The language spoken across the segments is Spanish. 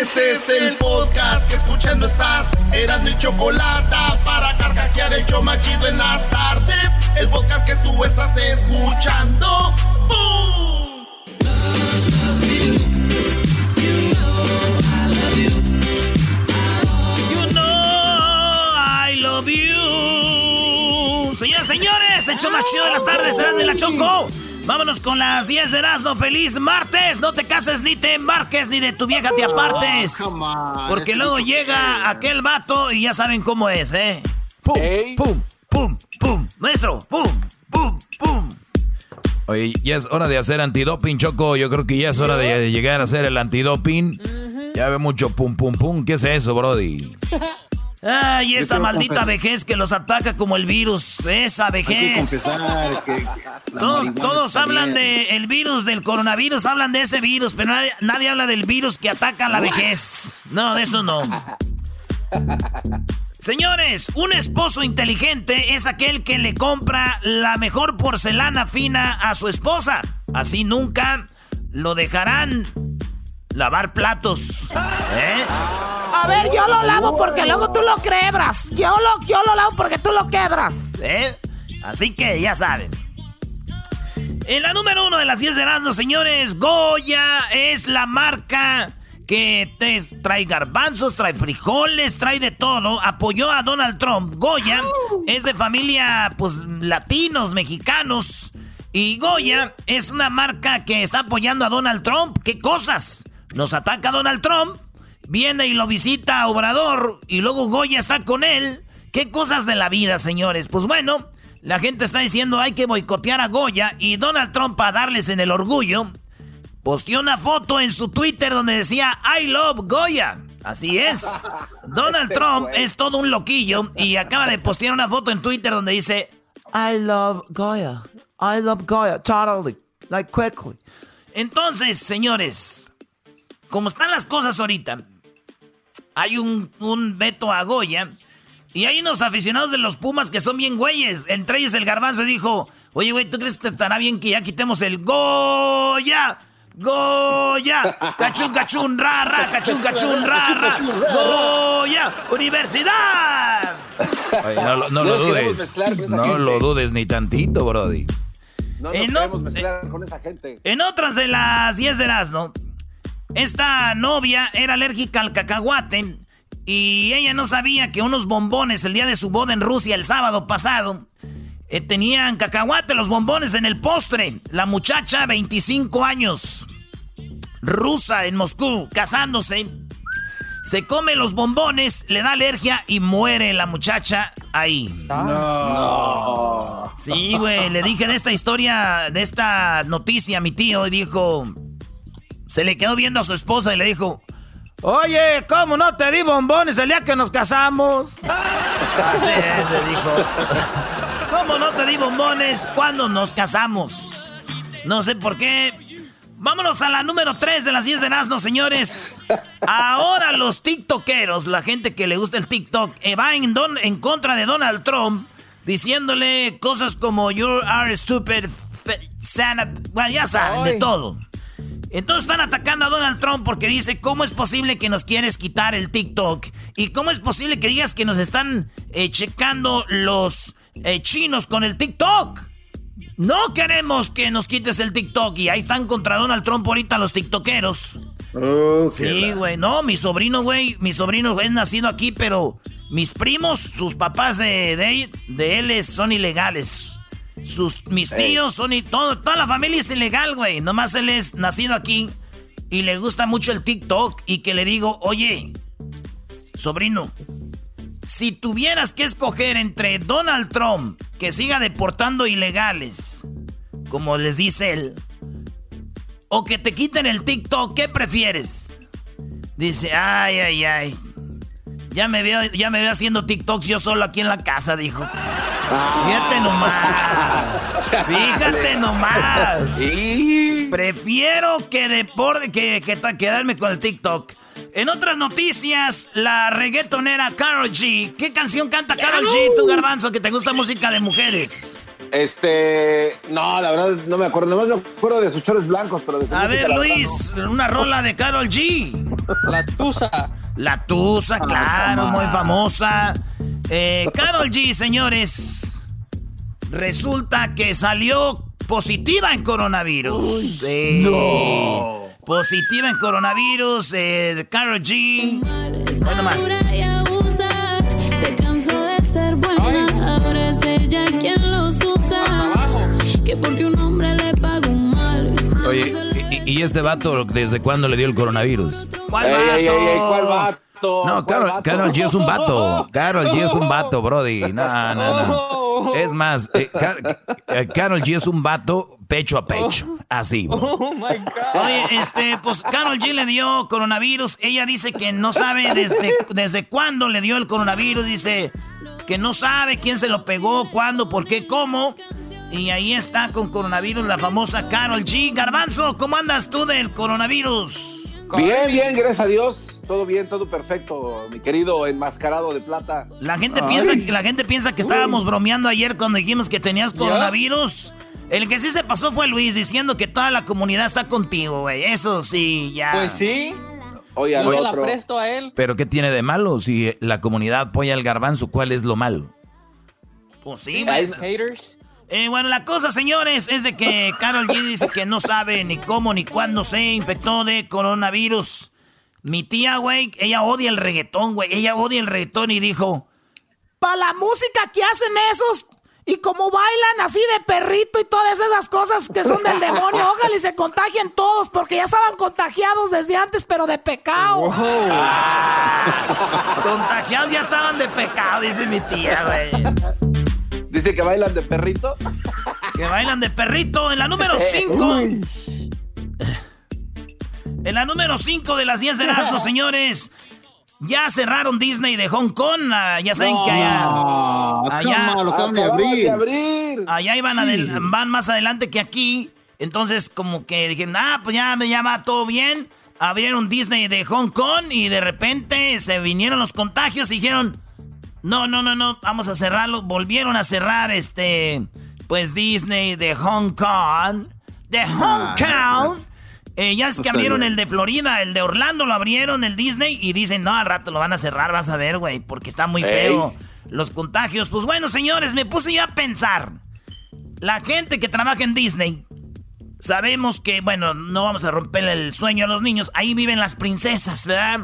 Este es el podcast que escuchando estás. Eran mi chocolate para carcajear el yo machido en las tardes. El podcast que tú estás escuchando. ¡Bum! You know I love you. Señoras, señores, hecho más chido de las tardes, serán de la Choco. Vámonos con las 10 de Erasmo. Feliz martes. No te cases ni te embarques ni de tu vieja te apartes. Porque luego llega aquel vato y ya saben cómo es, ¿eh? Pum, pum, pum, pum. Maestro, pum, pum, pum. Oye, ya es hora de hacer antidoping, Choco. Yo creo que ya es hora de llegar a hacer el antidoping. Ya ve mucho pum, pum, pum. ¿Qué es eso, Brody? Ay, esa maldita vejez que los ataca como el virus. Esa que vejez. que Todos, hablan del virus, del coronavirus, hablan de ese virus, pero nadie, nadie habla del virus que ataca la vejez. No, de eso no. Señores, un esposo inteligente es aquel que le compra la mejor porcelana fina a su esposa. Así nunca lo dejarán lavar platos. ¿Eh? A ver, yo lo lavo porque luego tú lo quebras. Yo lo, yo lo lavo porque tú lo quebras. ¿Eh? Así que ya saben. En la número uno de las 10 de Erasmo, señores, Goya es la marca que te trae garbanzos, trae frijoles, trae de todo. Apoyó a Donald Trump. Goya es de familia, pues, latinos, mexicanos. Y Goya es una marca que está apoyando a Donald Trump. ¿Qué cosas? Nos ataca Donald Trump, viene y lo visita a Obrador y luego Goya está con él. ¿Qué cosas de la vida, señores? Pues bueno, la gente está diciendo hay que boicotear a Goya y Donald Trump para darles en el orgullo. Posteó una foto en su Twitter donde decía I love Goya. Así es. Donald Trump es todo un loquillo y acaba de postear una foto en Twitter donde dice I love Goya. I love Goya totally. Like quickly. Entonces, señores, como están las cosas ahorita, hay un, un veto a Goya y hay unos aficionados de los Pumas que son bien güeyes. Entre ellos el garbanzo dijo, oye, güey, ¿tú crees que estará bien que ya quitemos el Goya? Goya, cachun, cachun, ra, ra, cachun, cachun, ra, ra, Goya, Universidad. Oye, no, lo- no lo No queremos dudes. mezclar con esa No gente. lo dudes ni tantito, Brody. No nos no, queremos mezclar con esa gente. En otras de las 10 de Erasmo, esta novia era alérgica al cacahuate y ella no sabía que unos bombones el día de su boda en Rusia el sábado pasado eh, tenían cacahuate los bombones en el postre. La muchacha, 25 años, rusa en Moscú, casándose, se come los bombones, le da alergia y muere la muchacha ahí. No. Sí, güey, le dije de esta historia, de esta noticia a mi tío y dijo, se le quedó viendo a su esposa y le dijo, oye, ¿cómo no te di bombones el día que nos casamos? Así es, le dijo, ¿cómo no te di bombones cuando nos casamos? No sé por qué. Vámonos a la número 3 de las 10 de Nazno, señores. Ahora los tiktokeros, la gente que le gusta el TikTok, eh, va en, don- en contra de Donald Trump, diciéndole cosas como You are stupid, Santa... Bueno, ya saben, de todo. Entonces están atacando a Donald Trump porque dice, ¿cómo es posible que nos quieres quitar el TikTok? ¿Y cómo es posible que digas que nos están eh, checando los eh, chinos con el TikTok? No queremos que nos quites el TikTok y ahí están contra Donald Trump ahorita los TikTokeros. Oh, Sí, güey. No, mi sobrino, güey. Mi sobrino es nacido aquí, pero mis primos, sus papás de, de, de él son ilegales. Sus, mis tíos son y todo, toda la familia es ilegal, güey. Nomás él es nacido aquí y le gusta mucho el TikTok y que le digo, oye, sobrino, si tuvieras que escoger entre Donald Trump, que siga deportando ilegales, como les dice él, o que te quiten el TikTok, ¿qué prefieres? Dice, ay, ay, ay. Ya me veo, ya me veo haciendo TikToks yo solo aquí en la casa, dijo. Fíjate nomás. Fíjate nomás. Sí. Prefiero que deporte que, que ta- quedarme con el TikTok. En otras noticias, la reggaetonera Carol G. ¿Qué canción canta Carol G, tu garbanzo, que te gusta música de mujeres? Este, no, la verdad no me acuerdo. Nomás me acuerdo de sus chores blancos, pero de su A música, ver, Luis, una rola de Carol G. La tusa. La Tusa, claro, come muy famosa. Eh, Carol G, señores. Resulta que salió positiva en coronavirus. Sí. Positiva en coronavirus. Eh, Carol G. Bueno, más. Se cansó de ser buena, ahora es ella quien los usa. Que porque un hombre le pagó mal. Oye, ¿y, este vato desde cuándo le dio el coronavirus? ¿Cuál Ey, ey, ey, ey, vato? ¿cuál vato? No, ¿Cuál Carol, vato? Carol G es un vato. Carol G es un vato, Brody. No, no, no. Es más, eh, Car- eh, Carol G es un vato pecho a pecho. Así, bro. Oh my God. Oye, este, pues Carol G le dio coronavirus. Ella dice que no sabe desde, desde cuándo le dio el coronavirus. Dice que no sabe quién se lo pegó, cuándo, por qué, cómo. Y ahí está con coronavirus la famosa Carol G. Garbanzo, ¿cómo andas tú del coronavirus? Bien, bien, gracias a Dios. Todo bien, todo perfecto, mi querido enmascarado de plata. La gente Ay. piensa que la gente piensa que estábamos bromeando ayer cuando dijimos que tenías coronavirus. El que sí se pasó fue Luis diciendo que toda la comunidad está contigo, güey. Eso sí, ya. Pues sí. Oye, al Yo se la otro. presto a él. Pero ¿qué tiene de malo si la comunidad apoya al garbanzo? ¿Cuál es lo malo? Pues sí, güey. Haters. Eh, bueno, la cosa, señores, es de que Carol G dice que no sabe ni cómo ni cuándo se infectó de coronavirus. Mi tía, güey, ella odia el reggaetón, güey. Ella odia el reggaetón y dijo, Para la música que hacen esos y como bailan así de perrito y todas esas cosas que son del demonio, ojalá y se contagien todos porque ya estaban contagiados desde antes, pero de pecado. contagiados ya estaban de pecado, dice mi tía, güey. Dice que bailan de perrito. Que bailan de perrito. En la número 5. En la número 5 de las 10 de Erasmo, señores. Ya cerraron Disney de Hong Kong. ah, ya saben que allá, allá, lo acaban de abrir. abrir. allá iban adel- van más adelante que aquí. Entonces, como que dijeron, ah, pues ya, ya va todo bien. Abrieron Disney de Hong Kong y de repente se vinieron los contagios y dijeron, no, no, no, no, vamos a cerrarlo. Volvieron a cerrar este, pues Disney de Hong Kong. De Hong Kong. Eh, ya es que abrieron el de Florida, el de Orlando lo abrieron, el Disney, y dicen, no, al rato lo van a cerrar, vas a ver, güey, porque está muy feo los contagios. Pues bueno, señores, me puse yo a pensar. La gente que trabaja en Disney, sabemos que, bueno, no vamos a romperle el sueño a los niños, ahí viven las princesas, ¿verdad?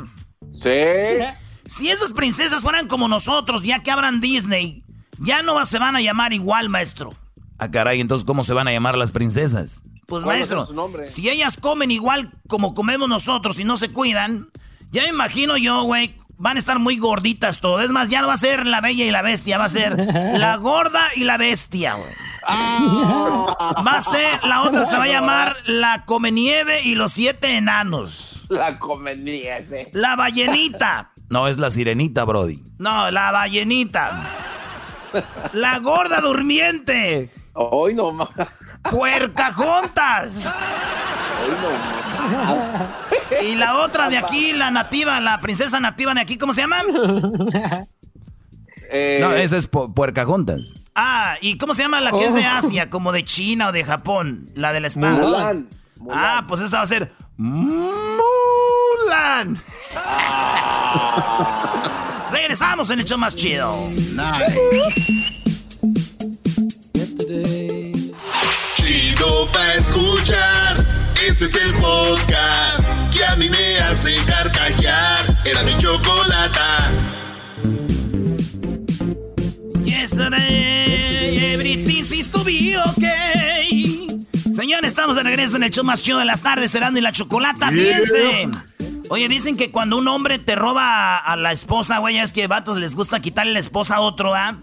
Sí. Si esas princesas fueran como nosotros, ya que abran Disney, ya no se van a llamar igual, maestro. Ah, caray, entonces ¿cómo se van a llamar las princesas? Pues ¿Cuál va a maestro, si ellas comen igual como comemos nosotros y no se cuidan, ya me imagino yo, güey, van a estar muy gorditas todo. Es más, ya no va a ser la bella y la bestia, va a ser la gorda y la bestia, güey. Va a ser, la otra se va a llamar la come nieve y los siete enanos. La conveniente. La ballenita. No, es la sirenita, Brody. No, la ballenita. La gorda durmiente. Hoy no más. Puercajontas. Hoy no más. Y la otra de aquí, la nativa, la princesa nativa de aquí, ¿cómo se llama? Eh, No, esa es pu- puercajontas. Ah, ¿y cómo se llama la que es de Asia? Como de China o de Japón. La de la espada. Mulan. Mulan. Ah, pues esa va a ser Mulan. Regresamos en el show más chido. Chido pa' escuchar. Este es el podcast que a mí me hace carcajear. Era mi chocolata. Yesterday, everything seems to be okay. Señores, estamos de regreso en el show más chido de las tardes, Serando y la Chocolata. Fíjense. Oye, dicen que cuando un hombre te roba a la esposa, güey, es que vatos les gusta quitarle la esposa a otro, ¿ah?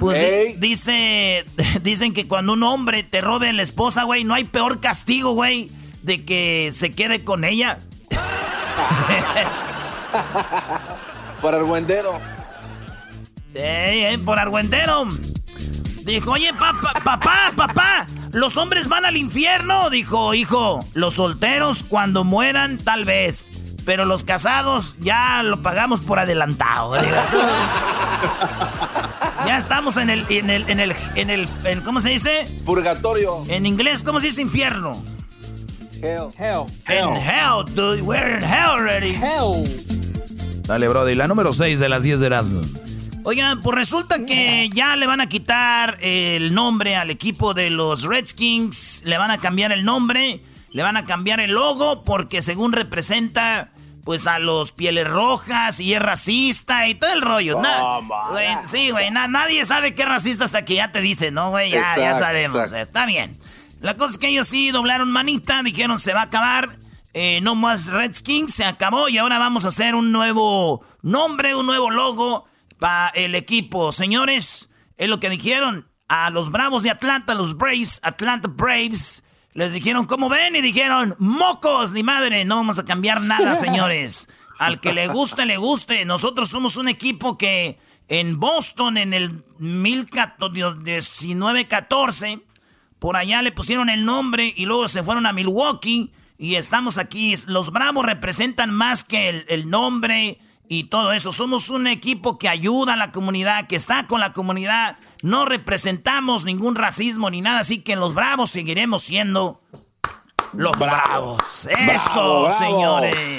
Pues Ey. dice, dicen que cuando un hombre te robe a la esposa, güey, no hay peor castigo, güey, de que se quede con ella. Para el buendero. Ey, ey, por argüentero. Dijo, oye, papá, papá, papá, los hombres van al infierno. Dijo, hijo, los solteros cuando mueran, tal vez. Pero los casados ya lo pagamos por adelantado. ya estamos en el, en el, en el, en el, en- ¿cómo se dice? Purgatorio. En inglés, ¿cómo se dice infierno? Hell. Hell. In hell, dude. We're in hell already. Hell. Dale, Brody. La número 6 de las 10 de Erasmo. Oigan, pues resulta que ya le van a quitar el nombre al equipo de los Redskins, le van a cambiar el nombre, le van a cambiar el logo porque según representa pues a los pieles rojas y es racista y todo el rollo. Toma. güey, sí, güey, na- nadie sabe que es racista hasta que ya te dice, ¿no, güey? Ya, ya sabemos, está bien. La cosa es que ellos sí doblaron manita, dijeron se va a acabar, eh, no más Redskins, se acabó y ahora vamos a hacer un nuevo nombre, un nuevo logo para el equipo. Señores, es lo que dijeron a los Bravos de Atlanta, los Braves, Atlanta Braves. Les dijeron, ¿cómo ven? Y dijeron, mocos, ni madre, no vamos a cambiar nada, señores. Al que le guste, le guste. Nosotros somos un equipo que en Boston, en el 1914, por allá le pusieron el nombre y luego se fueron a Milwaukee y estamos aquí. Los Bravos representan más que el, el nombre y todo eso. Somos un equipo que ayuda a la comunidad, que está con la comunidad. No representamos ningún racismo ni nada, así que los Bravos seguiremos siendo los Bravos. Eso, bravo. señores.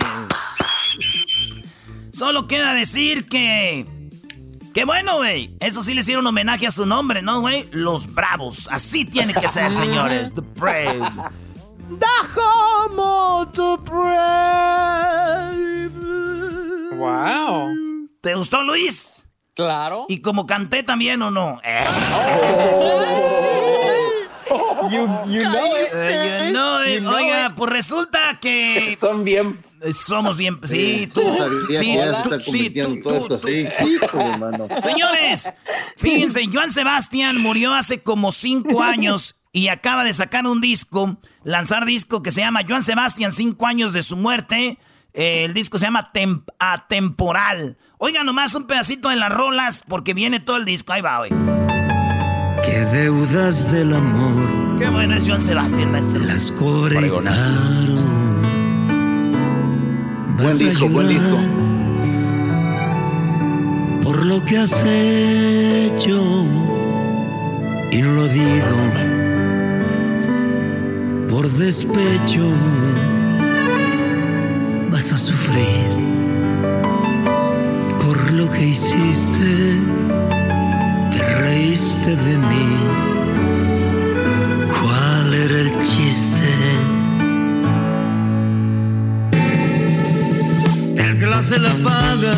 Solo queda decir que... Qué bueno, güey. Eso sí le hicieron homenaje a su nombre, ¿no, güey? Los Bravos. Así tiene que ser, señores. The Brave. Dejamos to brave. Wow. ¿Te gustó, Luis? Claro. ¿Y como canté también o no? Eh, You, you know it. eh, you know it. You know Oiga, it. pues resulta que Son bien. somos bien... Sí, tú... Sí, tú- sí, tú- todo tú- así. Mano. Señores, fíjense, Joan Sebastián murió hace como cinco años y acaba de sacar un disco, lanzar disco que se llama Joan Sebastián, cinco años de su muerte. Eh, el disco se llama Tem- Atemporal. Oigan nomás un pedacito de las rolas porque viene todo el disco. Ahí va, güey. Que deudas del amor Qué bueno es Joan Sebastián, maestro. las cobre Buen a disco, buen disco. Por lo que has hecho. Y no lo digo por despecho. Vas a sufrir por lo que hiciste. Te reíste de mí. ¿Cuál era el chiste? El que la se la paga,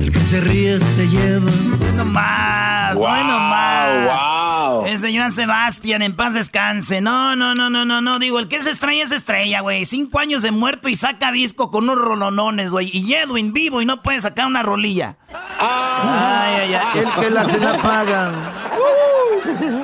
el que se ríe se lleva. No más, Wow, no más. wow. Ese Joan Sebastián, en paz descanse. No, no, no, no, no, no. Digo, el que es estrella es estrella, güey. Cinco años de muerto y saca disco con unos rolonones, güey. Y Edwin vivo y no puede sacar una rolilla. Ay, ay, ay. El que la se la paga.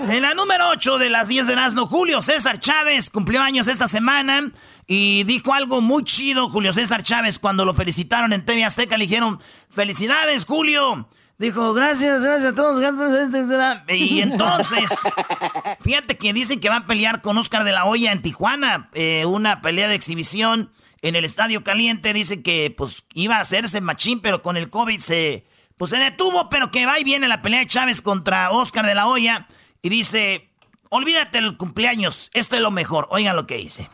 En la número 8 de las 10 de Erasmo, Julio César Chávez cumplió años esta semana y dijo algo muy chido Julio César Chávez cuando lo felicitaron en TV Azteca. Le dijeron, felicidades, Julio. Dijo, gracias, gracias a todos. gracias". Y entonces, fíjate que dicen que va a pelear con Oscar de la Hoya en Tijuana. eh, una pelea de exhibición en el Estadio Caliente. Dice que pues iba a hacerse machín, pero con el COVID se, pues, se detuvo. Pero que va y viene la pelea de Chávez contra Oscar de la Hoya. Y dice, olvídate del cumpleaños, esto es lo mejor. Oigan lo que dice.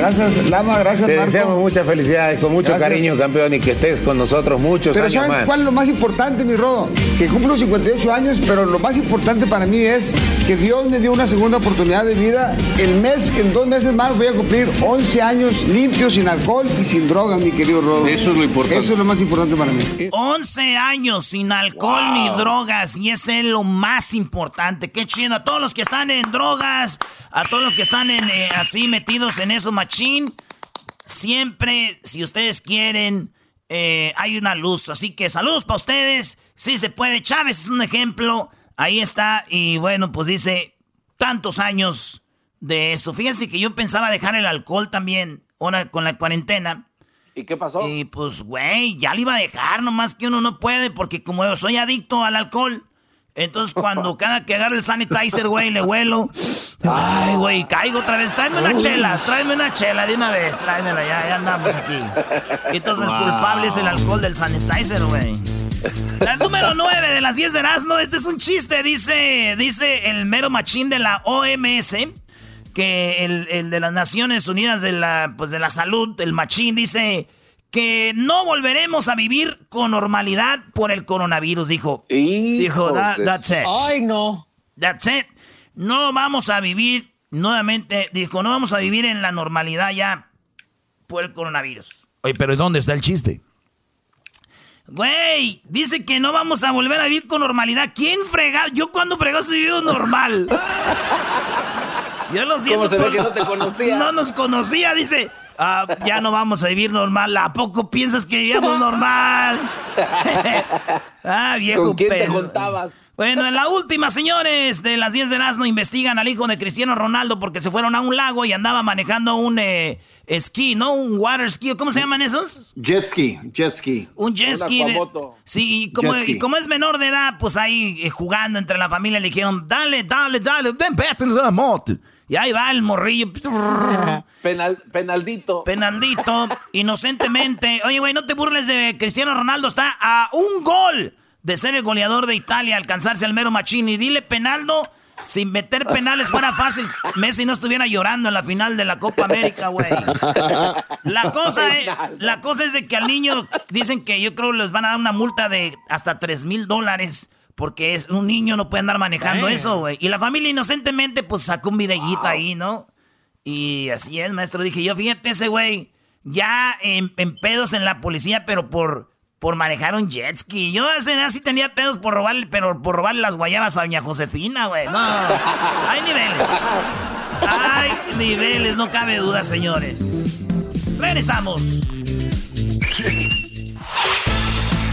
Gracias, Lama, gracias, Te Marco. deseamos muchas felicidades, con mucho Gracias. cariño, campeón, y que estés con nosotros muchos Pero años ¿sabes más. cuál es lo más importante, mi Rodo? Que cumplo 58 años, pero lo más importante para mí es que Dios me dio una segunda oportunidad de vida. El mes, en dos meses más voy a cumplir 11 años limpios, sin alcohol y sin drogas, mi querido Rodo. Eso es lo importante. Eso es lo más importante para mí. 11 años sin alcohol ni drogas y ese es lo más importante. Qué chido. A todos los que están en drogas, a todos los que están en, eh, así metidos en eso, machín, siempre, si ustedes quieren, eh, hay una luz. Así que saludos para ustedes. Sí se puede. Chávez es un ejemplo. Ahí está. Y bueno, pues dice tantos años de eso. Fíjense que yo pensaba dejar el alcohol también, ahora con la cuarentena. ¿Y qué pasó? Y pues, güey, ya le iba a dejar, nomás que uno no puede, porque como yo soy adicto al alcohol, entonces cuando cada que agarro el sanitizer, güey, le huelo. Ay, güey, caigo otra vez. Tráeme una chela, tráeme una chela de una vez, tráemela, ya, ya andamos aquí. Y entonces el Wow. culpable es el alcohol del sanitizer, güey. La número 9 de las 10 de Erasmo, este es un chiste, dice, dice el mero machín de la OMS, que el, el de las Naciones Unidas de la, pues de la Salud, el machín, dice que no volveremos a vivir con normalidad por el coronavirus, dijo. Dijo, "That- that's it. Ay, no. That's it. No vamos a vivir nuevamente, dijo, no vamos a vivir en la normalidad ya por el coronavirus. Oye, pero ¿dónde está el chiste? Güey, dice que no vamos a volver a vivir con normalidad. ¿Quién frega? Yo cuando fregó he vivido normal. Yo lo siento. se ve que no te conocía? No nos conocía, dice. "Ah, ya no vamos a vivir normal. ¿A poco piensas que vivíamos normal? ah, viejo ¿Con quién te pedo. juntabas? Bueno, en la última, señores, de las 10 de Erasmo investigan al hijo de Cristiano Ronaldo porque se fueron a un lago y andaba manejando un eh, esquí, ¿no? Un water ski. ¿Cómo se llaman esos? Jet ski, jet ski. Un jet ski. de- sí, y como, Jet ski. y como es menor de edad, pues ahí eh, jugando entre la familia le dijeron, dale, dale, dale, ven, vete en la moto. Y ahí va el morrillo. Penal, penaldito. Penaldito, inocentemente. Oye, güey, no te burles de Cristiano Ronaldo. Está a un gol de ser el goleador de Italia, alcanzarse al mero Machini. Dile, Penaldo, sin meter penales fuera fácil. Messi no estuviera llorando en la final de la Copa América, güey. La cosa, es, la cosa es de que al niño dicen que yo creo les van a dar una multa de hasta 3 mil dólares. Porque es un niño, no puede andar manejando Damn. eso, güey. Y la familia inocentemente, pues sacó un videíto ahí, ¿no? Y así es, maestro. Dije yo, fíjate ese güey, ya en, en pedos en la policía, pero por, por manejar un jet ski. Yo hace nada sí tenía pedos por robarle, pero por robarle las guayabas a doña Josefina, güey. No, hay niveles. Hay niveles, no cabe duda, señores. Regresamos.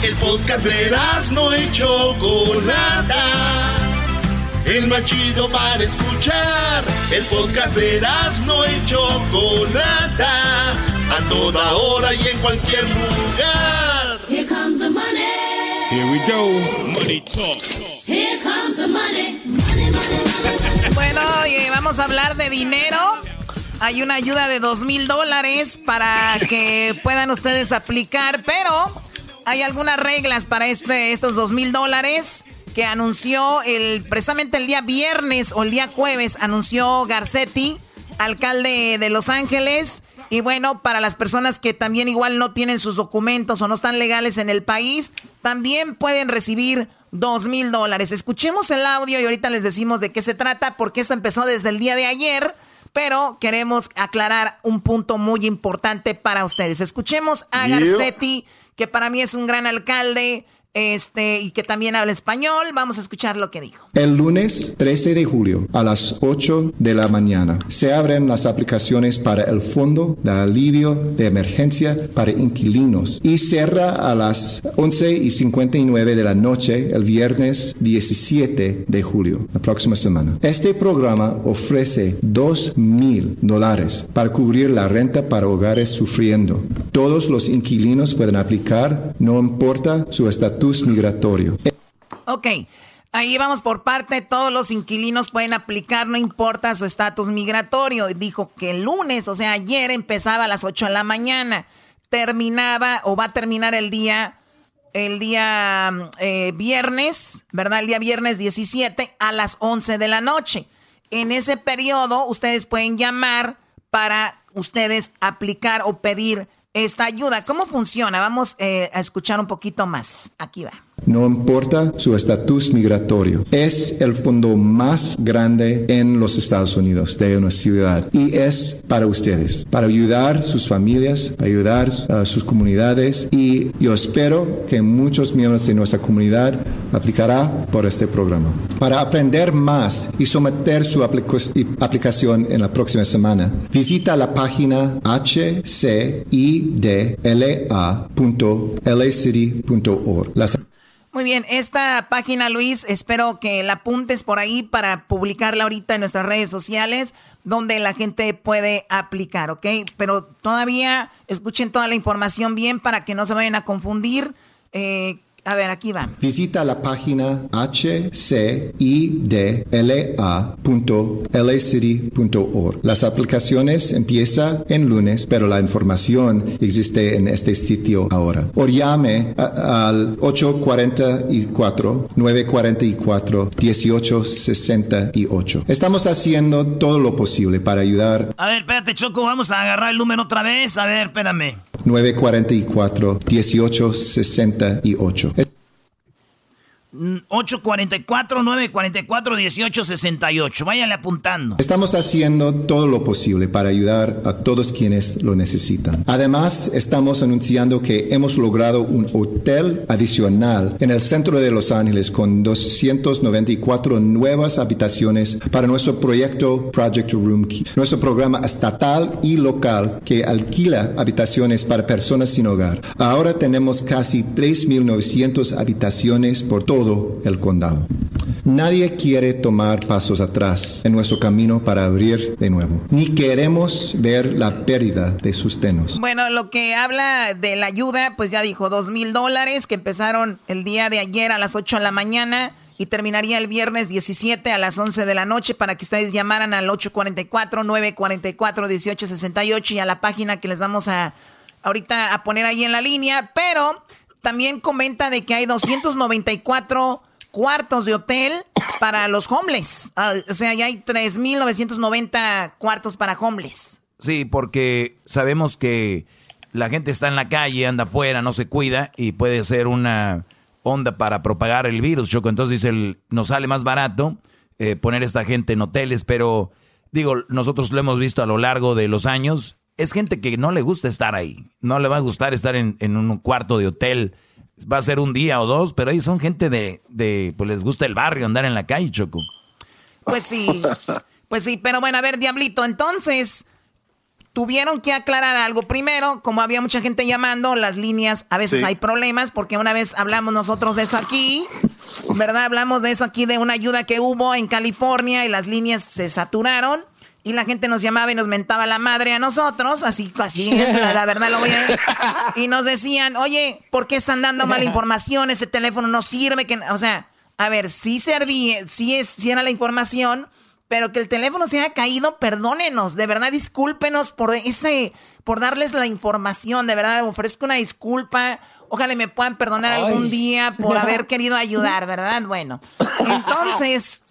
El podcast de no y Chocolata. El más chido para escuchar. El podcast de no y Chocolata. A toda hora y en cualquier lugar. Here comes the money. Here we go. Money talk. Here comes the money. Bueno, oye, vamos a hablar de dinero. Hay una ayuda de dos mil dólares para que puedan ustedes aplicar, pero hay algunas reglas para este, estos dos mil dólares que anunció el, precisamente el día viernes o el día jueves, anunció Garcetti, alcalde de Los Ángeles. Y bueno, para las personas que también igual no tienen sus documentos o no están legales en el país, también pueden recibir dos mil dólares. Escuchemos el audio y ahorita les decimos de qué se trata, porque esto empezó desde el día de ayer, pero queremos aclarar un punto muy importante para ustedes. Escuchemos a. Garcetti, que para mí es un gran alcalde. Este, y que también habla español. Vamos a escuchar lo que dijo. El lunes 13 de julio a las 8 de la mañana se abren las aplicaciones para el Fondo de Alivio de Emergencia para Inquilinos y cierra a las 11 y 59 de la noche el viernes 17 de julio, la próxima semana. Este programa ofrece 2 mil dólares para cubrir la renta para hogares sufriendo. Todos los inquilinos pueden aplicar, no importa su estatus migratorio. Ok, ahí vamos por parte. Todos los inquilinos pueden aplicar, no importa su estatus migratorio. Dijo que el lunes, o sea, ayer empezaba a las 8 de la mañana. Terminaba o va a terminar el día, el día eh, viernes, ¿verdad? El día viernes 17 a las 11 de la noche. En ese periodo, ustedes pueden llamar para ustedes aplicar o pedir esta ayuda. ¿Cómo funciona? Vamos eh, a escuchar un poquito más. Aquí va. No importa su estatus migratorio. Es el fondo más grande en los Estados Unidos de una ciudad y es para ustedes, para ayudar sus familias, ayudar a sus comunidades y yo espero que muchos miembros de nuestra comunidad aplicará por este programa. Para aprender más y someter su aplicación en la próxima semana, visita la página hcidla.lacity.org. Muy bien, esta página, Luis, espero que la apuntes por ahí para publicarla ahorita en nuestras redes sociales, donde la gente puede aplicar, ¿ok? Pero todavía escuchen toda la información bien para que no se vayan a confundir. Eh, a ver, aquí va. Visita la página hcidla.lacity.org. Las aplicaciones empiezan en lunes, pero la información existe en este sitio ahora. O llame al 840-944-1868. Estamos haciendo todo lo posible para ayudar. A ver, espérate, Choco, vamos a agarrar el número otra vez. A ver, espérame. 944-1868. 844-944-1868. Váyanle apuntando. Estamos haciendo todo lo posible para ayudar a todos quienes lo necesitan. Además, estamos anunciando que hemos logrado un hotel adicional en el centro de Los Ángeles con 294 nuevas habitaciones para nuestro proyecto Project Room Key, nuestro programa estatal y local que alquila habitaciones para personas sin hogar. Ahora tenemos casi 3.900 habitaciones por todo el condado. Nadie quiere tomar pasos atrás en nuestro camino para abrir de nuevo, ni queremos ver la pérdida de sus tenos. Bueno, lo que habla de la ayuda, pues ya dijo, dos mil dólares que empezaron el día de ayer a las 8 de la mañana y terminaría el viernes 17 a las 11 de la noche para que ustedes llamaran al 844-944-1868 y a la página que les vamos a ahorita a poner ahí en la línea, pero también comenta de que hay 294 cuartos de hotel para los homeless. Ah, o sea, ya hay 3.990 cuartos para homeless. Sí, porque sabemos que la gente está en la calle, anda afuera, no se cuida y puede ser una onda para propagar el virus, Choco. Entonces el, nos sale más barato eh, poner esta gente en hoteles, pero digo, nosotros lo hemos visto a lo largo de los años es gente que no le gusta estar ahí. No le va a gustar estar en, un cuarto de hotel. Va a ser un día o dos, pero ahí son gente de, de, pues les gusta el barrio, andar en la calle, Choco. Pues sí, pues sí, pero bueno, a ver, Diablito, entonces tuvieron que aclarar algo. Primero, como había mucha gente llamando, las líneas, a veces hay problemas, porque una vez hablamos nosotros de eso aquí, ¿verdad? Hablamos de eso aquí, de una ayuda que hubo en California y las líneas se saturaron y la gente nos llamaba y nos mentaba la madre a nosotros, así, así es, la, verdad lo voy a Y nos decían, oye, ¿por qué están dando mala información? Ese teléfono no sirve, que, o sea, a ver, sí servía, sí, es, sí era la información, pero que el teléfono se haya caído, perdónenos, de verdad discúlpenos por ese, por darles la información, de verdad ofrezco una disculpa, ojalá me puedan perdonar algún día por haber querido ayudar, ¿verdad? Bueno, entonces,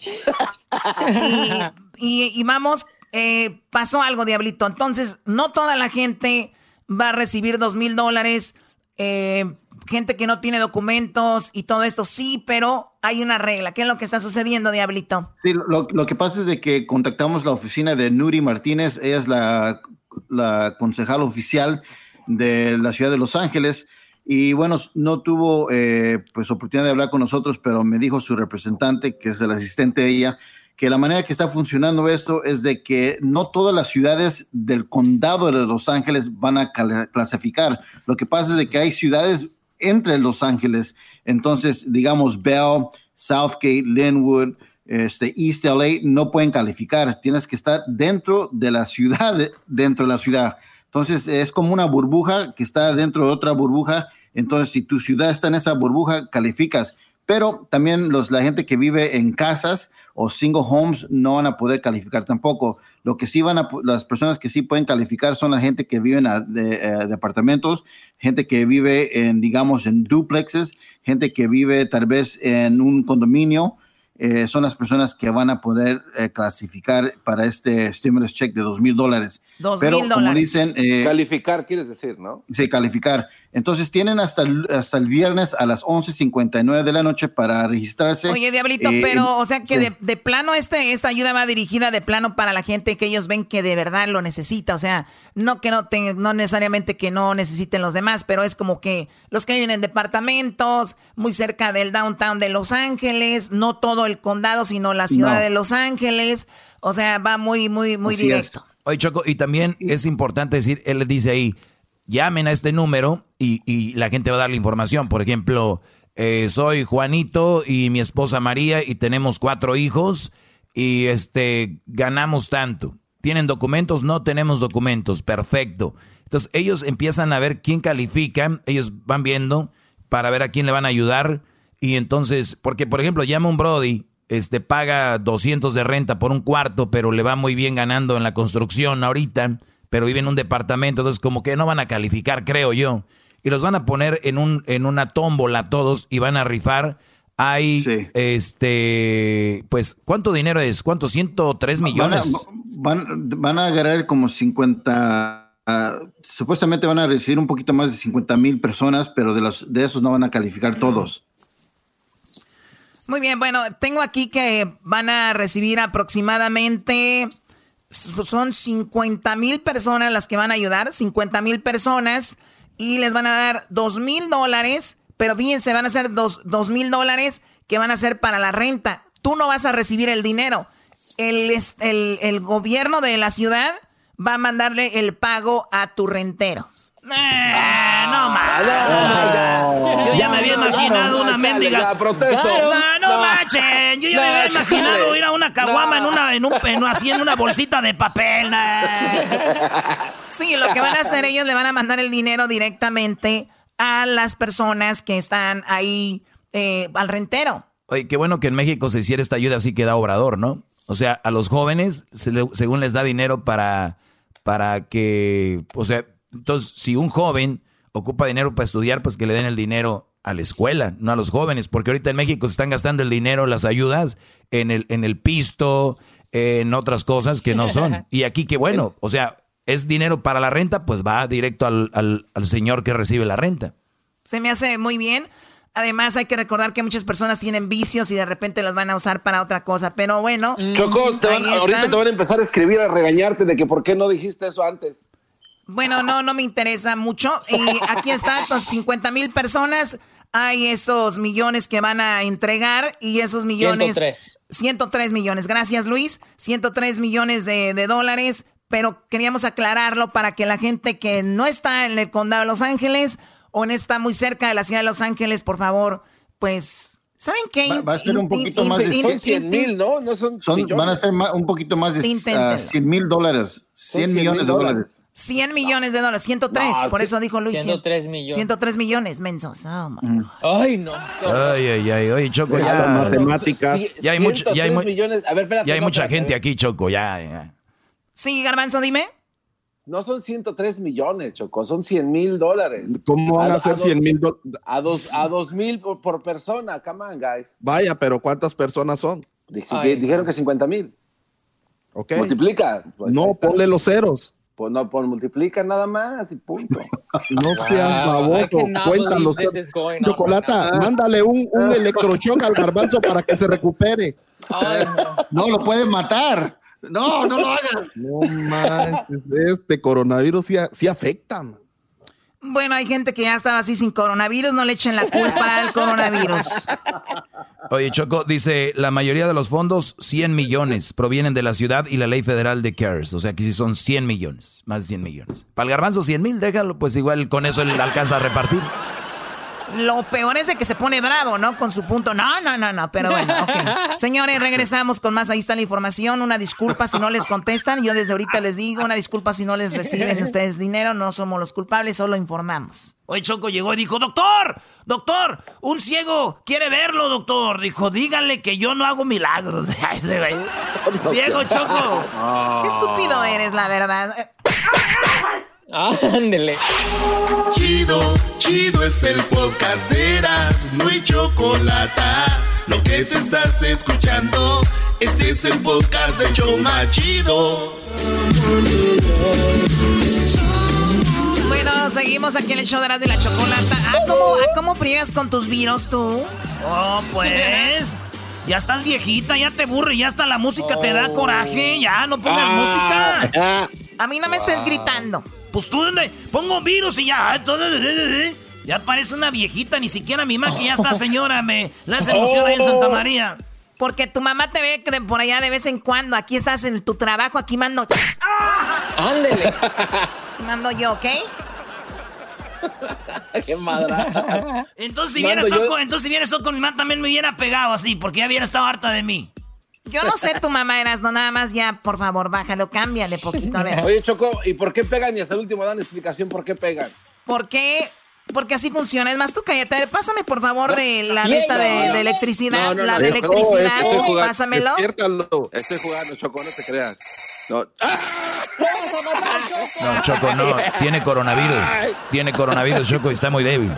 y, y vamos eh, pasó algo, Diablito. Entonces, no toda la gente va a recibir dos mil dólares. Eh, gente que no tiene documentos y todo esto, sí, pero hay una regla. ¿Qué es lo que está sucediendo, Diablito? Sí, lo, que pasa es de que contactamos la oficina de Nuri Martínez. Ella es la, la concejal oficial de la ciudad de Los Ángeles. Y bueno, no tuvo eh, pues oportunidad de hablar con nosotros, pero me dijo su representante, que es el asistente de ella, que la manera que está funcionando esto es de que no todas las ciudades del condado de Los Ángeles van a clasificar. Lo que pasa es de que hay ciudades entre Los Ángeles, entonces digamos Bell, Southgate, Linwood, este, East LA no pueden calificar. Tienes que estar dentro de la ciudad, dentro de la ciudad. Entonces es como una burbuja que está dentro de otra burbuja. Entonces si tu ciudad está en esa burbuja, calificas pero también los, la gente que vive en casas o single homes no van a poder calificar tampoco. Lo que sí van a, las personas que sí pueden calificar son la gente que vive en de, departamentos, gente que vive en, digamos, en duplexes, gente que vive tal vez en un condominio eh, son las personas que van a poder eh, clasificar para este stimulus check de dos mil dólares. Dos Pero mil como dólares. dicen, eh, Calificar, quieres decir, ¿no? Sí, calificar. Entonces tienen hasta el, hasta el viernes a las 11.59 de la noche para registrarse. Oye, Diablito, Eh, pero, o sea que sí. de, de plano este, esta ayuda va dirigida de plano para la gente que ellos ven que de verdad lo necesita. O sea, no que no tengan, no necesariamente que no necesiten los demás, pero es como que los que viven en departamentos, muy cerca del downtown de Los Ángeles, no todo el condado, sino la ciudad No. de Los Ángeles. O sea, va muy, muy, muy Así directo. Oye, Choco, y también es importante decir, él le dice ahí, llamen a este número y, y la gente va a dar la información. Por ejemplo, eh, soy Juanito y mi esposa María y tenemos cuatro hijos y este ganamos tanto. ¿Tienen documentos? No tenemos documentos. Perfecto. Entonces ellos empiezan a ver quién califica, ellos van viendo para ver a quién le van a ayudar y entonces, porque por ejemplo llama un Brody, este paga 200 de renta por un cuarto, pero le va muy bien ganando en la construcción ahorita, pero vive en un departamento, entonces como que no van a calificar, creo yo. Y los van a poner en un en una tómbola todos y van a rifar. Hay este pues ¿cuánto dinero es? ¿Cuánto? 103 millones. Van a, van, van a agarrar como 50, ah, supuestamente van a recibir un poquito más de 50 mil personas, pero de, los, de esos no van a calificar todos. Muy bien, bueno, tengo aquí que van a recibir aproximadamente, son 50 mil personas las que van a ayudar, 50 mil personas, y les van a dar 2 mil dólares, pero fíjense, van a ser 2 mil dólares que van a ser para la renta. Tú no vas a recibir el dinero. El, el, el gobierno de la ciudad va a mandarle el pago a tu rentero. Eh, no más. Yo ya me había imaginado una mendiga. No, no, manchen. Yo ya me había imaginado ir a una caguama en una, en un, en- así en una bolsita de papel. Sí, lo que van a hacer ellos le van a mandar el dinero directamente a las personas que están ahí eh, al rentero. Oye, qué bueno que en México se hiciera esta ayuda así que da Obrador, ¿no? O sea, a los jóvenes, se le- según les da dinero para, para que, o sea, entonces, si un joven ocupa dinero para estudiar, pues que le den el dinero a la escuela, no a los jóvenes, porque ahorita en México se están gastando el dinero, las ayudas, en el, en el pisto, en otras cosas que no son. Y aquí, qué bueno, o sea, es dinero para la renta, pues va directo al, al, al señor que recibe la renta. Se me hace muy bien. Además, hay que recordar que muchas personas tienen vicios y de repente los van a usar para otra cosa. Pero bueno, Choco, te van- ahí ahorita te van a empezar a escribir, a regañarte de que por qué no dijiste eso antes. Bueno, no, no me interesa mucho. Y aquí está, entonces 50 mil personas. Hay esos millones que van a entregar y esos millones... 103. 103 millones. Gracias, Luis. 103 millones de, de dólares. Pero queríamos aclararlo para que la gente que no está en el condado de Los Ángeles o no está muy cerca de la ciudad de Los Ángeles, por favor, pues... ¿Saben qué? Va- va a ser un poquito in- más de in- cien- in- Cien mil, ¿no? No son, van a ser un poquito más de ah, 100 mil dólares, 100 100 millones de mil dólares. Dólares. 100 millones de dólares, 103, No, por eso dijo Luis. 103 millones. 103 millones, mensos. Oh, my Ay, no. Ay, ay, ay, oye, Choco, Las ya. matemáticas. Sí, Ya hay mucho- ya hay 103 mu- millones. A ver, espérate. Ya hay no, mucha espérate, gente aquí, Choco, ya, ya. Sí, Garbanzo, dime. No son 103 millones, Choco, son 100 mil dólares. ¿Cómo van a A- ser a 100 mil dólares? A dos, a dos mil por, por persona, come on, guys. Vaya, pero ¿cuántas personas son? Ay, dijeron que 50 mil. ¿Ok? Multiplica. Pues, No, ponle los ceros. Pues no, pues multiplica nada más y punto. No seas baboso. on Chocolata, right mándale un, un electroshock al garbanzo para que se recupere. Ay, no. No, lo pueden matar. No, no lo hagas. No manches, este coronavirus sí, a- sí afecta. man. Bueno, hay gente que ya estaba así sin coronavirus, no le echen la culpa al coronavirus. Oye, Choco, dice, la mayoría de los fondos, 100 millones, provienen de la ciudad y la ley federal de CARES. O sea, que sí son 100 millones, más de 100 millones. Para el garbanzo, 100 mil, déjalo, pues igual con eso él alcanza a repartir. Lo peor es de que se pone bravo, ¿no? Con su punto. No, no, no, no, pero bueno, ok. Señores, regresamos con más. Ahí está la información. Una disculpa si no les contestan. Yo desde ahorita les digo, una disculpa si no les reciben ustedes dinero. No somos los culpables, solo informamos. Hoy Choco llegó y dijo, doctor, doctor, un ciego quiere verlo, doctor. Dijo, díganle que yo no hago milagros. Ese güey. Ciego, Choco. Qué estúpido eres, la verdad. Ándele. Chido, chido es el podcast de Eras, no hay chocolate. lo que te estás escuchando, este es el podcast de Choma Chido. Bueno, seguimos aquí en el show de Erasmo y la Chocolata. Ah, ¿cómo, ah, ¿cómo friegas con tus virus tú? Oh, pues. Ya estás viejita, ya te aburre, ya hasta la música te da coraje. Ya, no pongas música. A mí no me estés gritando. Pues tú, ¿dónde? Pongo virus y ya. todo- Ya parece una viejita, ni siquiera mi mamá, que ya está señora, me la hace emoción ahí en Santa María. Porque tu mamá te ve de por allá de vez en cuando. Aquí estás en tu trabajo, aquí mando. Ándele. Aquí mando yo, ¿ok? Qué madra. Entonces, si Mando vienes tú yo- con, entonces, si vienes tú con mi mamá, también me hubiera pegado así, porque ya hubiera estado harta de mí. Yo no sé tu mamá, eras, no nada más ya, por favor, bájalo, cámbiale poquito, a ver. Oye, Choco, ¿y por qué pegan? Y hasta el último dan explicación por qué pegan. ¿Por qué? Porque así funciona. Es más, tú cállate. A ver, Pásame, por favor, de la de, no. de electricidad. No, no, la no, de no, electricidad, estoy jugando. pásamelo. Despiértalo. Estoy jugando, Choco, no te creas. No. No, Choco, no. Tiene coronavirus. Tiene coronavirus, Choco, y está muy débil.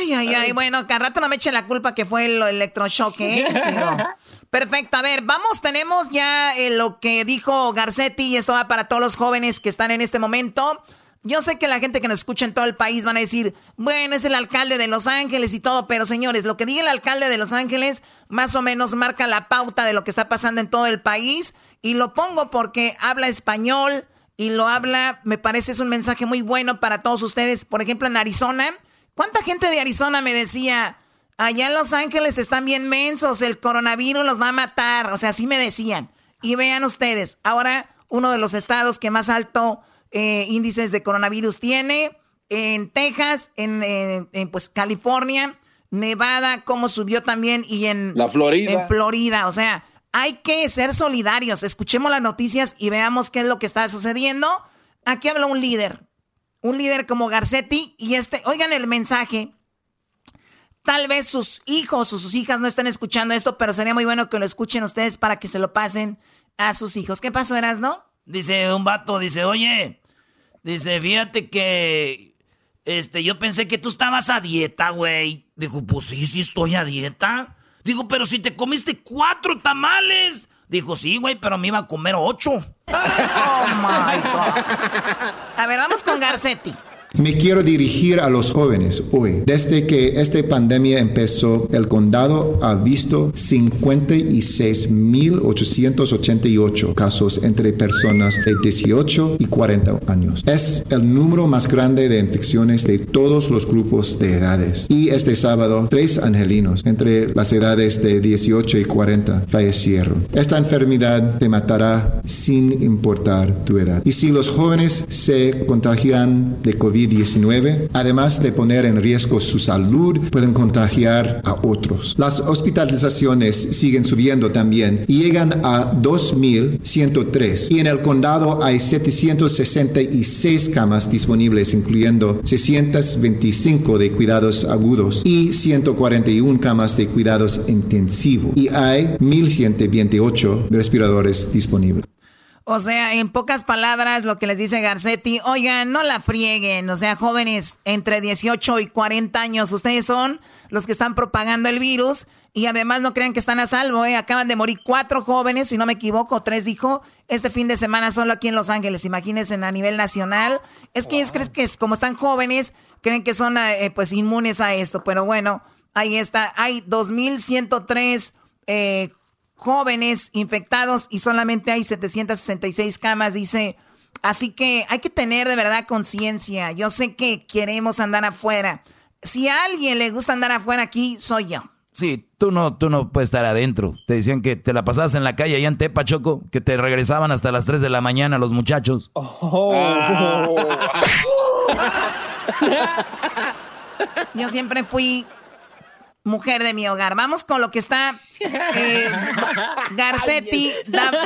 Ay, ay, ay. Bueno, que al rato no me echen la culpa que fue el electroshock, ¿eh? Perfecto, a ver, vamos, tenemos ya eh, lo que dijo Garcetti y esto va para todos los jóvenes que están en este momento. Yo sé que la gente que nos escucha en todo el país van a decir, bueno, es el alcalde de Los Ángeles y todo, pero señores, lo que diga el alcalde de Los Ángeles más o menos marca la pauta de lo que está pasando en todo el país y lo pongo porque habla español y lo habla, me parece es un mensaje muy bueno para todos ustedes. Por ejemplo, en Arizona, ¿cuánta gente de Arizona me decía, allá en Los Ángeles están bien mensos, el coronavirus los va a matar? O sea, así me decían. Y vean ustedes, ahora uno de los estados que más alto eh, índices de coronavirus tiene, en Texas, en, en- en, pues California, Nevada, cómo subió también, y en La Florida. En Florida, o sea, hay que ser solidarios. Escuchemos las noticias y veamos qué es lo que está sucediendo. Aquí habla un líder, un líder como Garcetti, y este, oigan el mensaje. Tal vez sus hijos o sus hijas no estén escuchando esto, pero sería muy bueno que lo escuchen ustedes para que se lo pasen a sus hijos. ¿Qué pasó, Eras, no? Dice un vato, dice, oye, dice, fíjate que, este, yo pensé que tú estabas a dieta, güey. Dijo, pues sí, sí estoy a dieta. Digo, pero si te comiste cuatro tamales. Dijo, sí, güey, pero me iba a comer ocho. Oh my God. A ver, vamos con Garcetti. Me quiero dirigir a los jóvenes hoy. Desde que esta pandemia empezó, el condado ha visto 56.888 casos entre personas de 18 y 40 años. Es el número más grande de infecciones de todos los grupos de edades. Y este sábado, tres angelinos entre las edades de 18 y 40 fallecieron. Esta enfermedad te matará sin importar tu edad. Y si los jóvenes se contagian de COVID-19, además de poner en riesgo su salud, pueden contagiar a otros. Las hospitalizaciones siguen subiendo también y llegan a 2.103. Y en el condado hay 766 camas disponibles, incluyendo 625 de cuidados agudos y 141 camas de cuidados intensivos. Y hay 1.128 respiradores disponibles. O sea, en pocas palabras, lo que les dice Garcetti, oigan, no la frieguen. O sea, jóvenes entre 18 y 40 años, ustedes son los que están propagando el virus y además no crean que están a salvo, ¿eh? Acaban de morir cuatro jóvenes, si no me equivoco, tres dijo, este fin de semana solo aquí en Los Ángeles. Imagínense a nivel nacional. Es que ellos creen que es, como están jóvenes, creen que son eh, pues inmunes a esto. Pero bueno, ahí está. Hay 2.103 eh, jóvenes infectados y solamente hay 766 camas, dice. Así que hay que tener de verdad conciencia. Yo sé que queremos andar afuera. Si a alguien le gusta andar afuera aquí, soy yo. Sí, tú no, tú no puedes estar adentro. Te decían que te la pasabas en la calle allá en Tepa, Choco, que te regresaban hasta las 3 de la mañana los muchachos. Yo siempre fui mujer de mi hogar. Vamos con lo que está Eh, Garcetti,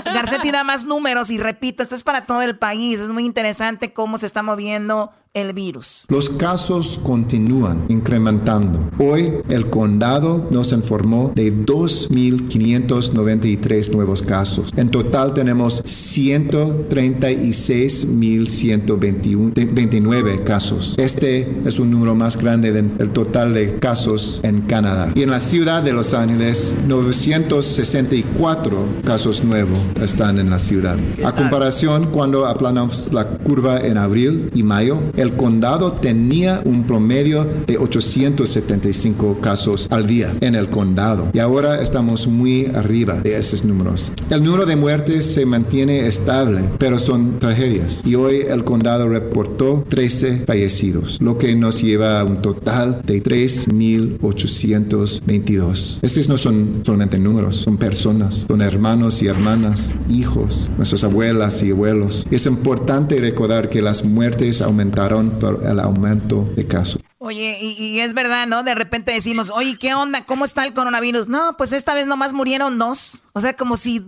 Garcetti da más números y repito, esto es para todo el país. Es muy interesante cómo se está moviendo el virus. Los casos continúan incrementando. Hoy el condado nos informó de 2.593 nuevos casos. En total tenemos 136.129 casos. Este es un número más grande del total de casos en Canadá. Y en la ciudad de Los Ángeles, 964 casos nuevos están en la ciudad. A comparación, cuando aplanamos la curva en abril y mayo, el condado tenía un promedio de 875 casos al día en el condado. Y ahora estamos muy arriba de esos números. El número de muertes se mantiene estable, pero son tragedias. Y hoy el condado reportó 13 fallecidos, lo que nos lleva a un total de 3.822. Estos no son solamente números, son personas, son hermanos y hermanas, hijos, nuestras abuelas y abuelos. Es importante recordar que las muertes aumentaron el aumento de casos. Oye, y, es verdad, ¿no? De repente decimos, oye, ¿qué onda? ¿Cómo está el coronavirus? No, pues esta vez nomás murieron dos. O sea, como si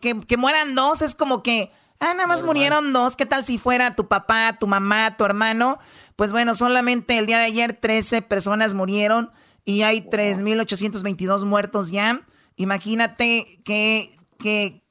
que, mueran dos es como que, ah, nada más murieron dos. ¿Qué tal si fuera tu papá, tu mamá, tu hermano? Pues bueno, solamente el día de ayer 13 personas murieron y hay 3.822 muertos ya. Imagínate que, que,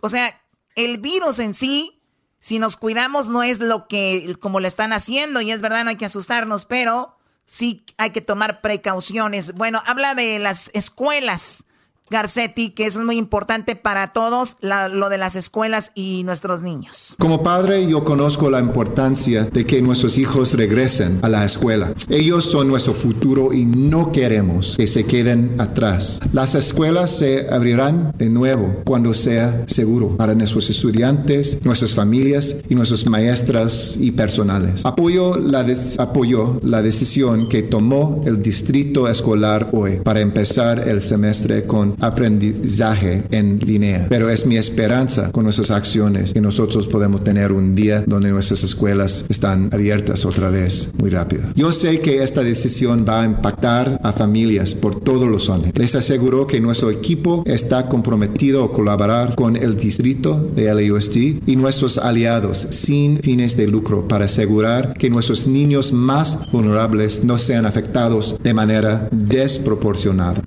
o sea, el virus en sí si nos cuidamos no es lo que como le están haciendo y es verdad no hay que asustarnos, pero sí hay que tomar precauciones. Bueno, habla de las escuelas. Garcetti, que es muy importante para todos, lo de las escuelas y nuestros niños. Como padre, yo conozco la importancia de que nuestros hijos regresen a la escuela. Ellos son nuestro futuro y no queremos que se queden atrás. Las escuelas se abrirán de nuevo cuando sea seguro para nuestros estudiantes, nuestras familias y nuestras maestras y personales. Apoyo la, apoyo la decisión que tomó el distrito escolar hoy para empezar el semestre con aprendizaje en línea. Pero es mi esperanza con nuestras acciones que nosotros podemos tener un día donde nuestras escuelas están abiertas otra vez muy rápido. Yo sé que esta decisión va a impactar a familias por todos los años. Les aseguro que nuestro equipo está comprometido a colaborar con el distrito de LAUSD y nuestros aliados sin fines de lucro para asegurar que nuestros niños más vulnerables no sean afectados de manera desproporcionada.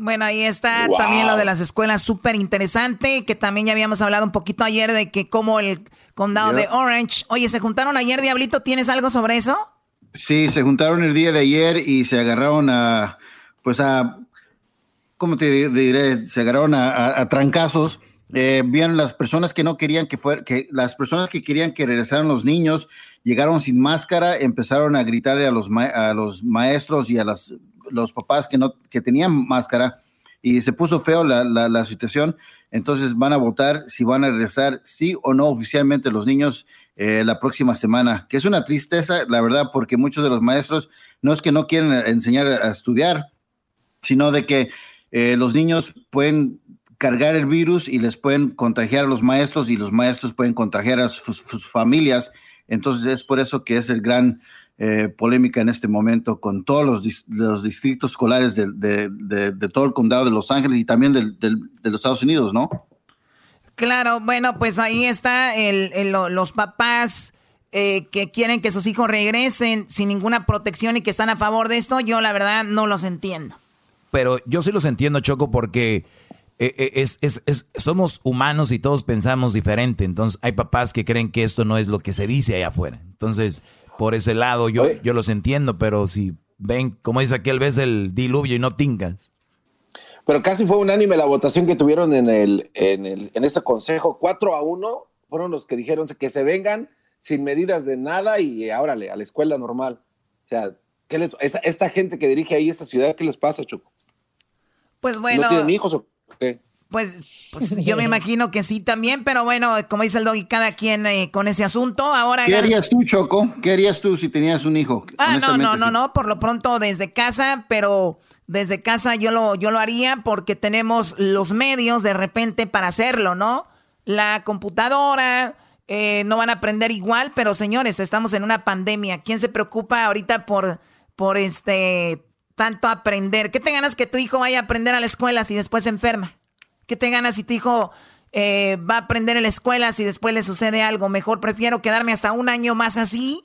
Bueno, ahí está también lo de las escuelas, súper interesante, que también ya habíamos hablado un poquito ayer de que como el condado de Orange. Oye, ¿se juntaron ayer, Diablito? ¿Tienes algo sobre eso? Sí, se juntaron el día de ayer y se agarraron a, pues a, ¿cómo te diré? Se agarraron a, trancazos. Eh, vieron las personas que no querían que fuera, que las personas que querían que regresaran los niños, llegaron sin máscara, empezaron a gritarle a los, a los maestros y a las los papás que, no, que tenían máscara y se puso feo la, la, situación. Entonces van a votar si van a regresar sí o no oficialmente los niños eh, la próxima semana, que es una tristeza, la verdad, porque muchos de los maestros no es que no quieren enseñar a estudiar, sino de que eh, los niños pueden cargar el virus y les pueden contagiar a los maestros y los maestros pueden contagiar a sus familias. Entonces es por eso que es el gran eh, polémica en este momento con todos los, los distritos escolares de, de, todo el condado de Los Ángeles y también de los Estados Unidos, ¿no? Claro, bueno, pues ahí está el, los papás eh, que quieren que sus hijos regresen sin ninguna protección y que están a favor de esto. Yo la verdad no los entiendo. Pero yo sí los entiendo, Choco, porque eh, es, es, es, somos humanos y todos pensamos diferente. Entonces hay papás que creen que esto no es lo que se dice allá afuera. Entonces por ese lado yo, yo los entiendo, pero si ven, como dice aquel, vez el diluvio y no tingas. Pero casi fue unánime la votación que tuvieron en el, en el, en este consejo. 4 a 1 fueron los que dijeron que se vengan sin medidas de nada y árale, a la escuela normal. O sea, ¿qué le, esta, gente que dirige ahí esta ciudad, ¿qué les pasa, Choco? Pues bueno. ¿No tienen hijos o qué? Pues, pues, yo me imagino que sí también, pero bueno, como dice el doggy, cada quien eh, con ese asunto. Ahora ¿Qué harías tú, Choco? ¿Qué harías tú si tenías un hijo? Ah, no, no, no, no, por lo pronto desde casa, pero desde casa yo lo, yo lo haría porque tenemos los medios de repente para hacerlo, ¿no? La computadora, eh, no van a aprender igual, pero señores, estamos en una pandemia. ¿Quién se preocupa ahorita por, por este tanto aprender? ¿Qué te ganas que tu hijo vaya a aprender a la escuela si después se enferma? ¿Qué te ganas si tu hijo eh, va a aprender en la escuela si después le sucede algo? Mejor prefiero quedarme hasta un año más así.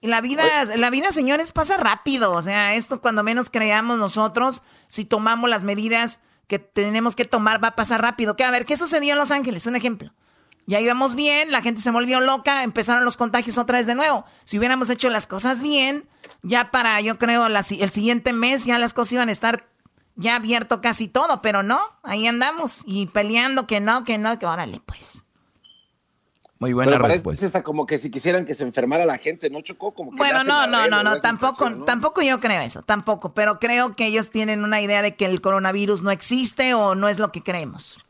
Y la vida, la vida, señores, pasa rápido. O sea, esto cuando menos creamos nosotros, si tomamos las medidas que tenemos que tomar, va a pasar rápido. Que a ver, ¿qué sucedió en Los Ángeles? Un ejemplo. Ya íbamos bien, la gente se volvió loca, empezaron los contagios otra vez de nuevo. Si hubiéramos hecho las cosas bien, ya para, yo creo, el siguiente mes ya las cosas iban a estar ya abierto casi todo, pero no, ahí andamos y peleando que no, que no, que órale, pues. Muy buena respuesta. Está como que si quisieran que se enfermara la gente, ¿no chocó? Como que bueno, no, no, no, no, tampoco, tampoco yo creo eso, tampoco, pero creo que ellos tienen una idea de que el coronavirus no existe o no es lo que creemos.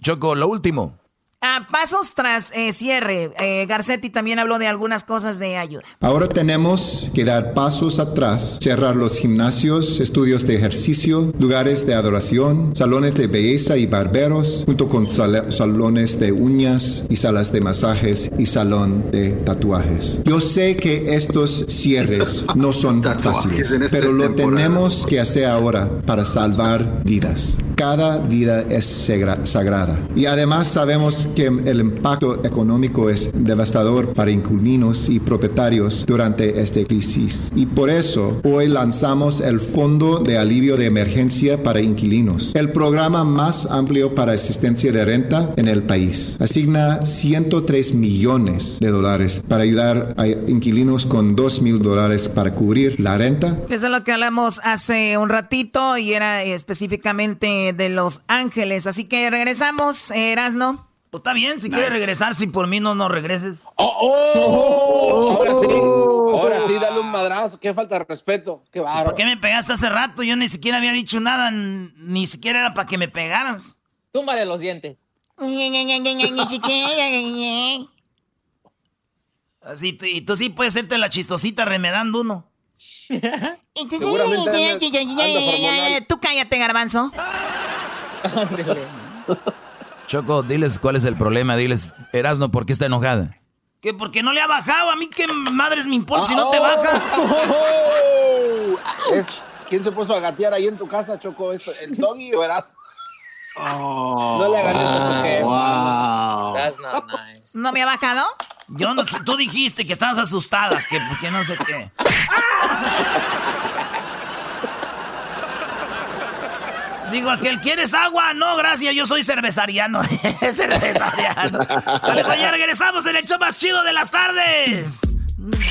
Choco, lo último. A pasos tras eh, cierre, eh, Garcetti también habló de algunas cosas de ayuda. Ahora tenemos que dar pasos atrás, cerrar los gimnasios, estudios de ejercicio, lugares de adoración, salones de belleza y barberos, junto con salones de uñas y salas de masajes y salón de tatuajes. Yo sé que estos cierres no son fáciles, este pero lo tenemos que hacer ahora para salvar vidas. Cada vida es sagrada. Y además sabemos que el impacto económico es devastador para inquilinos y propietarios durante esta crisis. Y por eso hoy lanzamos el Fondo de Alivio de Emergencia para Inquilinos, el programa más amplio para asistencia de renta en el país. Asigna 103 millones de dólares para ayudar a inquilinos con 2 mil dólares para cubrir la renta. Eso es lo que hablamos hace un ratito y era específicamente de Los Ángeles. Así que regresamos, Erasno. Pues está bien, si quieres regresar, si por mí no, no regreses. Oh, oh, ahora sí, ahora sí, dale un madrazo, qué falta de respeto, qué bárbaro. ¿Por qué me pegaste hace rato? Yo ni siquiera había dicho nada, ni siquiera era para que me pegaras. Túmbale los dientes. Así, y tú sí puedes hacerte la chistosita remedando uno. Tú cállate, garbanzo. Choco, diles cuál es el problema. Diles, Erasno, ¿por qué está enojada? Que porque no le ha bajado. A mí qué madres me importa si no te baja. ¿Quién se puso a gatear ahí en tu casa, Choco? ¿El doggy o Erasno? no le que wow. That's not nice. ¿No me ha bajado? Yo no, tú dijiste que estabas asustada, que, que no sé qué. Digo, aquel, ¿quieres agua? No, gracias, yo soy cervezariano. cervezariano. Vale, pues ya regresamos en el show más chido de las tardes.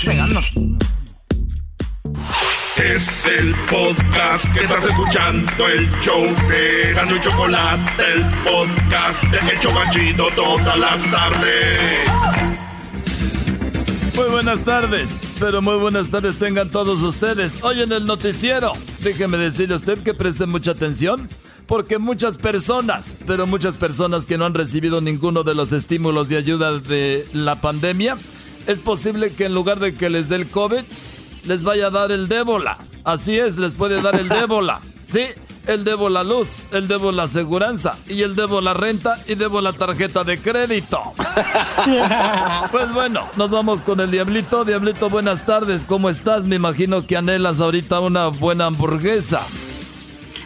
Pegando. Es el podcast que estás escuchando, el show de Gano y Chocolate, el podcast de El más chido todas las tardes. Muy buenas tardes, pero muy buenas tardes tengan todos ustedes. Hoy en el noticiero, déjeme decirle a usted que preste mucha atención, porque muchas personas, pero muchas personas que no han recibido ninguno de los estímulos de ayuda de la pandemia, es posible que en lugar de que les dé el COVID, les vaya a dar el débola. Así es, les puede dar el débola. Sí, el debo la luz, el debo la aseguranza y el debo la renta y debo la tarjeta de crédito. pues bueno, nos vamos con el Diablito. Diablito, buenas tardes, ¿cómo estás? Me imagino que anhelas ahorita una buena hamburguesa.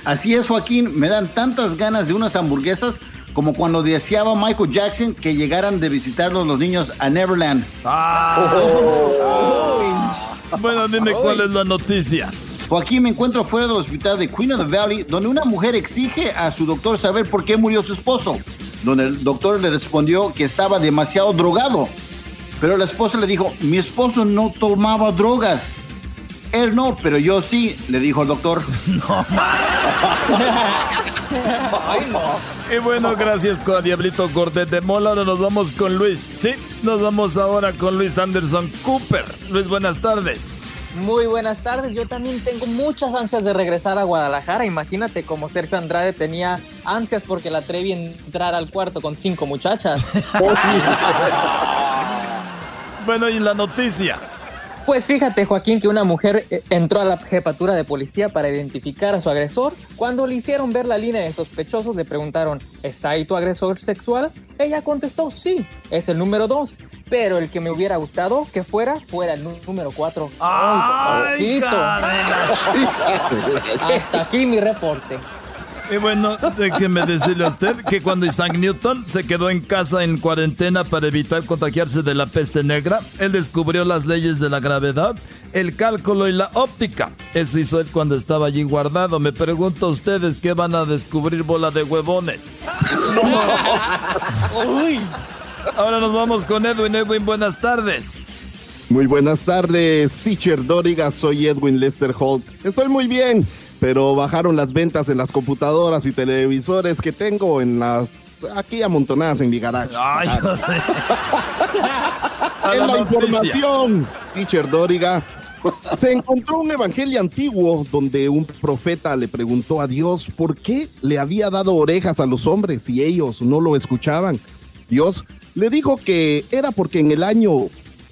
Así es, Joaquín, me dan tantas ganas de unas hamburguesas como cuando deseaba Michael Jackson que llegaran de visitarlos los niños a Neverland. Ah. Bueno, dime cuál es la noticia. Joaquín me encuentro fuera del hospital de Queen of the Valley, donde una mujer exige a su doctor saber por qué murió su esposo, donde el doctor le respondió que estaba demasiado drogado. Pero la esposa le dijo, mi esposo no tomaba drogas. Él no, pero yo sí, le dijo el doctor. No, Ay, no. Y bueno, gracias con Diablito Cortés de Mola. Ahora nos vamos con Luis. Sí, nos vamos ahora con Luis Anderson Cooper. Luis, buenas tardes. Muy buenas tardes. Yo también tengo muchas ansias de regresar a Guadalajara. Imagínate como Sergio Andrade tenía ansias porque la Trevi entrar al cuarto con cinco muchachas. bueno, y la noticia. Pues fíjate, Joaquín, que una mujer eh, entró a la jefatura de policía para identificar a su agresor. Cuando le hicieron ver la línea de sospechosos, le preguntaron, ¿está ahí tu agresor sexual? Ella contestó, sí, es el número dos. Pero el que me hubiera gustado que fuera, fuera el nú- número cuatro. ¡Ay! Hasta aquí mi reporte. Y bueno, déjeme decirle a usted que cuando Isaac Newton se quedó en casa en cuarentena para evitar contagiarse de la peste negra, él descubrió las leyes de la gravedad, el cálculo y la óptica. Eso hizo él cuando estaba allí guardado. Me pregunto a ustedes qué van a descubrir bola de huevones. Ahora nos vamos con Edwin. Edwin, buenas tardes. Muy buenas tardes, teacher Doriga. Soy Edwin Lester Holt. Estoy muy bien, pero bajaron las ventas en las computadoras y televisores que tengo en las aquí amontonadas en mi garage. Ay, no sé. En la la información, teacher Doriga, se encontró un evangelio antiguo donde un profeta le preguntó a Dios por qué le había dado orejas a los hombres y ellos no lo escuchaban. Dios le dijo que era porque en el año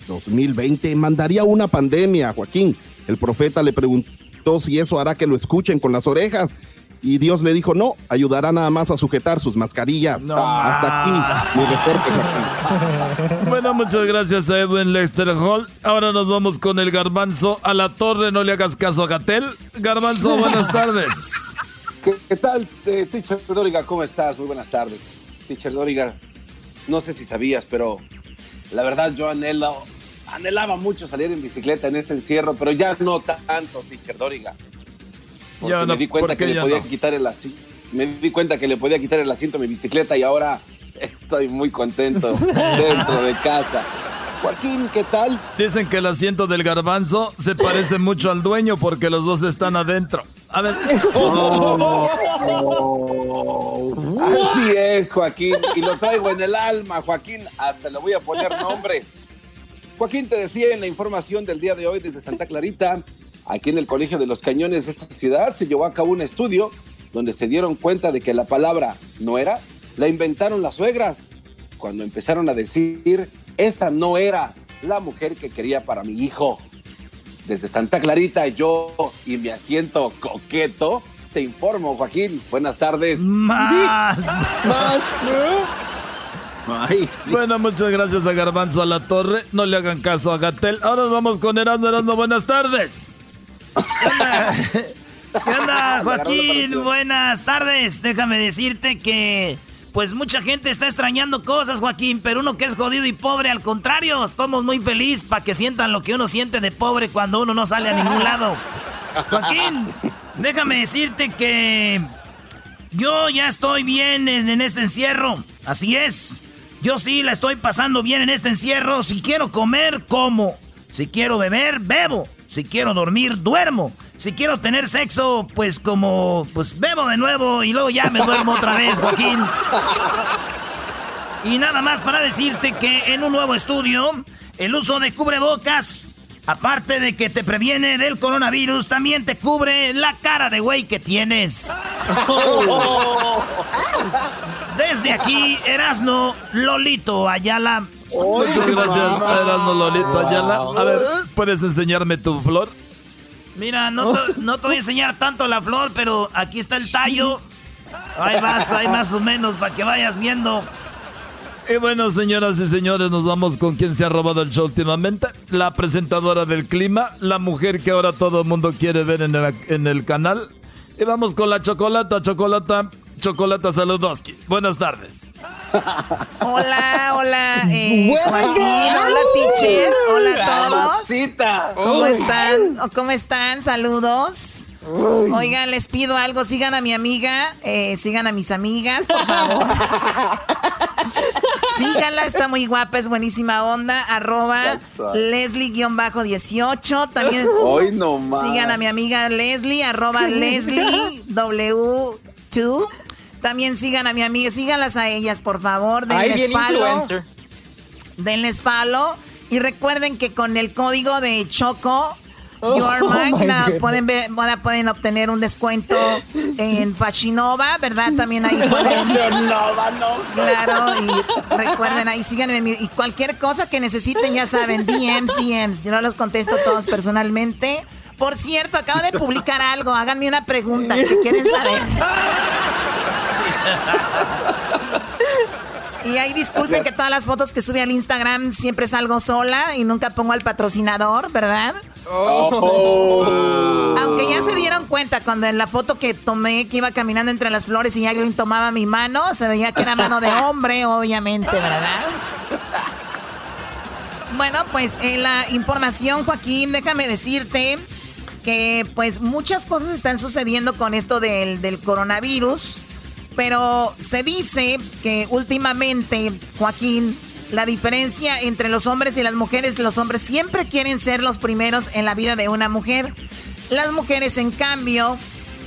2020 mandaría una pandemia, Joaquín. El profeta le preguntó si eso hará que lo escuchen con las orejas. Y Dios le dijo, no, ayudará nada más a sujetar sus mascarillas. Hasta aquí mi reporte. Bueno, muchas gracias a Edwin Lester Hall. Ahora nos vamos con el garbanzo a la torre. No le hagas caso a Gatel. Garbanzo, buenas tardes. ¿Qué, qué tal, eh, Teacher Doriga? ¿Cómo estás? Muy buenas tardes. Teacher Doriga, no sé si sabías, pero la verdad yo anhelo, anhelaba mucho salir en bicicleta en este encierro, pero ya no tanto, Teacher Doriga. Porque Ya no, me di cuenta ¿por qué que le podía no? quitar el asiento. Me di cuenta que le podía quitar el asiento a mi bicicleta y ahora estoy muy contento dentro de casa. Joaquín, ¿qué tal? Dicen que el asiento del garbanzo se parece mucho al dueño porque los dos están adentro. A ver. Así es, Joaquín. Y lo traigo en el alma, Joaquín. Hasta le voy a poner nombre. Joaquín, te decía en la información del día de hoy desde Santa Clarita, aquí en el Colegio de los Cañones de esta ciudad, se llevó a cabo un estudio donde se dieron cuenta de que la palabra no era, la inventaron las suegras. Cuando empezaron a decir, esa no era la mujer que quería para mi hijo. Desde Santa Clarita, yo y mi asiento coqueto, te informo, Joaquín. Buenas tardes. Más. Más. Ay, sí. Bueno, muchas gracias a Garbanzo a la torre. No le hagan caso a Gatel. Ahora nos vamos con Erasmo. Erasmo, buenas tardes. ¿Qué onda, Joaquín? Buenas tardes. Déjame decirte que, pues mucha gente está extrañando cosas, Joaquín, pero uno que es jodido y pobre, al contrario, estamos muy felices para que sientan lo que uno siente de pobre cuando uno no sale a ningún lado. Joaquín, déjame decirte que yo ya estoy bien en, en este encierro. Así es. Yo sí la estoy pasando bien en este encierro. Si quiero comer, como. Si quiero beber, bebo. Si quiero dormir, duermo. Si quiero tener sexo, pues como, pues bebo de nuevo y luego ya me duermo otra vez, Joaquín. Y nada más para decirte que en un nuevo estudio, el uso de cubrebocas, aparte de que te previene del coronavirus, también te cubre la cara de güey que tienes. Desde aquí, Erasno Lolito Ayala. Muchas gracias, Erasmo Lolito Ayala. A ver, ¿puedes enseñarme tu flor? Mira, no te, no te voy a enseñar tanto la flor, pero aquí está el tallo. Ahí vas, ahí más o menos, para que vayas viendo. Y bueno, señoras y señores, nos vamos con quien se ha robado el show últimamente. La presentadora del clima, la mujer que ahora todo el mundo quiere ver en el, en el canal. Y vamos con la chocolata, chocolata, chocolata Saludoski. Buenas tardes. Hola, hola, eh. Joaquín, hola, teacher, hola a todos. ¿Cómo Uy. están? ¿O ¿Cómo están? Saludos. Oigan, les pido algo, sigan a mi amiga, eh, sigan a mis amigas, por favor. Síganla, está muy guapa, es buenísima onda, arroba Leslie-18, también Hoy no más. sigan a mi amiga Leslie, arroba Leslie W2. También sigan a mi amiga, síganlas a ellas, por favor, denles follow influencer. denles follow y recuerden que con el código de Choco Oh, Your oh pueden ver, pueden obtener un descuento en Fachinova, ¿verdad? También ahí pueden. Nova, no. Claro, y recuerden ahí, síganme. Y cualquier cosa que necesiten, ya saben, DMs, DMs. Yo no los contesto todos personalmente. Por cierto, acabo de publicar algo. Háganme una pregunta que quieren saber. Y ahí disculpen que todas las fotos que sube al Instagram siempre salgo sola y nunca pongo al patrocinador, ¿verdad? Aunque ya se dieron cuenta cuando en la foto que tomé que iba caminando entre las flores y alguien tomaba mi mano, se veía que era mano de hombre, obviamente, ¿verdad? Bueno, pues en la información, Joaquín, déjame decirte que pues muchas cosas están sucediendo con esto del, del coronavirus, pero se dice que últimamente, Joaquín, la diferencia entre los hombres y las mujeres, los hombres siempre quieren ser los primeros en la vida de una mujer. Las mujeres, en cambio,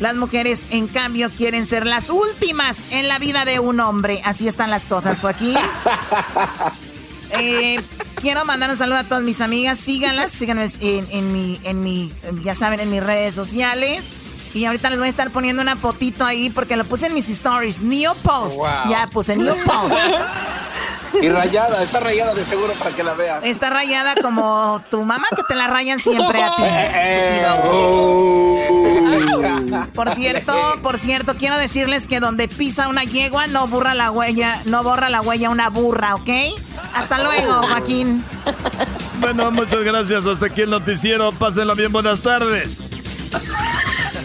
las mujeres, en cambio, quieren ser las últimas en la vida de un hombre. Así están las cosas, Joaquín. Eh, quiero mandar un saludo a todas mis amigas. Síganlas, síganme en, en mi, en mi, ya saben, en mis redes sociales. Y ahorita les voy a estar poniendo una fotito ahí porque lo puse en mis stories. New post. Wow. Ya puse new post. Y rayada, está rayada de seguro para que la vea. Está rayada como tu mamá que te la rayan siempre a ti. Por cierto, por cierto, quiero decirles que donde pisa una yegua no borra la huella, no borra la huella una burra, ¿ok? Hasta luego, Joaquín. Bueno, muchas gracias. Hasta aquí el noticiero. Pásenla bien. Buenas tardes.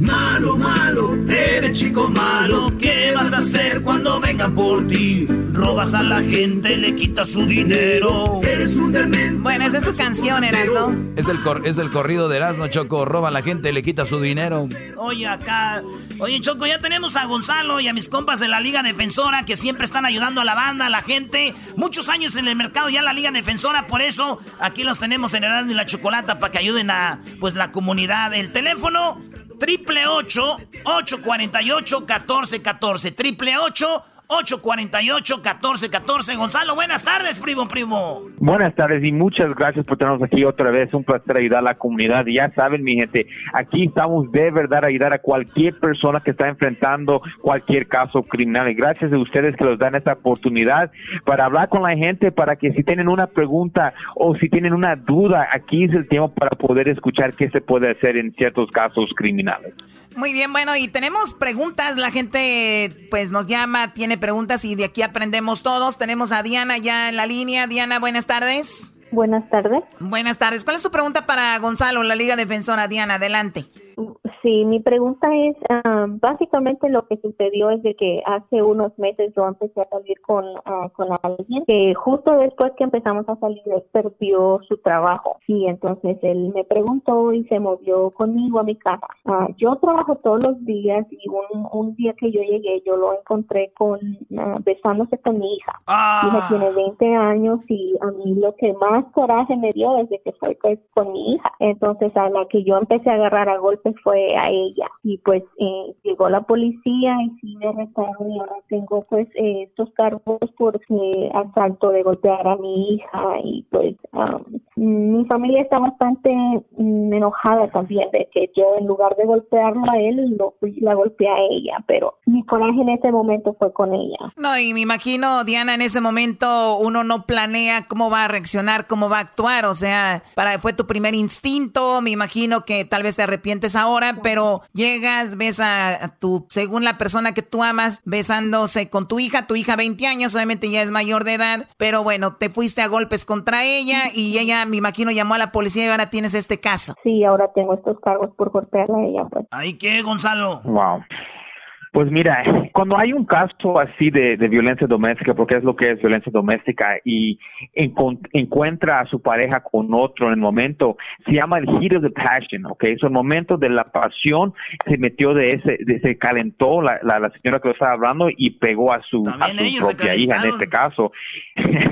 Malo, malo, eres chico malo. ¿Qué vas a hacer cuando vengan por ti? Robas a la gente, le quitas su dinero. Eres un demente. Bueno, esa es tu canción, Eras, ¿no? Es el, cor- es el corrido de Erasmo Choco. Roba a la gente, le quita su dinero. Oye, acá. Oye, Choco, ya tenemos a Gonzalo y a mis compas de la Liga Defensora que siempre están ayudando a la banda, a la gente. Muchos años en el mercado ya la Liga Defensora, por eso aquí los tenemos en Erasmo y la Chocolata para que ayuden a pues la comunidad. El teléfono triple ocho ocho cuarenta y ocho catorce catorce. Triple ocho ocho cuarenta y ocho catorce catorce Gonzalo, buenas tardes, primo, primo. Buenas tardes y muchas gracias por tenernos aquí otra vez. Un placer ayudar a la comunidad. Ya saben, mi gente, aquí estamos de verdad a ayudar a cualquier persona que está enfrentando cualquier caso criminal. Y gracias a ustedes que nos dan esta oportunidad para hablar con la gente, para que si tienen una pregunta o si tienen una duda, aquí es el tiempo para poder escuchar qué se puede hacer en ciertos casos criminales. Muy bien, bueno, y tenemos preguntas. La gente, pues, nos llama, tiene preguntas y de aquí aprendemos todos. Tenemos a Diana ya en la línea. Diana, buenas tardes. Buenas tardes. Buenas tardes. ¿Cuál es tu pregunta para Gonzalo, la Liga Defensora? Diana, adelante. Sí, mi pregunta es, ah, básicamente lo que sucedió es de que hace unos meses yo empecé a salir con, ah, con alguien que justo después que empezamos a salir él perdió su trabajo y entonces él me preguntó y se movió conmigo a mi casa. Ah, yo trabajo todos los días y un, un día que yo llegué yo lo encontré con ah, besándose con mi hija. Mi hija tiene 20 años y a mí lo que más coraje me dio desde que fue pues, con mi hija. Entonces a la que yo empecé a agarrar a golpes fue a ella y pues eh, llegó la policía y sí me arrestaron y ahora tengo pues eh, estos cargos por eh, asalto de golpear a mi hija y pues am, mi familia está bastante mm, enojada también de que yo en lugar de golpearlo a él lo la golpeé a ella pero mi coraje en ese momento fue con ella No, y me imagino, Diana, en ese momento uno no planea cómo va a reaccionar, cómo va a actuar. O sea, para fue tu primer instinto. Me imagino que tal vez te arrepientes ahora, pero llegas, ves a, a tu, según la persona que tú amas, besándose con tu hija, tu hija 20 años, obviamente ya es mayor de edad, pero bueno, te fuiste a golpes contra ella y ella, me imagino, llamó a la policía y ahora tienes este caso. sí ahora tengo estos cargos por golpearla a ella pues ¿Ahí qué, Gonzalo? Wow. Pues mira, cuando hay un caso así de, de violencia doméstica, porque es lo que es violencia doméstica, y encuentra a su pareja con otro en el momento, se llama el heat of the passion, ¿ok? Es el momento de la pasión, se metió de ese, de- se calentó la, la, la señora que lo estaba hablando y pegó a su, a propia hija en este caso.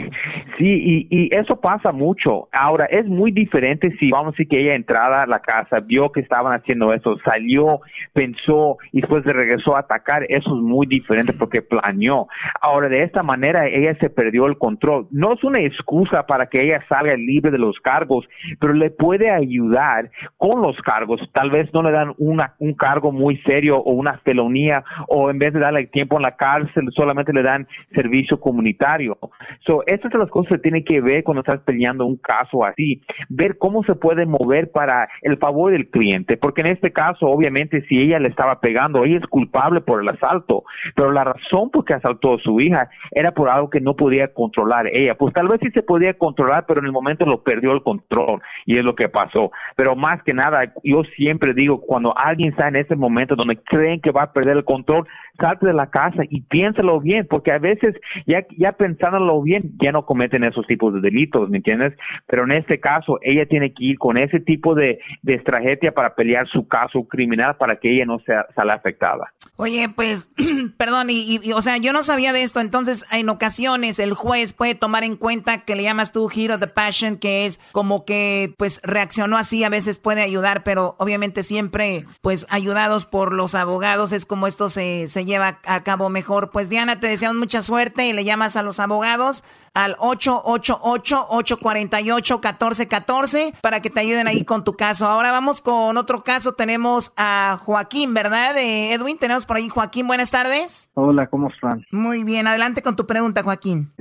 Sí, y, y eso pasa mucho. Ahora, es muy diferente si vamos a decir que ella entrada a la casa, vio que estaban haciendo eso, salió, pensó y después de regresó a atacar. Eso es muy diferente porque planeó. Ahora, de esta manera, ella se perdió el control. No es una excusa para que ella salga libre de los cargos, pero le puede ayudar con los cargos. Tal vez no le dan una, un cargo muy serio o una felonía, o en vez de darle tiempo en la cárcel, solamente le dan servicio comunitario. So, estas son las cosas que tiene que ver cuando estás peleando un caso así, ver cómo se puede mover para el favor del cliente, porque en este caso, obviamente, si ella le estaba pegando, ella es culpable por el asalto, pero la razón por que asaltó a su hija era por algo que no podía controlar ella. Pues tal vez sí se podía controlar, pero en el momento lo perdió el control y es lo que pasó. Pero más que nada, yo siempre digo, cuando alguien está en ese momento donde creen que va a perder el control, salte de la casa y piénsalo bien, porque a veces ya, ya pensándolo bien, ya no cometen esos tipos de delitos, ¿me entiendes? Pero en este caso, ella tiene que ir con ese tipo de, de estrategia para pelear su caso criminal para que ella no sea, salga afectada. Oye, pues, perdón, y, o sea, yo no sabía de esto, entonces en ocasiones el juez puede tomar en cuenta que le llamas tú Hero of the Passion, que es como que, pues, reaccionó así, a veces puede ayudar, pero obviamente siempre, pues, ayudados por los abogados, es como esto se, se lleva a cabo mejor. Pues, Diana, te deseamos mucha suerte y le llamas a los abogados al 888-848-1414 para que te ayuden ahí con tu caso. Ahora vamos con otro caso. Tenemos a Joaquín, ¿verdad? Eh, Edwin, tenemos por ahí Joaquín. Buenas tardes. Hola, ¿cómo están? Muy bien, adelante con tu pregunta, Joaquín.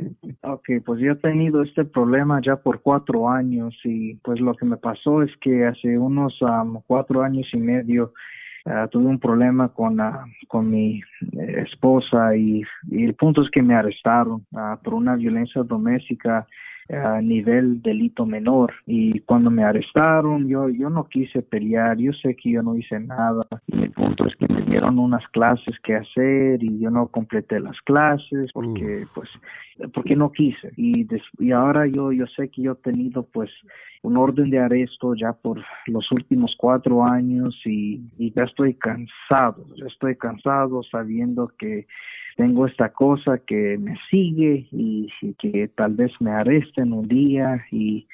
Ok, pues yo he tenido este problema ya por cuatro años y pues lo que me pasó es que hace unos cuatro años y medio ah, tuve un problema con, con mi eh, esposa y, y el punto es que me arrestaron ah, por una violencia doméstica a nivel delito menor. Y cuando me arrestaron yo yo no quise pelear yo sé que yo no hice nada. Y el punto es que me dieron unas clases que hacer y yo no completé las clases porque pues porque no quise. Y des- y ahora yo yo sé que yo he tenido pues un orden de arresto ya por los últimos cuatro años y, y ya estoy cansado ya estoy cansado sabiendo que tengo esta cosa que me sigue y, y que tal vez me arresten un día y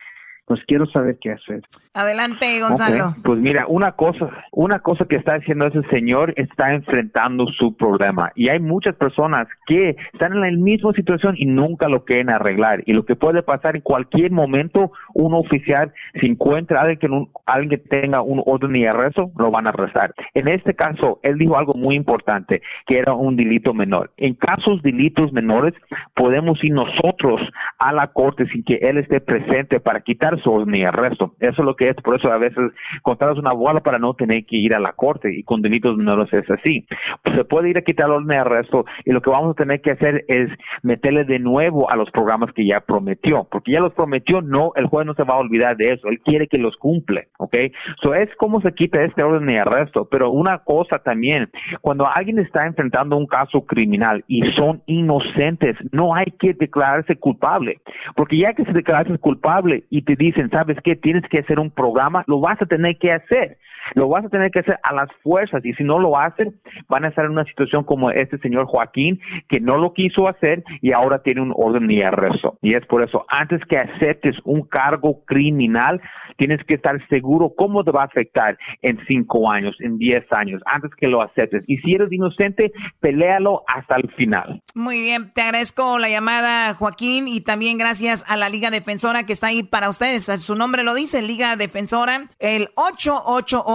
pues quiero saber qué hacer. Adelante, Gonzalo. Ok, Pues mira, una cosa, una cosa que está haciendo ese señor está enfrentando su problema y hay muchas personas que están en la misma situación y nunca lo quieren arreglar y lo que puede pasar en cualquier momento un oficial si encuentra a alguien que, no- alguien que tenga un orden de arresto lo van a arrestar. En este caso él dijo algo muy importante que era un delito menor. En casos de delitos menores podemos ir nosotros a la corte sin que él esté presente para quitar orden de arresto. Eso es lo que es, por eso a veces contratas una abogado para no tener que ir a la corte y con delitos menores es así. Pues se puede ir a quitar el orden de arresto y lo que vamos a tener que hacer es meterle de nuevo a los programas que ya prometió, porque ya los prometió, no, el juez no se va a olvidar de eso, él quiere que los cumple, ¿ok? So es como se quita este orden de arresto, pero una cosa también, cuando alguien está enfrentando un caso criminal y son inocentes, no hay que declararse culpable, porque ya que se declararse culpable y te dicen, ¿sabes qué? Tienes que hacer un programa, lo vas a tener que hacer. Lo vas a tener que hacer a las fuerzas y si no lo hacen, van a estar en una situación como este señor Joaquín, que no lo quiso hacer y ahora tiene un orden de arresto. Y es por eso, antes que aceptes un cargo criminal, tienes que estar seguro cómo te va a afectar en cinco años, en diez años, antes que lo aceptes. Y si eres inocente, peléalo hasta el final. Muy bien, te agradezco la llamada, Joaquín, y también gracias a la Liga Defensora que está ahí para ustedes. Su nombre lo dice, Liga Defensora. El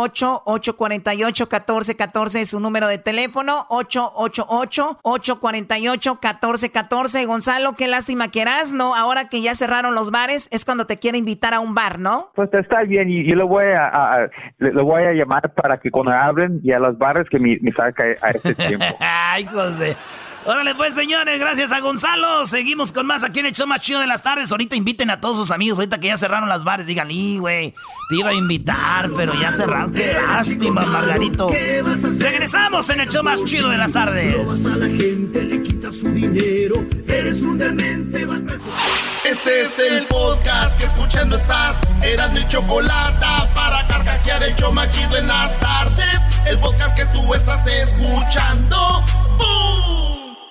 888-848-1414 es su número de teléfono. 888-848-1414. Gonzalo, qué lástima que eras, ¿no? Ahora que ya cerraron los bares, es cuando te quiere invitar a un bar, ¿no? Pues está bien, y yo le voy a, a- a- le, le voy a llamar para que cuando abren y a los bares que me, me saque a, a este tiempo. Ay, de... Órale pues, señores, gracias a Gonzalo. Seguimos con más aquí en el show más chido de las tardes. Ahorita inviten a todos sus amigos, ahorita que ya cerraron las bares. Digan, y güey, te iba a invitar, pero ya cerraron. Qué lástima, Margarito. Regresamos en el show más chido de las tardes. Este es el podcast que escuchando estás. Eran mi chocolate para carcajear el show más chido en las tardes. El podcast que tú estás escuchando. ¡Bum!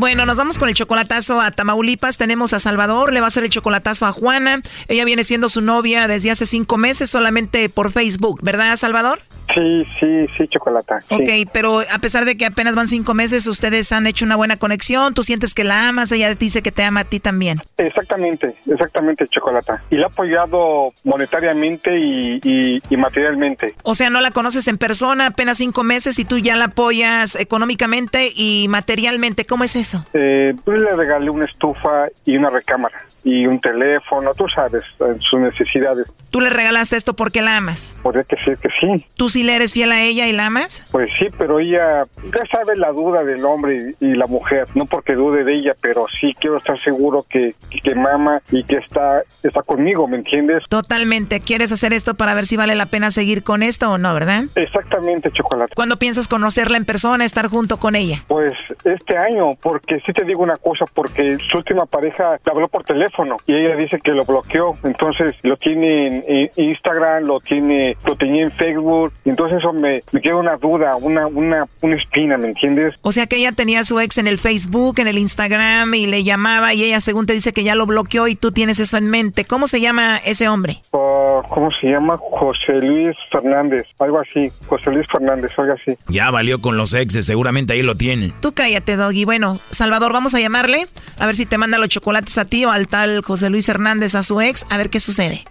Bueno, nos vamos con el chocolatazo a Tamaulipas. Tenemos a Salvador, le va a hacer el chocolatazo a Juana. Ella viene siendo su novia desde hace cinco meses solamente por Facebook, ¿verdad, Salvador? Sí, sí, sí, chocolata. sí. Ok, pero a pesar de que apenas van cinco meses, ustedes han hecho una buena conexión. Tú sientes que la amas, ella dice que te ama a ti también. Exactamente, exactamente, chocolata. Y la ha apoyado monetariamente y, y- y materialmente. O sea, no la conoces en persona, apenas cinco meses y tú ya la apoyas económicamente y materialmente. ¿Cómo es eso? Eh, pues le regalé una estufa y una recámara y un teléfono, tú sabes, sus necesidades. Tú le regalaste esto porque la amas. Podría sí, que sí. ¿Tú sí le eres fiel a ella y la amas? Pues sí, pero ella, ya sabe la duda del hombre y, y la mujer, no porque dude de ella, pero sí quiero estar seguro que, que, que mama y que está, está conmigo, ¿me entiendes? Totalmente. ¿Quieres hacer esto para ver si vale la pena seguir con esto o no, verdad? Exactamente, chocolate. ¿Cuándo piensas conocerla en persona, estar junto con ella? Pues este año, porque sí te digo una cosa, porque su última pareja le habló por teléfono y ella dice que lo bloqueó, entonces lo tiene en, Instagram, lo tiene, lo tenía en Facebook, entonces eso me, me queda una duda, una, una, una espina, ¿me entiendes? O sea que ella tenía a su ex en el Facebook, en el Instagram y le llamaba y ella según te dice que ya lo bloqueó y tú tienes eso en mente. ¿Cómo se llama ese hombre? Oh, ¿Cómo se llama? José Luis Fernández, algo así, José Luis Fernández, algo así. Ya valió con los exes, seguramente ahí lo tienen. Tú cállate, Doggy. Bueno, Salvador, vamos a llamarle a ver si te manda los chocolates a ti o al tal José Luis Hernández a su ex, a ver qué sucede.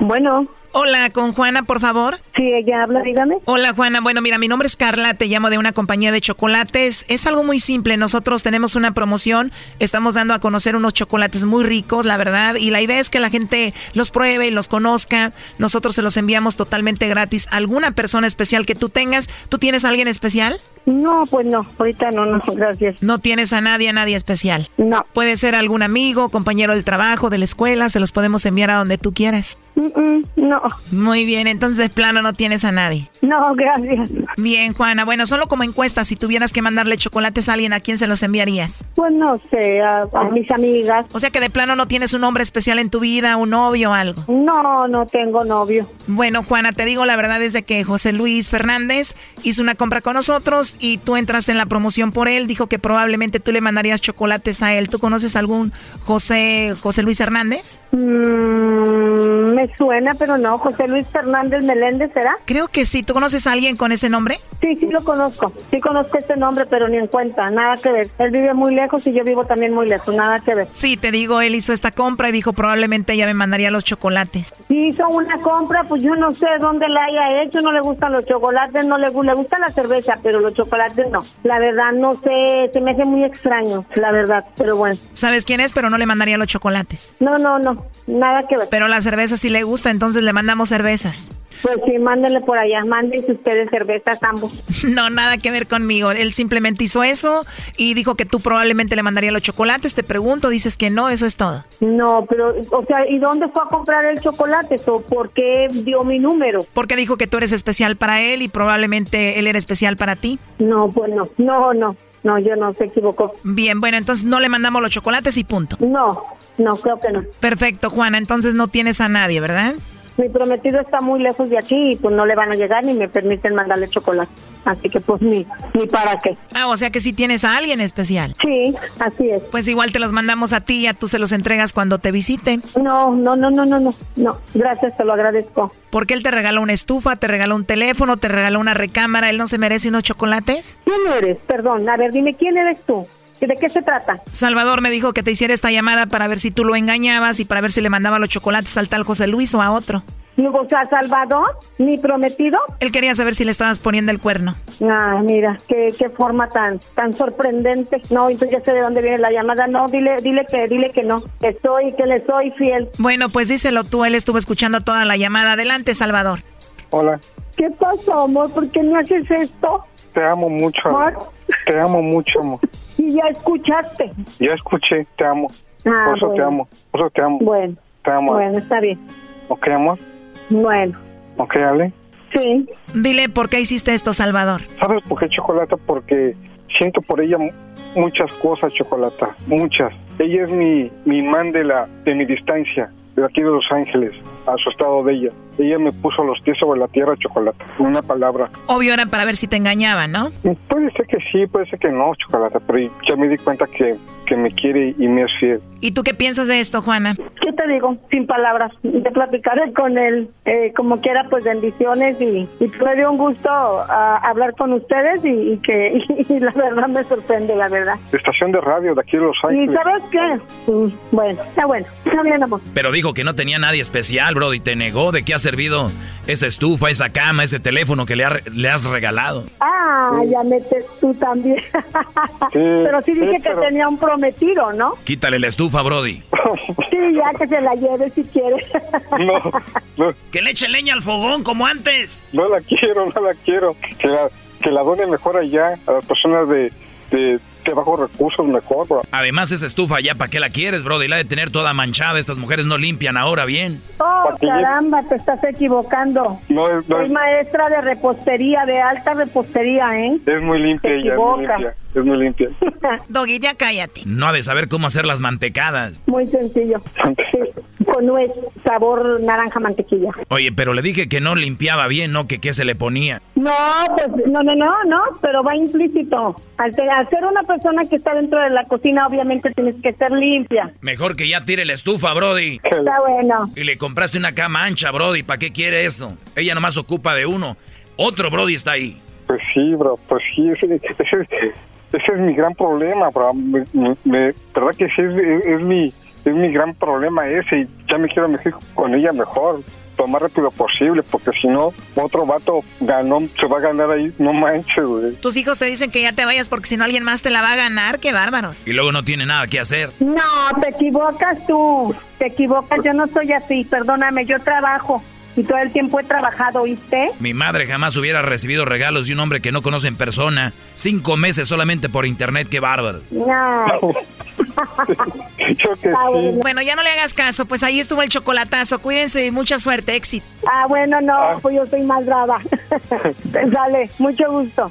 Bueno. Hola, con Juana, por favor. Sí, ella habla, dígame. Hola, Juana. Bueno, mira, mi nombre es Carla, te llamo de una compañía de chocolates. Es algo muy simple. Nosotros tenemos una promoción, estamos dando a conocer unos chocolates muy ricos, la verdad, y la idea es que la gente los pruebe y los conozca. Nosotros se los enviamos totalmente gratis. ¿Alguna persona especial que tú tengas? ¿Tú tienes a alguien especial? No, pues no, ahorita no, no, gracias. No tienes a nadie, a nadie especial. No. Puede ser algún amigo, compañero del trabajo, de la escuela, se los podemos enviar a donde tú quieras. no. Muy bien, entonces de plano no tienes a nadie. No, gracias. Bien, Juana. Bueno, solo como encuesta, si tuvieras que mandarle chocolates a alguien, ¿a quién se los enviarías? Pues no sé, a, a mis amigas. O sea que de plano no tienes un hombre especial en tu vida, un novio o algo. No, no tengo novio. Bueno, Juana, te digo la verdad es de que José Luis Fernández hizo una compra con nosotros y tú entraste en la promoción por él. Dijo que probablemente tú le mandarías chocolates a él. ¿Tú conoces algún José José Luis Hernández? Mm, me suena, pero no. José Luis Fernández Meléndez, ¿será? Creo que sí. ¿Tú conoces a alguien con ese nombre? Sí, sí lo conozco. Sí conozco este nombre, pero ni en cuenta. Nada que ver. Él vive muy lejos y yo vivo también muy lejos. Nada que ver. Sí, te digo, él hizo esta compra y dijo probablemente ella me mandaría los chocolates. Si hizo una compra, pues yo no sé dónde la haya hecho. No le gustan los chocolates, no le, le gusta la cerveza, pero los chocolates no. La verdad, no sé. Se me hace muy extraño, la verdad. Pero bueno. ¿Sabes quién es? Pero no le mandaría los chocolates. No, no, no. Nada que ver. Pero la cerveza sí le gusta, entonces le mandamos cervezas. Pues sí, mándenle por allá. Mándense ustedes cervezas ambos. No, nada que ver conmigo. Él simplemente hizo eso y dijo que tú probablemente le mandaría los chocolates. Te pregunto, dices que no, eso es todo. No, pero, o sea, ¿y dónde fue a comprar el chocolate? ¿O por qué dio mi número? Porque dijo que tú eres especial para él y probablemente él era especial para ti. No, pues no. No, no. No, yo no se equivocó. Bien, bueno, entonces no le mandamos los chocolates y punto. No, no, creo que no. Perfecto, Juana. Entonces no tienes a nadie, ¿verdad? Mi prometido está muy lejos de aquí y pues no le van a llegar ni me permiten mandarle chocolate. así que pues ni, ni para qué. Ah, o sea que sí tienes a alguien especial. Sí, así es. Pues igual te los mandamos a ti, ya tú se los entregas cuando te visiten. No, no, no, no, no, no, no, gracias, te lo agradezco. Porque él te regaló una estufa, te regaló un teléfono, te regaló una recámara, ¿él no se merece unos chocolates? ¿Quién eres? Perdón, a ver, dime, ¿quién eres tú? ¿De qué se trata? Salvador me dijo que te hiciera esta llamada para ver si tú lo engañabas y para ver si le mandaba los chocolates al tal José Luis o a otro. O sea, Salvador, mi prometido. Él quería saber si le estabas poniendo el cuerno. Ah, mira, qué, qué forma tan tan sorprendente. No, entonces ya sé de dónde viene la llamada. No, dile dile que dile que no. Que soy que le soy fiel. Bueno, pues díselo tú, él estuvo escuchando toda la llamada. Adelante, Salvador. Hola. ¿Qué pasó, amor? ¿Por qué me haces esto? Te amo mucho. Amor. Te amo mucho, amor. Y ya escuchaste. Ya escuché, te amo. Ah, por eso te bueno. amo, por eso te amo. Bueno. Te amo. Bueno, está bien. ¿Ok, amor? Bueno. ¿Ok, Ale? Sí. Dile por qué hiciste esto, Salvador. ¿Sabes por qué Chocolata? Porque siento por ella mu- muchas cosas, Chocolata, muchas. Ella es mi, mi imán de, la, de mi distancia, de aquí de Los Ángeles, a su estado de ella. Ella me puso los pies sobre la tierra, Chocolata, en una palabra. Obvio era para ver si te engañaban, ¿no? Puede ser que sí, puede ser que no, Chocolata, pero ya me di cuenta que, que me quiere y me es fiel. ¿Y tú qué piensas de esto, Juana? ¿Qué te digo? Sin palabras. Te platicaré con él. Eh, como quiera, pues bendiciones y, y me dio un gusto ah, hablar con ustedes y, y que y, la verdad me sorprende, la verdad. Estación de radio de aquí de Los ¿Y Ángeles. sabes qué? Mm, Bueno, está bueno. Está bien, amor. Pero dijo que no tenía nadie especial, bro, y te negó de qué ha servido esa estufa, esa cama, ese teléfono que le, ha- le has regalado. Ah, ya metes tú también. pero sí dije sí, que pero- tenía un prometido, ¿no? Quítale la estufa, Brody. Sí, ya que se la lleve si quiere. No, no, Que le eche leña al fogón como antes. no la quiero, no la quiero. Que la, que la done mejor allá a las personas de, de, de bajos recursos, mejor, bro. Además, esa estufa ya, ¿para qué la quieres, Brody? La de tener toda manchada. Estas mujeres no limpian ahora bien. Oh, caramba, te estás equivocando. No es, no Soy es, maestra de repostería, de alta repostería, ¿eh? es muy limpia Te ella, es muy limpia. Es muy limpia. Doggy, ya cállate. No ha de saber cómo hacer las mantecadas. Muy sencillo. Sí, con nuez, sabor naranja mantequilla. Oye, pero le dije que no limpiaba bien, ¿no? Que qué se le ponía. No, pues no, no, no, no, pero va implícito. Al, te- al ser una persona que está dentro de la cocina, obviamente tienes que ser limpia. Mejor que ya tire la estufa, Brody. Está bueno. Y le compraste una cama ancha, Brody. ¿Para qué quiere eso? Ella nomás ocupa de uno. Otro Brody está ahí. Pues sí, bro, pues sí, ese, ese, ese es mi gran problema, bro. Me, me- me- verdad que sí, es, es- es mi, es mi gran problema ese y ya me quiero meter con ella mejor, lo más rápido posible, porque si no, otro vato ganó, se va a ganar ahí, no manches, güey. Tus hijos te dicen que ya te vayas porque si no alguien más te la va a ganar. ¡Qué bárbaros! Y luego no tiene nada que hacer. No, te equivocas tú. Te equivocas, yo no soy así, perdóname, yo trabajo. Y todo el tiempo he trabajado, ¿oíste? Mi madre jamás hubiera recibido regalos de un hombre que no conoce en persona. Cinco meses solamente por internet, qué bárbaro. No. Yo que Ah, bueno. Bueno, ya no le hagas caso, pues ahí estuvo el chocolatazo. Cuídense y mucha suerte, éxito. Ah, bueno, no, pues yo soy más brava. Dale, mucho gusto.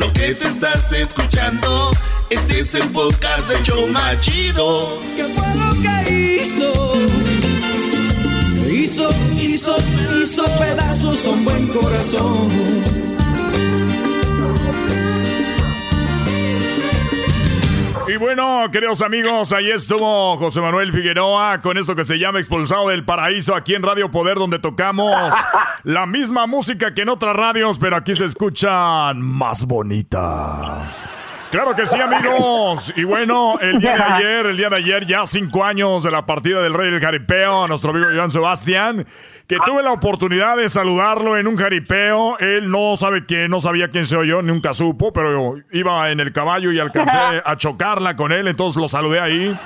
Lo que te estás escuchando, este es el podcast de Choma Chido. ¿Qué fue lo que hizo? Hizo, hizo, hizo pedazos un buen corazón. Y bueno, queridos amigos, ahí estuvo José Manuel Figueroa con esto que se llama Expulsado del Paraíso aquí en Radio Poder, donde tocamos la misma música que en otras radios, pero aquí se escuchan más bonitas. Claro que sí, amigos. Y bueno, el día de ayer, el día de ayer, ya cinco años de la partida del Rey del Jaripeo, nuestro amigo Joan Sebastián, que tuve la oportunidad de saludarlo en un jaripeo. Él no sabe quién, no sabía quién soy yo, nunca supo, pero iba en el caballo y alcancé a chocarla con él, entonces lo saludé ahí.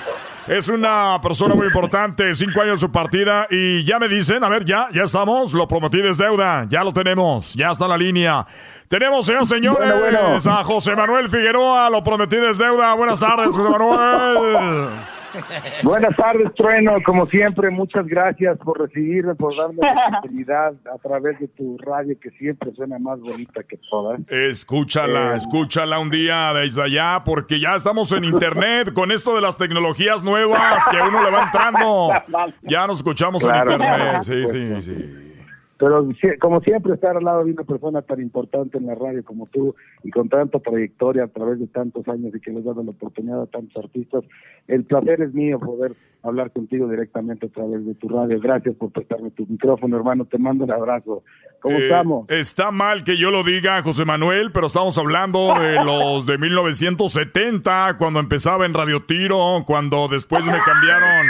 Es una persona muy importante, cinco años su partida y ya me dicen, a ver, ya, ya estamos, lo prometí desde deuda, ya lo tenemos, ya está la línea. Tenemos, señores, señores, a José Manuel Figueroa, lo prometí desde deuda. Buenas tardes, José Manuel. Buenas tardes, Trueno. Como siempre, muchas gracias por recibirme, por darme la oportunidad a través de tu radio que siempre suena más bonita que todas. Escúchala, Eh, escúchala un día desde allá, porque ya estamos en internet con esto de las tecnologías nuevas que uno le va entrando. Ya nos escuchamos Claro. en internet. Sí, Pues, sí, sí. Pero como siempre, estar al lado de una persona tan importante en la radio como tú y con tanta trayectoria a través de tantos años y que les dado la oportunidad a tantos artistas, el placer es mío poder hablar contigo directamente a través de tu radio. Gracias por prestarme tu micrófono, hermano. Te mando un abrazo. ¿Cómo Eh, estamos? Está mal que yo lo diga, José Manuel, pero estamos hablando de los de 1970, cuando empezaba en Radio Tiro, cuando después me cambiaron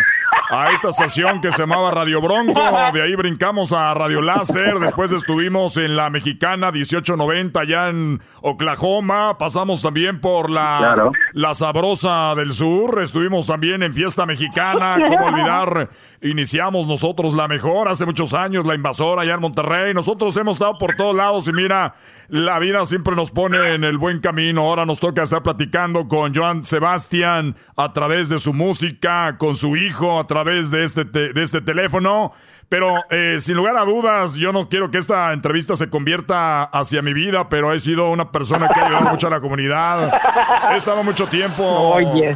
a esta estación que se llamaba Radio Bronco, de ahí brincamos a Radio Láser, después estuvimos en la mexicana 1890 allá en Oklahoma, pasamos también por la, Claro. la Sabrosa del Sur, estuvimos también en Fiesta Mexicana, cómo olvidar, iniciamos nosotros la mejor hace muchos años, la invasora allá en Monterrey, nosotros hemos estado por todos lados y mira, la vida siempre nos pone en el buen camino, ahora nos toca estar platicando con Joan Sebastián a través de su música, con su hijo a través de este, te- de este teléfono. Pero eh, sin lugar a dudas, yo no quiero que esta entrevista se convierta hacia mi vida, pero he sido una persona que ha ayudado mucho a la comunidad. He estado mucho tiempo. Oye,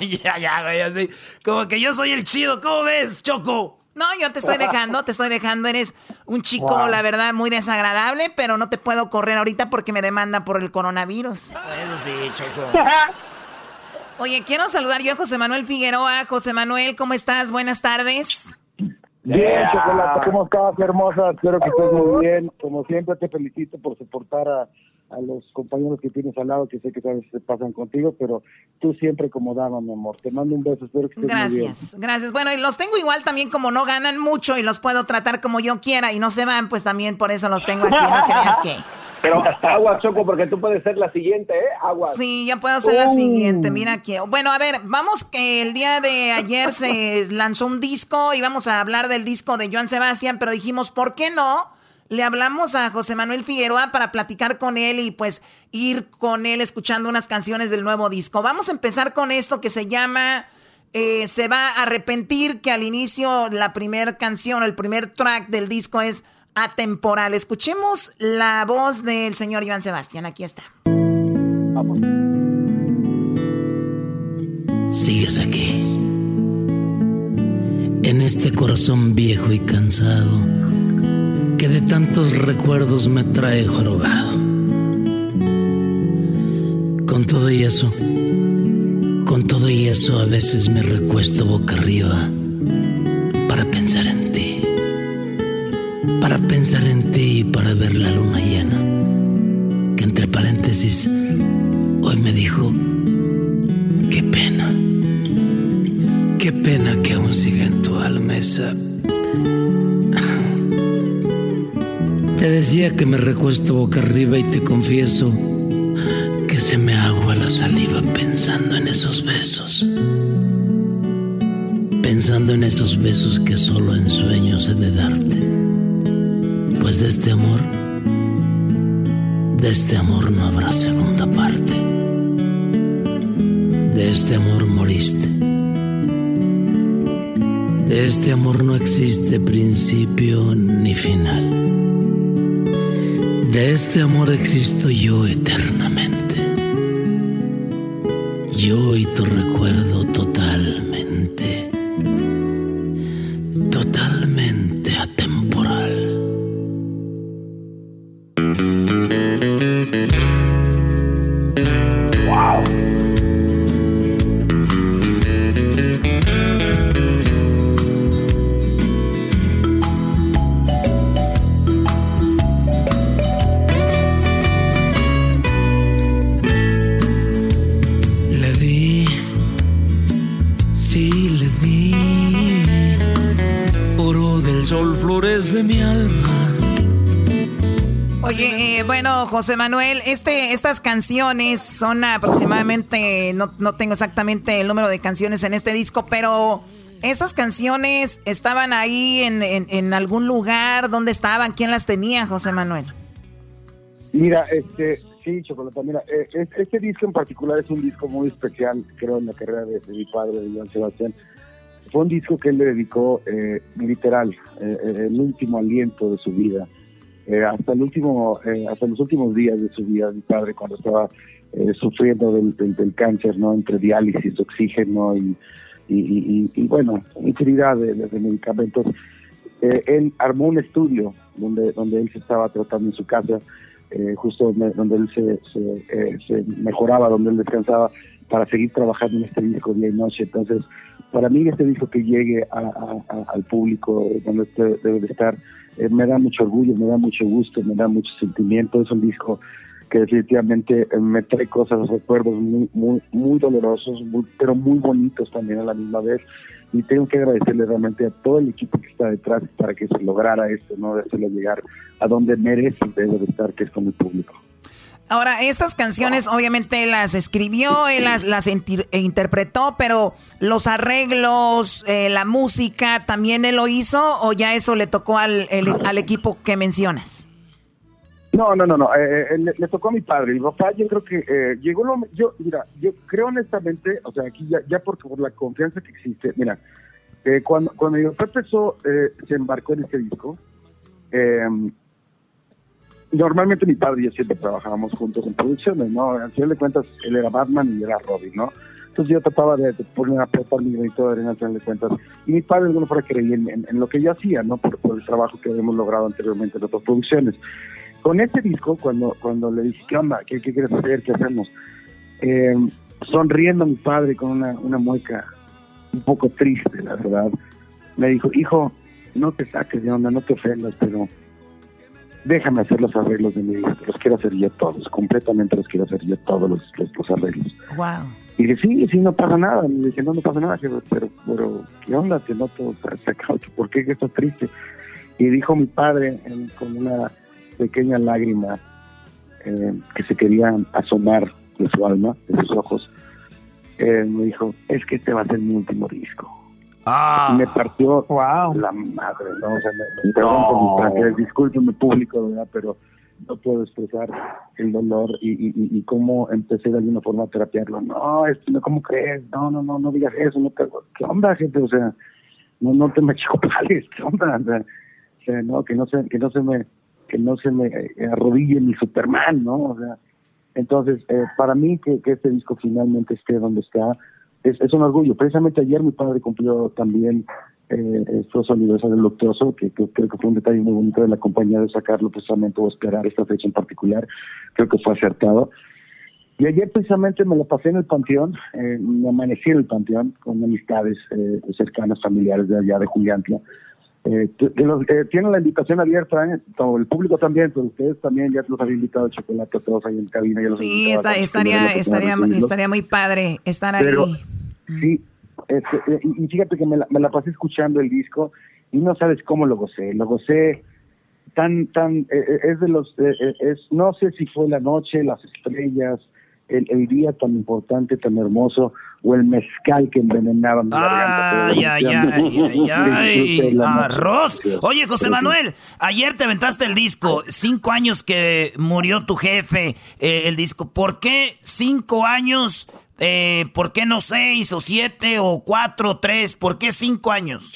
ya, ya, güey, así. Como que yo soy el chido. ¿Cómo ves, Choco? No, yo te estoy dejando, te estoy dejando. Eres un chico, Wow. la verdad, muy desagradable, pero no te puedo correr ahorita porque me demanda por el coronavirus. Eso sí, Choco. Oye, quiero saludar yo a José Manuel Figueroa. José Manuel, ¿cómo estás? Buenas tardes. Bien, Chocolate, ¿cómo estás, hermosa? Espero que estés muy bien. Como siempre, te felicito por soportar a, a los compañeros que tienes al lado, que sé que a veces se pasan contigo, pero tú siempre como dama, mi amor. Te mando un beso, espero que estés muy bien. Gracias, gracias. Bueno, y los tengo igual también como no ganan mucho y los puedo tratar como yo quiera y no se van, pues también por eso los tengo aquí, no creas que... Pero agua, Choco, porque tú puedes ser la siguiente, ¿eh? Agua. Sí, ya puedo hacer la Uh. siguiente. Mira que. Bueno, a ver, vamos que el día de ayer se lanzó un disco y vamos a hablar del disco de Joan Sebastián, pero dijimos, ¿por qué no? Le hablamos a José Manuel Figueroa para platicar con él y pues ir con él escuchando unas canciones del nuevo disco. Vamos a empezar con esto que se llama eh, Se va a arrepentir, que al inicio la primera canción, el primer track del disco es atemporal. Escuchemos la voz del señor Joan Sebastián. Aquí está. Sigues aquí, en este corazón viejo y cansado, que de tantos recuerdos me trae jorobado. Con todo y eso, con todo y eso a veces me recuesto boca arriba para pensar en ti, para pensar en ti y para ver la luna llena, que entre paréntesis hoy me dijo Qué pena. Qué pena que aún siga en tu alma esa. Te decía que me recuesto boca arriba y te confieso que se me agua la saliva pensando en esos besos. Pensando en esos besos que solo en sueños he de darte. Pues de este amor, de este amor no habrá segunda parte. De este amor moriste. De este amor no existe principio ni final. De este amor existo yo eternamente. Yo y tu recuerdo bueno, José Manuel, este, estas canciones son aproximadamente, no, no tengo exactamente el número de canciones en este disco, pero esas canciones estaban ahí en, algún lugar, ¿dónde estaban? ¿Quién las tenía, José Manuel? Mira, este, sí, Chocolata, mira, eh, este disco en particular es un disco muy especial, creo, en la carrera de, mi padre, de Joan Sebastián. Fue un disco que él le dedicó eh, literal, el último aliento de su vida eh, hasta el último, eh, hasta los últimos días de su vida, mi padre cuando estaba eh, sufriendo del, del, cáncer, ¿no? Entre diálisis, oxígeno y, y, bueno, infinidad de, medicamentos. él armó un estudio donde, donde él se estaba tratando en su casa, justo donde, él se, se, mejoraba, donde él descansaba, para seguir trabajando en este disco día y noche. Entonces, para mí este disco que llegue al público donde debe de estar, eh, me da mucho orgullo, me da mucho gusto, me da mucho sentimiento. Es un disco que definitivamente eh, me trae cosas, recuerdos muy, muy, muy dolorosos, pero muy bonitos también a la misma vez. Y tengo que agradecerle realmente a todo el equipo que está detrás para que se lograra esto, ¿no? De hacerlo llegar a donde merece debe de estar, que es con el público. Ahora, estas canciones obviamente las escribió, él las, las interpretó, pero los arreglos, eh, la música, ¿también él lo hizo o ya eso le tocó al, al equipo que mencionas? No, no, no, no, eh, eh, le, tocó a mi padre. Mi papá yo creo que llegó lo, yo, mira, yo creo honestamente, o sea, aquí ya, ya porque por la confianza que existe, mira, cuando, cuando mi papá empezó, se embarcó en este disco, eh, normalmente mi padre y yo siempre trabajábamos juntos en producciones, ¿no? Al final de cuentas, él era Batman y era Robin, ¿no? Entonces yo trataba de, poner a aportar mi granito de arena al final de cuentas. Y mi padre de alguna forma creía en, lo que yo hacía, ¿no? Por, el trabajo que habíamos logrado anteriormente en otras producciones. Con este disco, cuando, cuando le dije, ¿qué onda? ¿Qué, quieres hacer? ¿Qué hacemos? Eh, sonriendo mi padre con una, una mueca un poco triste, la verdad, me dijo, hijo, no te saques de onda, no te ofendas, pero déjame hacer los arreglos de mi disco, los quiero hacer yo todos, completamente los quiero hacer yo todos los, los, arreglos. Wow. Y dije, sí, sí, no pasa nada. Y dije, no, no pasa nada, pero, pero, ¿qué onda? Que no todo sacado, ¿por qué estás triste? Y dijo mi padre con una pequeña lágrima eh, que se quería asomar de su alma, de sus ojos, eh, me dijo, es que este va a ser mi último disco. Ah. Me partió la madre, ¿no? O sea, me, discúlpeme público, ¿verdad? Pero no puedo expresar el dolor y, y, y, cómo empecé de alguna forma a terapiarlo. No, esto, no, ¿cómo crees? No, no, no, no digas eso. No ¿Qué onda, gente? O sea, no, no te me chocales, ¿qué onda? O sea, no, que no se, que no se me, que no se me eh, arrodille ni Superman, ¿no? O sea, entonces, eh, para mí que, que este disco finalmente esté donde está, es, un orgullo. Precisamente ayer mi padre cumplió también eh, su aniversario luctuoso, que, que, creo que fue un detalle muy bonito de la compañía de sacarlo precisamente o esperar esta fecha en particular. Creo que fue acertado. Y ayer precisamente me lo pasé en el panteón, eh, me amanecí en el panteón con amistades eh, cercanas, familiares de allá de Juliantla. Eh, eh, tienen la invitación abierta, ¿eh? todo el público también, pero ustedes también ya los habían invitado a chocolate todos ahí en cabina. sí, estaría, estaría, estaría muy padre estar ahí. Sí, este, eh, y fíjate que me la, me la, pasé escuchando el disco y no sabes cómo lo gocé. Lo gocé tan, tan, es de los, es, no sé si fue la noche, las estrellas, el, día tan importante, tan hermoso, o el mezcal que envenenaba mi ay, Ay, ay, ay, arroz. Oye, José Manuel, ayer te aventaste el disco, cinco años que murió tu jefe, eh, el disco. ¿Por qué cinco años? Eh, ¿Por qué no seis o siete o cuatro o tres? ¿Por qué cinco años?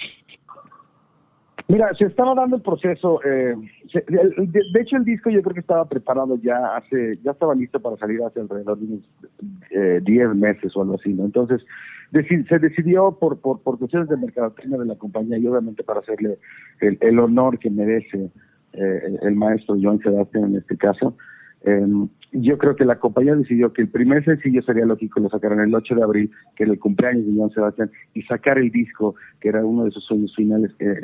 Mira, se estaba dando el proceso. Eh, de, hecho, el disco yo creo que estaba preparado ya hace, ya estaba listo para salir hace alrededor de unos 10 eh, meses o algo así, ¿no? Entonces, se decidió por, por, cuestiones de mercadotecnia de la compañía y obviamente para hacerle el, honor que merece eh, el maestro John Sebastian en este caso, Em, yo creo que la compañía decidió que el primer sencillo sería lógico lo sacaran el 8 de abril, que era el cumpleaños de Joan Sebastián, y sacar el disco, que era uno de sus sueños finales, eh,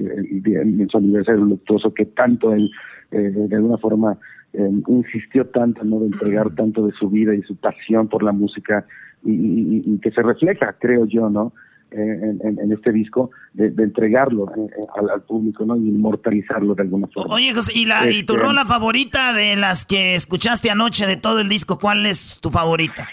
en su aniversario luctuoso, que tanto él, eh, de alguna forma, em, insistió tanto ¿no? de entregar tanto de su vida y su pasión por la música, y, que se refleja, creo yo, ¿no? En, este disco, de, entregarlo al, público, ¿no? Y inmortalizarlo de alguna forma. Oye, José, ¿y, la, ¿y tu este, rola favorita de las que escuchaste anoche de todo el disco, cuál es tu favorita?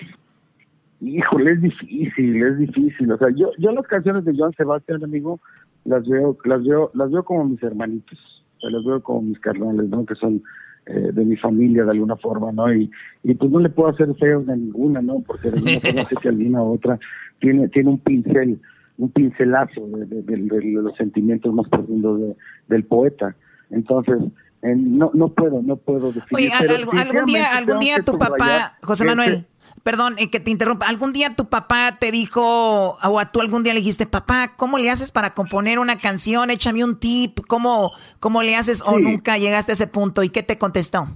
Híjole, es difícil, es difícil. O sea, yo, yo las canciones de Joan Sebastián, amigo, las veo, las veo, las veo como mis hermanitos, o las veo como mis carnales, ¿no? Que son eh, de mi familia de alguna forma, ¿no? Y, y pues no le puedo hacer feo a ninguna, ¿no? Porque de alguna forma sé que alguna otra tiene, tiene un pincel, un pincelazo de, los sentimientos más profundos del poeta. Entonces, no, no puedo, no puedo decir. Oye, algún día, algún día tu papá, José Manuel, Perdón, eh, que te interrumpa. ¿Algún día tu papá te dijo, o a tú algún día le dijiste, papá, ¿cómo le haces para componer una canción? Échame un tip. ¿Cómo, cómo le haces? ¿O nunca llegaste a ese punto? ¿Y qué te contestó?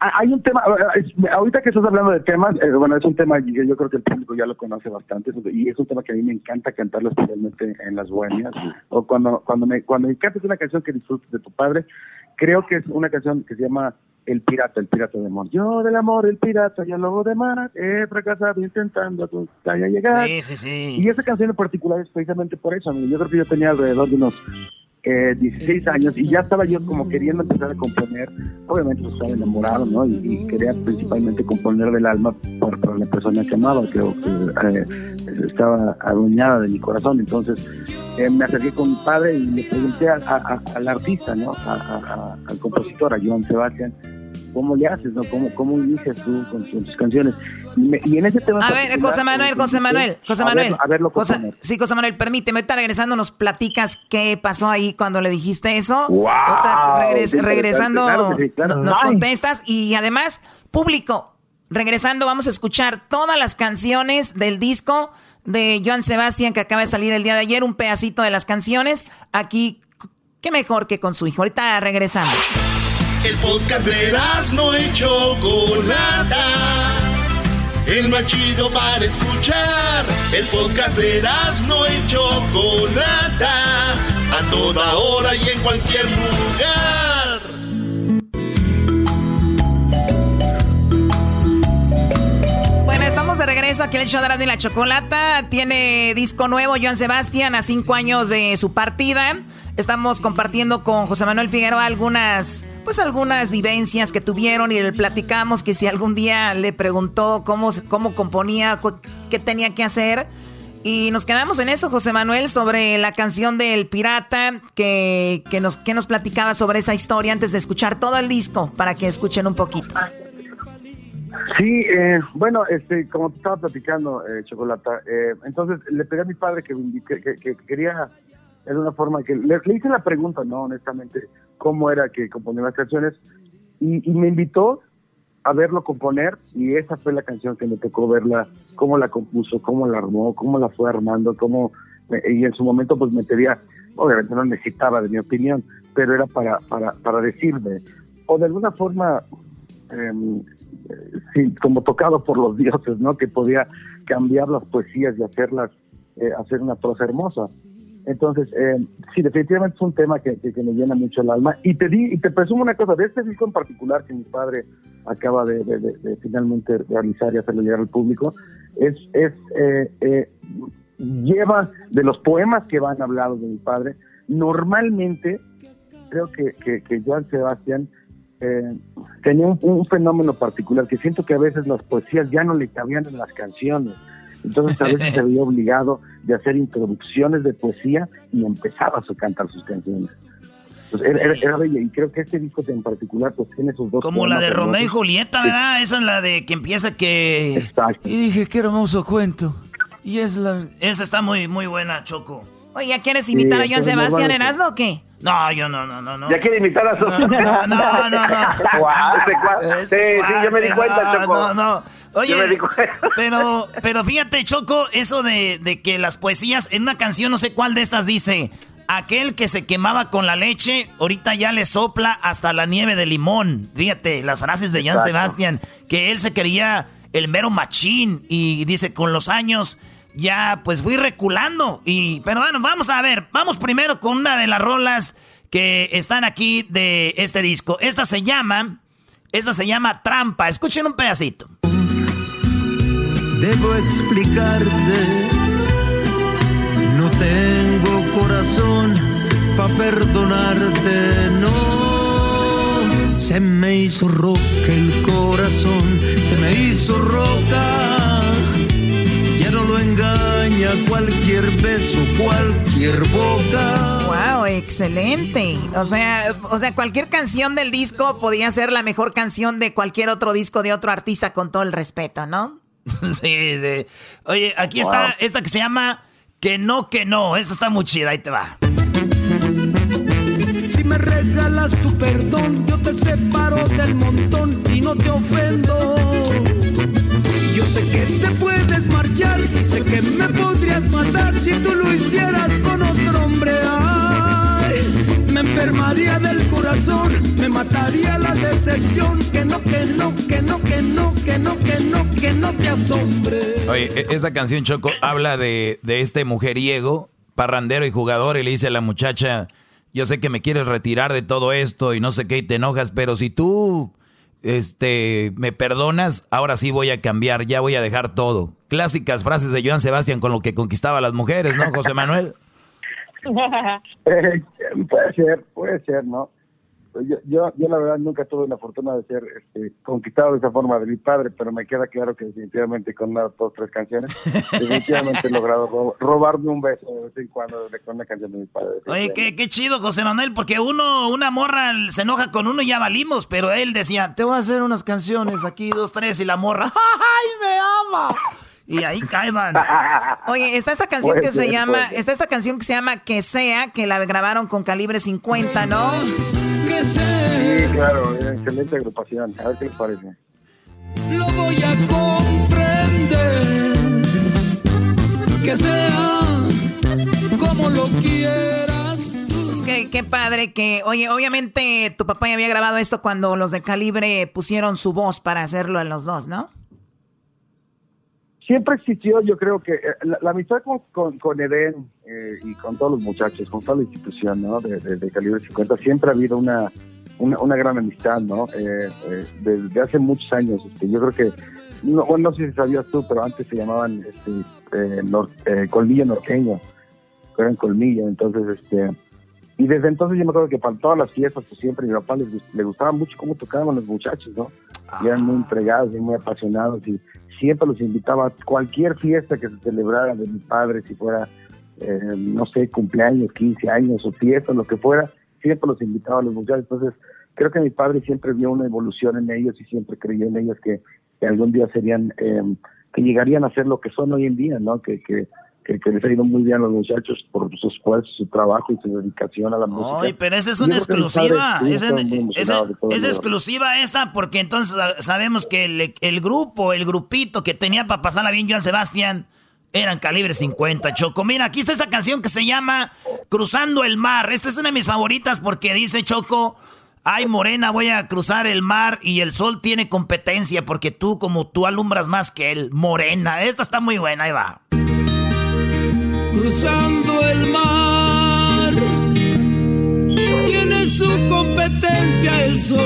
Ah, hay un tema, ahorita que estás hablando de temas, eh, bueno, es un tema que yo creo que el público ya lo conoce bastante y es un tema que a mí me encanta cantarlo especialmente en las bohemias o cuando cuando me cuando me cantas una canción que disfrutes de tu padre, creo que es una canción que se llama el pirata, el pirata de amor. Yo del amor, el pirata, yo lobo de mar, he fracasado intentando a tu talla llegar. Sí, sí, sí. Y esa canción en particular es precisamente por eso, amigo. Yo creo que yo tenía alrededor de unos eh, 16 años y ya estaba yo como queriendo empezar a componer. Obviamente pues, estaba enamorado, ¿no? Y, quería principalmente componer del alma por, la persona que amaba, que eh, estaba adueñada de mi corazón. Entonces eh, me acerqué con mi padre y le pregunté al artista, ¿no? al compositor, a Joan Sebastián, ¿cómo le haces, no? ¿Cómo, cómo inicias tú con, tus canciones? Y, en ese tema... A ver, José Manuel, José Manuel, José Manuel. A ver, sí, José Manuel, permíteme, está regresando, nos platicas qué pasó ahí cuando le dijiste eso. Wow, regresando, nos contestas y además, público, regresando vamos a escuchar todas las canciones del disco de Joan Sebastián que acaba de salir el día de ayer, un pedacito de las canciones. Aquí, qué mejor que con su hijo. Ahorita regresamos. El podcast de no y Chocolata. El más chido para escuchar. El podcast de no y Chocolata. A toda hora y en cualquier lugar. de regreso aquí el show de la Chocolata. Tiene disco nuevo Joan Sebastián a cinco años de su partida. Estamos compartiendo con José Manuel Figueroa algunas, pues algunas vivencias que tuvieron y le platicamos que si algún día le preguntó cómo, cómo componía, qué tenía que hacer. Y nos quedamos en eso, José Manuel, sobre la canción del pirata, que, que, nos, que nos platicaba sobre esa historia antes de escuchar todo el disco, para que escuchen un poquito. Sí, eh, bueno, este, como te estaba platicando, eh, Chocolata, eh, entonces le pedí a mi padre que, que, quería, de una forma que, le, hice la pregunta, ¿no? Honestamente, cómo era que componía las canciones, y, me invitó a verlo componer, y esa fue la canción que me tocó verla, cómo la compuso, cómo la armó, cómo la fue armando, cómo, y en su momento pues me pedía, obviamente no necesitaba de mi opinión, pero era para, para, para decirme, o de alguna forma... Eh, como tocado por los dioses, ¿no? Que podía cambiar las poesías y hacerlas, eh, hacer una prosa hermosa. Entonces, eh, sí, definitivamente es un tema que, me llena mucho el alma. Y te di, y te presumo una cosa, de este disco en particular que mi padre acaba de, finalmente realizar y hacerlo llegar al público, es, es eh, eh, lleva de los poemas que van hablados de mi padre, normalmente creo que, que, que Sebastián eh, tenía un, fenómeno particular que siento que a veces las poesías ya no le cabían en las canciones. Entonces a veces se veía obligado de hacer introducciones de poesía y empezaba a cantar sus canciones. era, bella y creo que este disco en particular pues tiene sus dos... Como la de Romeo y Julieta, ¿verdad? Esa es la de que empieza que... Exacto. Y dije, qué hermoso cuento. Y es la... Esa está muy, muy buena, Choco. Oye, ¿quieres invitar a Joan Sebastián en Asno o qué? No, yo no, no, no, no. ¿Ya quiere invitar a su... No, no, no. no. sí, sí, yo me di cuenta, Choco. No, no. Oye, pero, pero fíjate, Choco, eso de, de que las poesías, en una canción, no sé cuál de estas dice, aquel que se quemaba con la leche, ahorita ya le sopla hasta la nieve de limón. Fíjate, las frases de Jan Sebastián, que él se quería el mero machín y dice, con los años ya pues fui reculando. Y, pero bueno, vamos a ver, vamos primero con una de las rolas que están aquí de este disco. Esta se llama, esta se llama Trampa. Escuchen un pedacito. Debo explicarte tengo corazón pa' perdonarte, no. Se me hizo roca el corazón, se me hizo roca. Ya no lo engaña cualquier beso, cualquier boca. Wow, excelente. O sea, o sea, cualquier canción del disco podía ser la mejor canción de cualquier otro disco de otro artista con todo el respeto, ¿no? sí, sí. Oye, aquí está esta que se llama Que no, que no. Esta está muy chida, ahí te va. Si me regalas tu perdón, yo te separo del montón y no te ofendo. Yo sé que te puedes marchar, sé que me podrías matar si tú lo hicieras con otro hombre. Me enfermaría del corazón, me mataría la decepción. Que no, que no, que no, que no, que no, que no, que no te asombre. Oye, e- esa canción Choco habla de, de este mujeriego, parrandero y jugador, y le dice a la muchacha, yo sé que me quieres retirar de todo esto y no sé qué, y te enojas, pero si tú este, me perdonas, ahora sí voy a cambiar, ya voy a dejar todo. Clásicas frases de Joan Sebastián con lo que conquistaba a las mujeres, ¿no, José Manuel? Eh, puede ser, puede ser, ¿no? Yo, yo, yo la verdad nunca tuve la fortuna de ser este, conquistado de esa forma de mi padre, pero me queda claro que definitivamente con una, dos, tres canciones, definitivamente he logrado ro- robarme un beso de vez en cuando de- con una canción de mi padre. Oye, qué, qué chido, José Manuel, porque uno, una morra se enoja con uno y ya valimos, pero él decía, te voy a hacer unas canciones aquí, dos, tres, y la morra, ¡ay, me ama! Y ahí caen. Oye, está esta canción que se llama, está esta canción que se llama Que sea, que la grabaron con calibre 50, ¿no? Sí, claro, eh, excelente agrupación. A ver qué les parece. Lo voy a comprender. Que sea como lo quieras. Es que qué padre que, oye, obviamente tu papá ya había grabado esto cuando los de calibre pusieron su voz para hacerlo en los dos, ¿no? Siempre existió, yo creo que eh, la, la amistad con, con, con Eden eh, y con todos los muchachos, con toda la institución ¿no? de, de- de calibre 50, siempre ha habido una, una, una gran amistad, ¿no? Eh, eh, desde hace muchos años. Este, yo creo que, no, bueno, no sé si sabías tú, pero antes se llamaban este, eh, nor- eh, Colmillo Norteño, eran Colmillo, entonces, este, y desde entonces yo me acuerdo que para todas las fiestas, pues siempre a mi papá les, gust- le gustaba mucho cómo tocaban los muchachos, ¿no? Y eran muy entregados y muy apasionados y siempre los invitaba a cualquier fiesta que se celebrara de mi padre, si fuera, eh, no sé, cumpleaños, 15 años o fiesta, lo que fuera, siempre los invitaba a los muchachos. Entonces, creo que mi padre siempre vio una evolución en ellos y siempre creyó en ellos que, algún día serían, eh, que llegarían a ser lo que son hoy en día, ¿no? Que, que, que, que les ha ido muy bien a los muchachos por su esfuerzo, su trabajo y su dedicación a la música. Ay, pero esa es una exclusiva. Esa, el- exclusiva esa, porque entonces ah, sabemos que el, el grupo, el grupito que tenía para pasarla bien Joan Sebastián, eran calibre 50, Choco. Mira, aquí está esa canción que se llama Cruzando el Mar. Esta es una de mis favoritas porque dice Choco, ay morena, voy a cruzar el mar y el sol tiene competencia porque tú como tú alumbras más que él, morena. Esta está muy buena, ahí va. Cruzando el mar. Tiene su competencia el sol.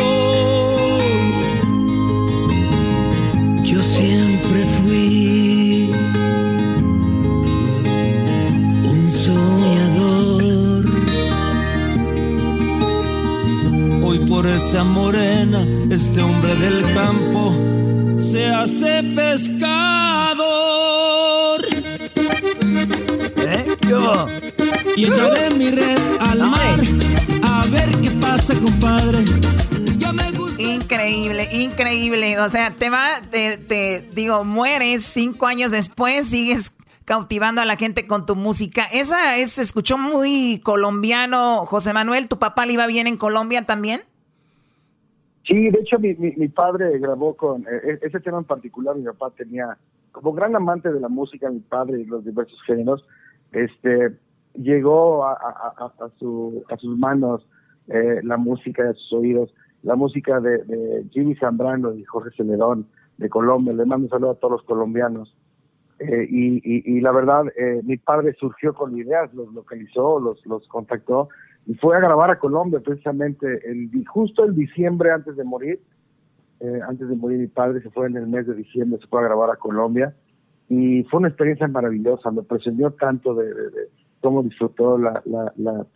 Yo siempre fui un soñador. Hoy por esa morena, este hombre del campo se hace pescador. ¿Eh? ¿Qué hubo? Y echaré mi red al mar a ver qué pasa, compadre. Ya me gusta. Increíble, increíble. O sea, te va, te, te digo, mueres cinco años después, sigues cautivando a la gente con tu música. Esa es, se escuchó muy colombiano, José Manuel. ¿Tu papá le iba bien en Colombia también? Sí, de hecho mi, mi, mi padre grabó con eh, ese tema en particular. Mi papá tenía, como gran amante de la música, mi padre y los diversos géneros, este, llegó a, a- a- a su, a sus manos eh, la música de sus oídos, la música de, de Jimmy Zambrano y Jorge Celedón de Colombia. Le mando un saludo a todos los colombianos. Eh, y, y, la verdad, eh, mi padre surgió con ideas, los localizó, los, los contactó y fue a grabar a Colombia precisamente justo el diciembre antes de morir. eh, antes de morir mi padre se fue en el mes de diciembre, se fue a grabar a Colombia y fue una experiencia maravillosa, me presionó tanto de, de- de- cómo disfrutó la, la, la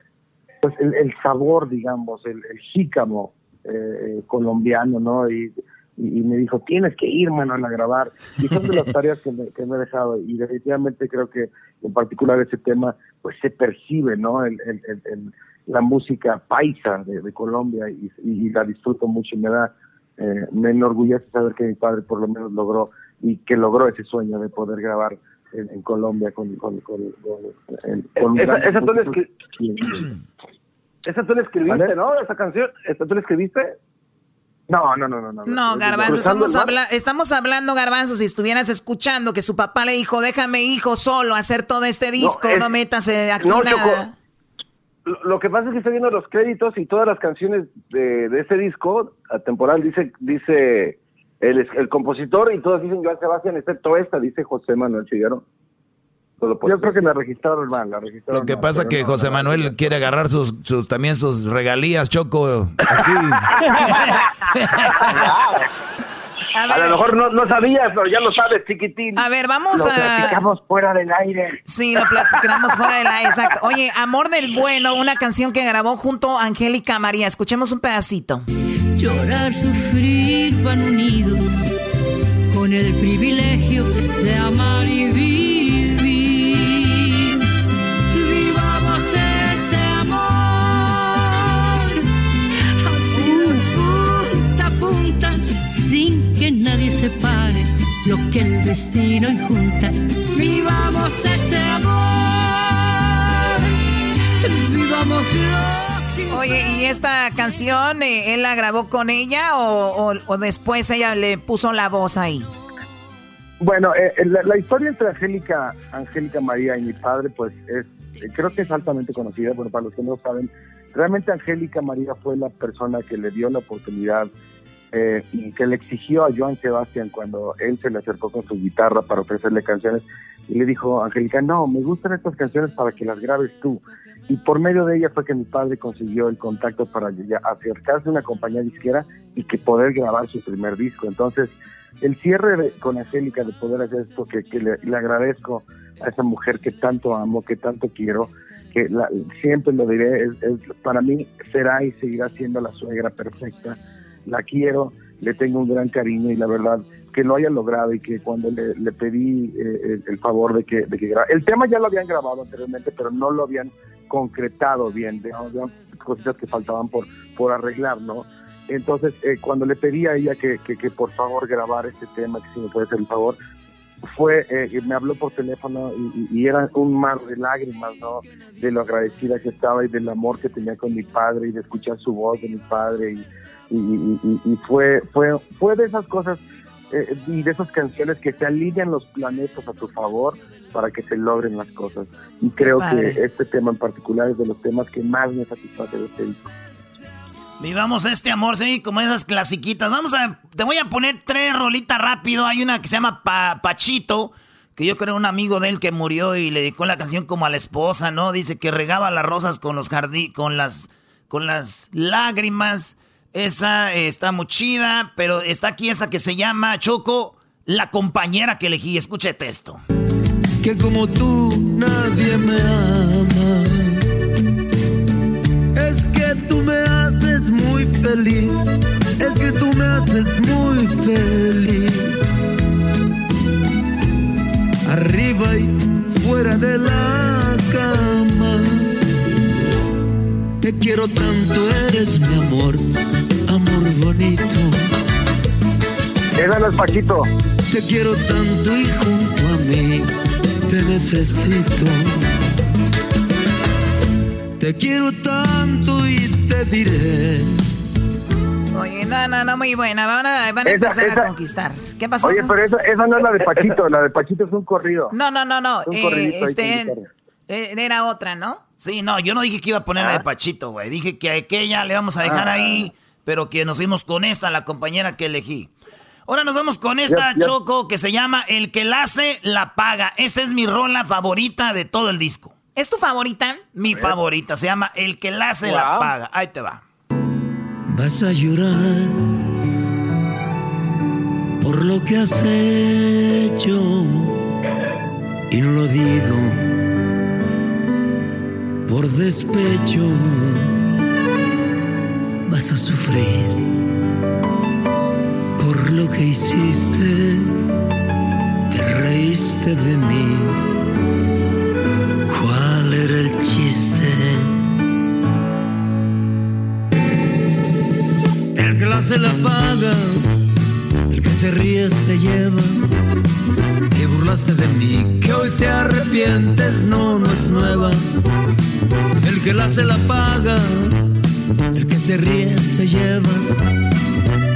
pues el, el, sabor, digamos, el, el jícamo eh, colombiano, ¿no? Y, y, me dijo, tienes que ir, Manuel, a grabar. Y son de las tareas que me, que me he dejado. Y definitivamente creo que en particular ese tema, pues se percibe, ¿no? El, el, el la música paisa de, de Colombia y, y, la disfruto mucho y me da, eh, me enorgullece saber que mi padre por lo menos logró y que logró ese sueño de poder grabar en, en Colombia con, con, con, con esa, esa, tú le esa tú le escribiste, ¿no? Esa canción, ¿esa tú le escribiste? No, no, no, no. No, no Garbanzo, estamos, habla estamos hablando, Garbanzo, si estuvieras escuchando que su papá le dijo, déjame, hijo, solo hacer todo este disco, no, metas aquí no, nada. lo que pasa es que estoy viendo los créditos y todas las canciones de, de ese disco, a temporal, dice, dice el, el compositor y todos dicen Joan Sebastián, excepto esta, dice José Manuel Figueroa. Yo creo que me registraron mal, la registraron Lo que pasa es que José Manuel quiere agarrar sus, sus también sus regalías, Choco, aquí. A, lo mejor no, no sabías, pero ya lo sabes, chiquitín. A ver, vamos lo a... platicamos fuera del aire. Sí, lo platicamos fuera del aire, exacto. Oye, Amor del Bueno, una canción que grabó junto a Angélica María. Escuchemos un pedacito. Llorar, sufrir, van unidos con el privilegio de amar y vivir que nadie separe lo que el destino junta. Vivamos este amor, vivámoslo. Oye, ¿y esta canción eh, él la grabó con ella o, después ella le puso la voz ahí? Bueno, eh, eh, la, historia entre Angélica, Angélica María y mi padre, pues es, creo que es altamente conocida. Bueno, para los que no saben, realmente Angélica María fue la persona que le dio la oportunidad eh, que le exigió a Joan Sebastián cuando él se le acercó con su guitarra para ofrecerle canciones y le dijo, Angélica, no, me gustan estas canciones para que las grabes tú. Y por medio de ella fue que mi padre consiguió el contacto para acercarse a una compañía disquera y que poder grabar su primer disco. Entonces, el cierre con Angélica de poder hacer esto, que, le, agradezco a esa mujer que tanto amo, que tanto quiero, que la, siempre lo diré, es, es, para mí será y seguirá siendo la suegra perfecta la quiero, le tengo un gran cariño y la verdad que lo haya logrado y que cuando le, pedí eh, el, favor de que, de que El tema ya lo habían grabado anteriormente, pero no lo habían concretado bien, de, cositas que faltaban por, por arreglar, ¿no? Entonces, eh, cuando le pedí a ella que, que, por favor grabara este tema, que si me puede hacer el favor, fue, eh, me habló por teléfono y, y, era un mar de lágrimas, ¿no? De lo agradecida que estaba y del amor que tenía con mi padre y de escuchar su voz de mi padre y y, y, fue, fue, fue de esas cosas eh, y de esas canciones que se alinean los planetas a tu favor para que se logren las cosas. Y creo que este tema en particular es de los temas que más me satisface de este disco. Vivamos este amor, sí, como esas clasiquitas. Vamos a, te voy a poner tres rolitas rápido. Hay una que se llama Pachito, que yo creo un amigo de él que murió y le dedicó la canción como a la esposa, ¿no? Dice que regaba las rosas con los jardín, con las, con las lágrimas. Esa está muy chida, pero está aquí esta que se llama Choco, la compañera que elegí. Escúchate esto. Que como tú nadie me ama. Es que tú me haces muy feliz. Es que tú me haces muy feliz. Arriba y fuera de la te quiero tanto, eres mi amor, amor bonito. Esa no es Paquito. Te quiero tanto y junto a mí te necesito. Te quiero tanto y te diré. Oye, no, no, no, muy buena. Van a, van a esa, empezar esa, a conquistar. ¿Qué pasó? Oye, pero esa, esa, no es la de Paquito. la de Paquito es un corrido. No, no, no, no. Eh, este, era otra, ¿no? Sí, no, yo no dije que iba a poner la de ah. Pachito, güey. Dije que a aquella le vamos a dejar ah. ahí, pero que nos fuimos con esta, la compañera que elegí. Ahora nos vamos con esta, Choco, que se llama El que la hace, la paga. Esta es mi rola favorita de todo el disco. ¿Es tu favorita? Mi favorita, se llama El que la hace, la paga. Ahí te va. Vas a llorar por lo que has hecho y no lo digo por despecho vas a sufrir por lo que hiciste, te reíste de mí. ¿Cuál era el chiste? El que la se la paga, el que se ríe se lleva. Burlaste de mí, que hoy te arrepientes, no, no es nueva. El que la se la paga, el que se ríe se lleva.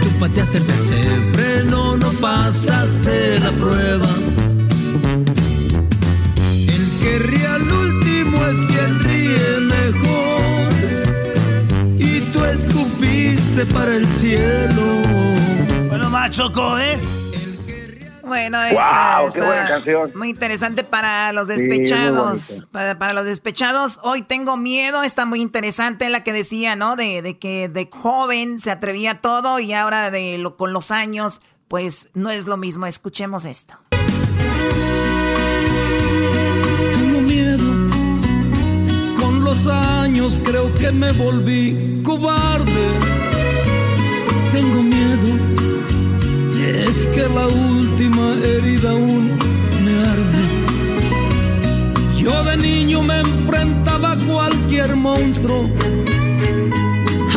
Tú pateaste el pesebre, no, no pasaste la prueba. El que ríe al último es quien ríe mejor. Y tú escupiste para el cielo. Bueno, machoco, ¿eh? Bueno, ¡Wow! esta, ¡Qué buena canción! muy interesante para los despechados. para, para los despechados, hoy tengo miedo, está muy interesante la que decía, ¿no? De, de que de joven se atrevía a todo y ahora de lo, con los años, pues no es lo mismo. Escuchemos esto. Tengo miedo. Con los años creo que me volví cobarde. Tengo miedo. Es que la última herida aún me arde. Yo de niño me enfrentaba a cualquier monstruo.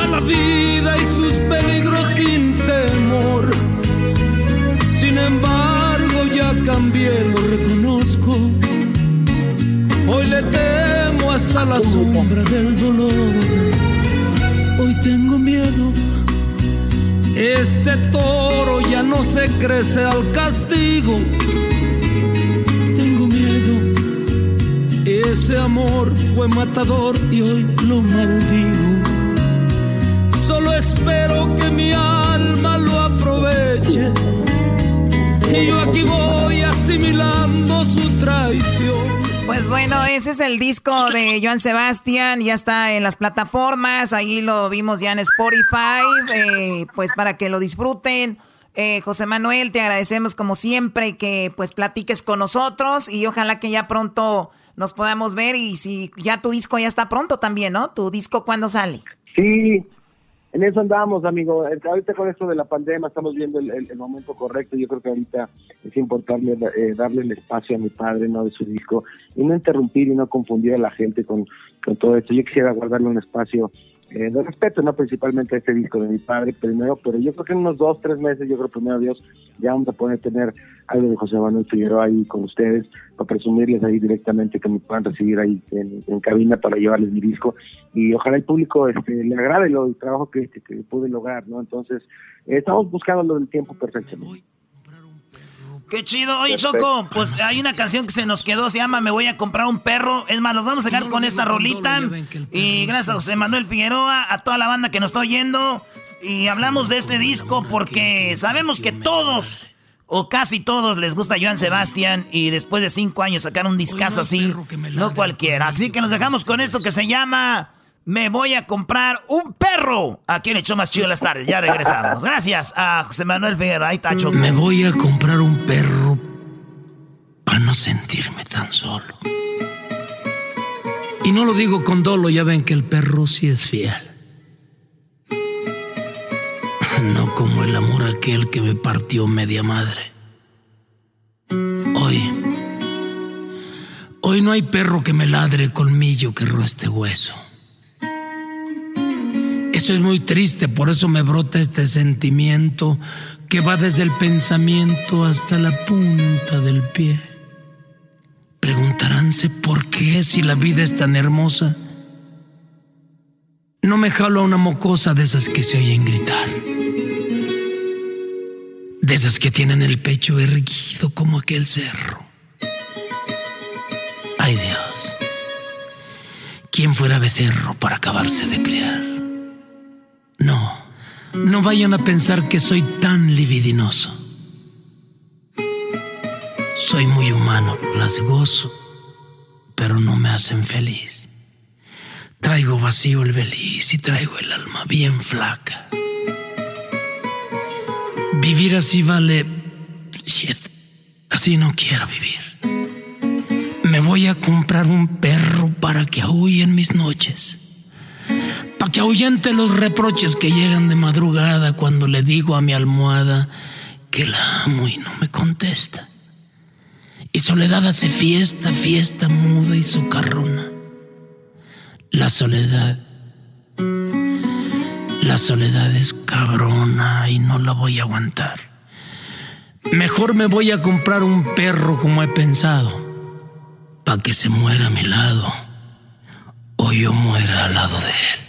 A la vida y sus peligros sin temor. Sin embargo ya cambié, lo reconozco. Hoy le temo hasta la sombra del dolor. Hoy tengo miedo. Este toro ya no se crece al castigo. Tengo miedo. Ese amor fue matador y hoy lo maldigo. Solo espero que mi alma lo aproveche. Y yo aquí voy asimilando su traición. Pues bueno, ese es el disco de Joan Sebastián, ya está en las plataformas, ahí lo vimos ya en Spotify, eh, pues para que lo disfruten. Eh, José Manuel, te agradecemos como siempre que pues platiques con nosotros y ojalá que ya pronto nos podamos ver y si ya tu disco ya está pronto también, ¿no? ¿Tu disco cuándo sale? Sí, en eso andamos, amigo. Eh, Ahorita con esto de la pandemia estamos viendo el, momento correcto. Yo creo que ahorita es importante eh, darle el espacio a mi padre, ¿no? De su disco y no interrumpir y no confundir a la gente con, con todo esto. Yo quisiera guardarle un espacio eh, de respeto, ¿no? Principalmente este disco de mi padre primero, pero yo creo que en unos dos, tres meses, yo creo primero Dios, ya vamos a poder tener algo de José Manuel Figueroa ahí con ustedes, para presumirles ahí directamente que me puedan recibir ahí en, cabina para llevarles mi disco y ojalá el público este, le agrade lo, el trabajo que, que, que pude lograr, ¿no? Entonces, eh, estamos buscando lo del tiempo perfecto. Qué chido. Oye, Perfecto. Choco, pues hay una canción que se nos quedó, se llama Me voy a comprar un perro. Es más, nos vamos a sacar con esta rolita. Y gracias a José Manuel Figueroa, a toda la banda que nos está oyendo. Y hablamos de este disco porque sabemos que todos, o casi todos, les gusta Joan Sebastián. Y después de cinco años sacar un discazo así, no cualquiera. Así que nos dejamos con esto que se llama Me voy a comprar un perro. Aquí en show más chido las tardes. Ya regresamos. Gracias a José Manuel Figueroa. Ahí Choco. Me voy a comprar un perro para no sentirme tan solo. Y no lo digo con dolo, ya ven que el perro sí es fiel. No como el amor aquel que me partió media madre. Hoy, hoy no hay perro que me ladre colmillo que este hueso. Eso es muy triste, por eso me brota este sentimiento que va desde el pensamiento hasta la punta del pie. Preguntaránse por qué si la vida es tan hermosa. No me jalo a una mocosa de esas que se oyen gritar. De esas que tienen el pecho erguido como aquel cerro. Ay Dios, ¿quién fuera becerro para acabarse de criar? No, vayan a pensar que soy tan libidinoso. Soy muy humano, las gozo, pero no me hacen feliz. Traigo vacío el beliz y traigo el alma bien flaca. Vivir así vale... Shit, así no quiero vivir. Me voy a comprar un perro para que en mis noches. Para que ahuyente los reproches que llegan de madrugada cuando le digo a mi almohada que la amo y no me contesta. Y soledad hace fiesta, fiesta muda y socarrona. La soledad. La soledad es cabrona y no la voy a aguantar. Mejor me voy a comprar un perro como he pensado para que se muera a mi lado o yo muera al lado de él.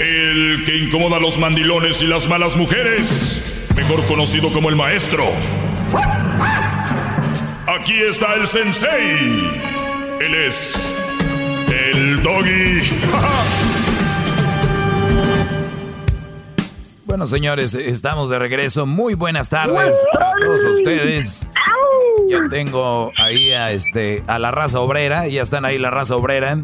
El que incomoda a los mandilones y las malas mujeres. Mejor conocido como el maestro. Aquí está el sensei. Él es el doggy. Bueno, señores, estamos de regreso. Muy buenas tardes a todos ustedes. Ya tengo ahí a este a la raza obrera, ya están ahí la raza obrera.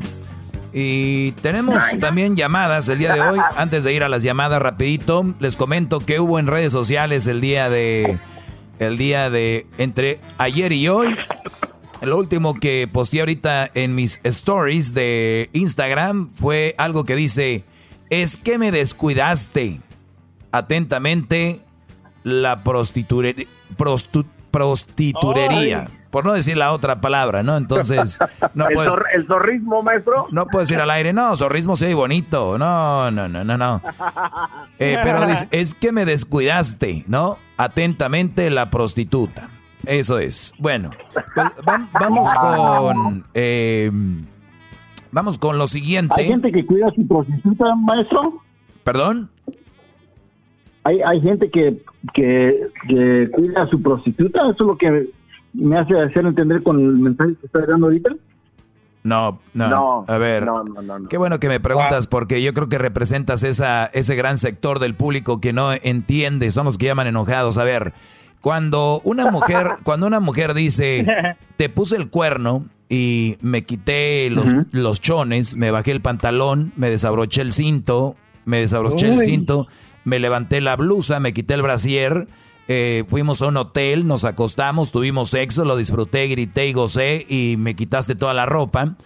Y tenemos también llamadas el día de hoy. Antes de ir a las llamadas rapidito, les comento que hubo en redes sociales el día de el día de entre ayer y hoy. Lo último que posteé ahorita en mis stories de Instagram fue algo que dice, "Es que me descuidaste." atentamente la prostiture, prostu, prostiturería. Por no decir la otra palabra, ¿no? Entonces, no ¿El, puedes, zor- el zorrismo, maestro? no puedes ir al aire. No, zorrismo sí bonito. No, no, no, no, no. Eh, pero dice, es que me descuidaste, ¿no? Atentamente la prostituta. Eso es. Bueno, pues, va- vamos con... eh, vamos con lo siguiente. Hay gente que cuida a su prostituta, maestro. ¿Perdón? Hay, hay gente que, que, que cuida a su prostituta. Eso es lo que me hace hacer entender con el mensaje que está dando ahorita. No, no, No, a ver. no, no, no, no. Qué bueno que me preguntas porque yo creo que representas esa, ese gran sector del público que no entiende, son los que llaman enojados. A ver, cuando una mujer, cuando una mujer dice, te puse el cuerno y me quité los, los chones, me bajé el pantalón, me desabroché el cinto, me desabroché el cinto, me levanté la blusa, me quité el brasier, eh, fuimos a un hotel, nos acostamos, tuvimos sexo, lo disfruté, grité y gocé y me quitaste toda la ropa.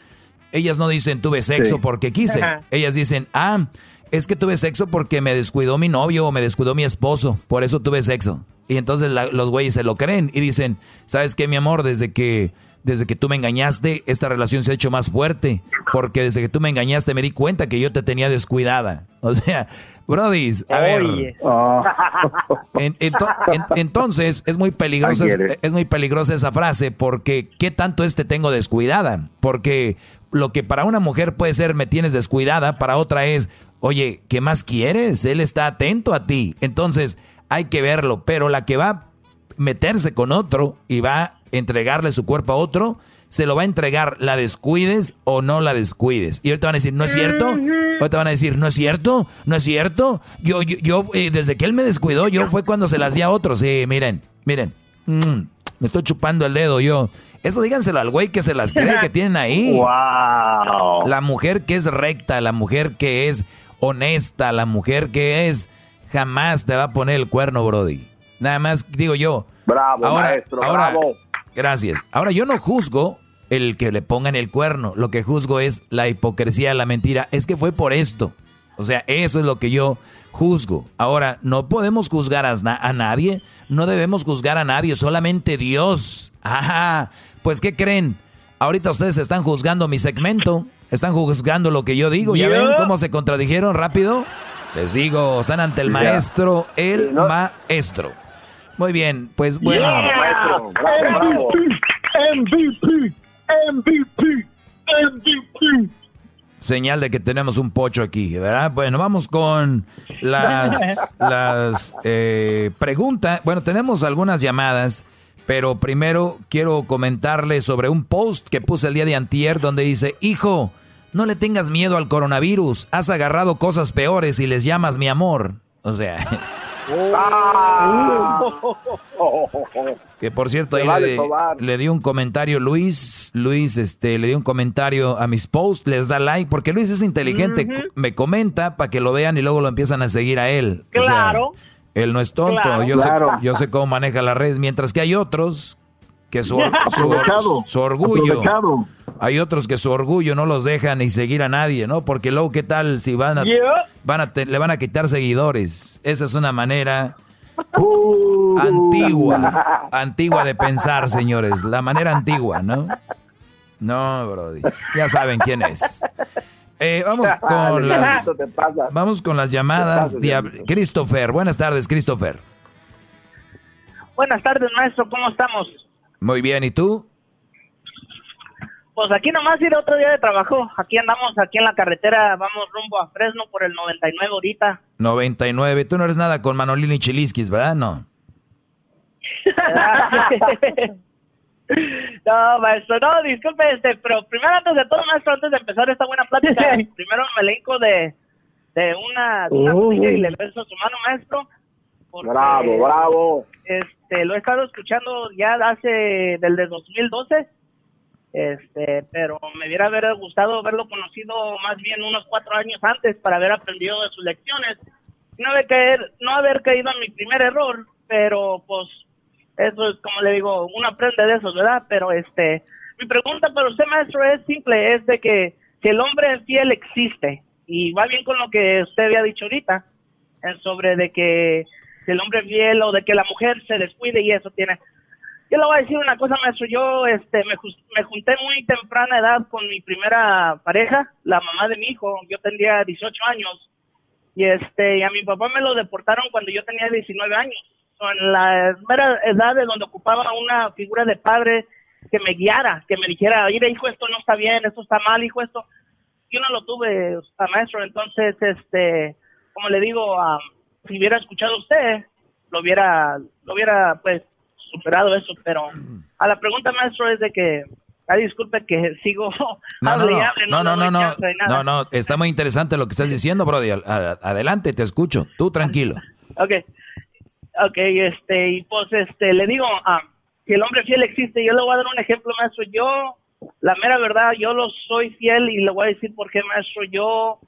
Ellas no dicen tuve sexo Sí. porque quise. Ajá. Ellas dicen, ah, es que tuve sexo porque me descuidó mi novio o me descuidó mi esposo. Por eso tuve sexo. Y entonces la- los güeyes se lo creen y dicen, ¿sabes qué, mi amor? Desde que, desde que tú me engañaste, esta relación se ha hecho más fuerte. Porque desde que tú me engañaste me di cuenta que yo te tenía descuidada. O sea, brodis, a ver. En- en- entonces es muy peligrosa es, es muy peligrosa esa frase porque qué tanto es te tengo descuidada porque lo que para una mujer puede ser me tienes descuidada para otra es oye qué más quieres él está atento a ti entonces hay que verlo pero la que va a meterse con otro y va entregarle su cuerpo a otro se lo va a entregar la descuides o no la descuides y ahorita van a decir no es cierto Ahorita van a decir, no es cierto, no es cierto. Yo, yo, yo, eh, desde que él me descuidó, yo fue cuando se las di a otros. Sí, miren, miren. Mm, me estoy chupando el dedo yo. Eso díganselo al güey que se las cree que tienen ahí. Wow. La mujer que es recta, la mujer que es honesta, la mujer que es jamás te va a poner el cuerno, Brody. Nada más digo yo. Bravo, ahora, maestro, ahora, bravo. Gracias. Ahora yo no juzgo el que le pongan el cuerno. Lo que juzgo es la hipocresía, la mentira. Es que fue por esto. O sea, eso es lo que yo juzgo. Ahora, no podemos juzgar a, na- a nadie. No debemos juzgar a nadie. Solamente Dios. Ajá. Pues, ¿qué creen? Ahorita ustedes están juzgando mi segmento. Están juzgando lo que yo digo. ¿Ya ven cómo se contradijeron rápido? Les digo, están ante el maestro, el maestro. Muy bien, pues bueno. Bravo. MVP, MVP, MVP. Señal de que tenemos un pocho aquí, ¿verdad? Bueno, vamos con las, las eh, preguntas. Bueno, tenemos algunas llamadas, pero primero quiero comentarles sobre un post que puse el día de antier donde dice, hijo, no le tengas miedo al coronavirus, has agarrado cosas peores y les llamas mi amor. O sea... Que por cierto, ahí le, di un comentario Luis, Luis este, le di un comentario a mis posts, les da like, porque Luis es inteligente, me comenta para que lo vean y luego lo empiezan a seguir a él. Claro. él no es tonto, yo, Sé, yo sé cómo maneja las redes, mientras que hay otros que su, su, orgullo, hay otros que su orgullo no los dejan ni seguir a nadie, ¿no? Porque luego, ¿qué tal si van a, van a le van a quitar seguidores? Esa es una manera uh. antigua, antigua de pensar, señores. La manera antigua, ¿no? No, Brody. Ya saben quién es. Eh, vamos con las vamos con las llamadas. Christopher, buenas tardes, Christopher. Buenas tardes, maestro. ¿Cómo estamos? Muy bien, ¿y tú? Pues aquí nomás ir otro día de trabajo. Aquí andamos, aquí en la carretera, vamos rumbo a Fresno por el 99 ahorita. 99. Tú no eres nada con Manolini y Chiliskis, ¿verdad? No. no, maestro, no, disculpe, este, pero primero antes de todo, maestro, antes de empezar esta buena plática, primero me elenco de, de una, una y le beso su mano, maestro. bravo, bravo. Este, lo he estado escuchando ya hace, del de 2012 este, pero me hubiera haber gustado haberlo conocido más bien unos cuatro años antes para haber aprendido de sus lecciones. No haber, caer, no haber caído en mi primer error, pero pues eso es como le digo, uno aprende de eso, ¿verdad? Pero este, mi pregunta para usted, maestro, es simple, es de que si el hombre fiel existe, y va bien con lo que usted había dicho ahorita, sobre de que el hombre fiel o de que la mujer se descuide y eso tiene, yo le voy a decir una cosa, maestro. Yo este, me, me junté muy temprana edad con mi primera pareja, la mamá de mi hijo. Yo tenía 18 años. Y, este, y a mi papá me lo deportaron cuando yo tenía 19 años. En la primera edad de donde ocupaba una figura de padre que me guiara, que me dijera, mire, hijo, esto no está bien, esto está mal, hijo, esto. Yo no lo tuve, maestro. Entonces, este, como le digo, si hubiera escuchado usted, lo hubiera, lo hubiera, pues, superado eso, pero a la pregunta, maestro, es de que, ay, disculpe que sigo no, no, no, no, no, no, no, no, está muy interesante lo que estás diciendo, Brody, adelante, te escucho, tú tranquilo. Ok, ok, este, y pues, este, le digo, ah, si el hombre fiel existe, yo le voy a dar un ejemplo, maestro, yo, la mera verdad, yo lo soy fiel y le voy a decir por qué, maestro, yo,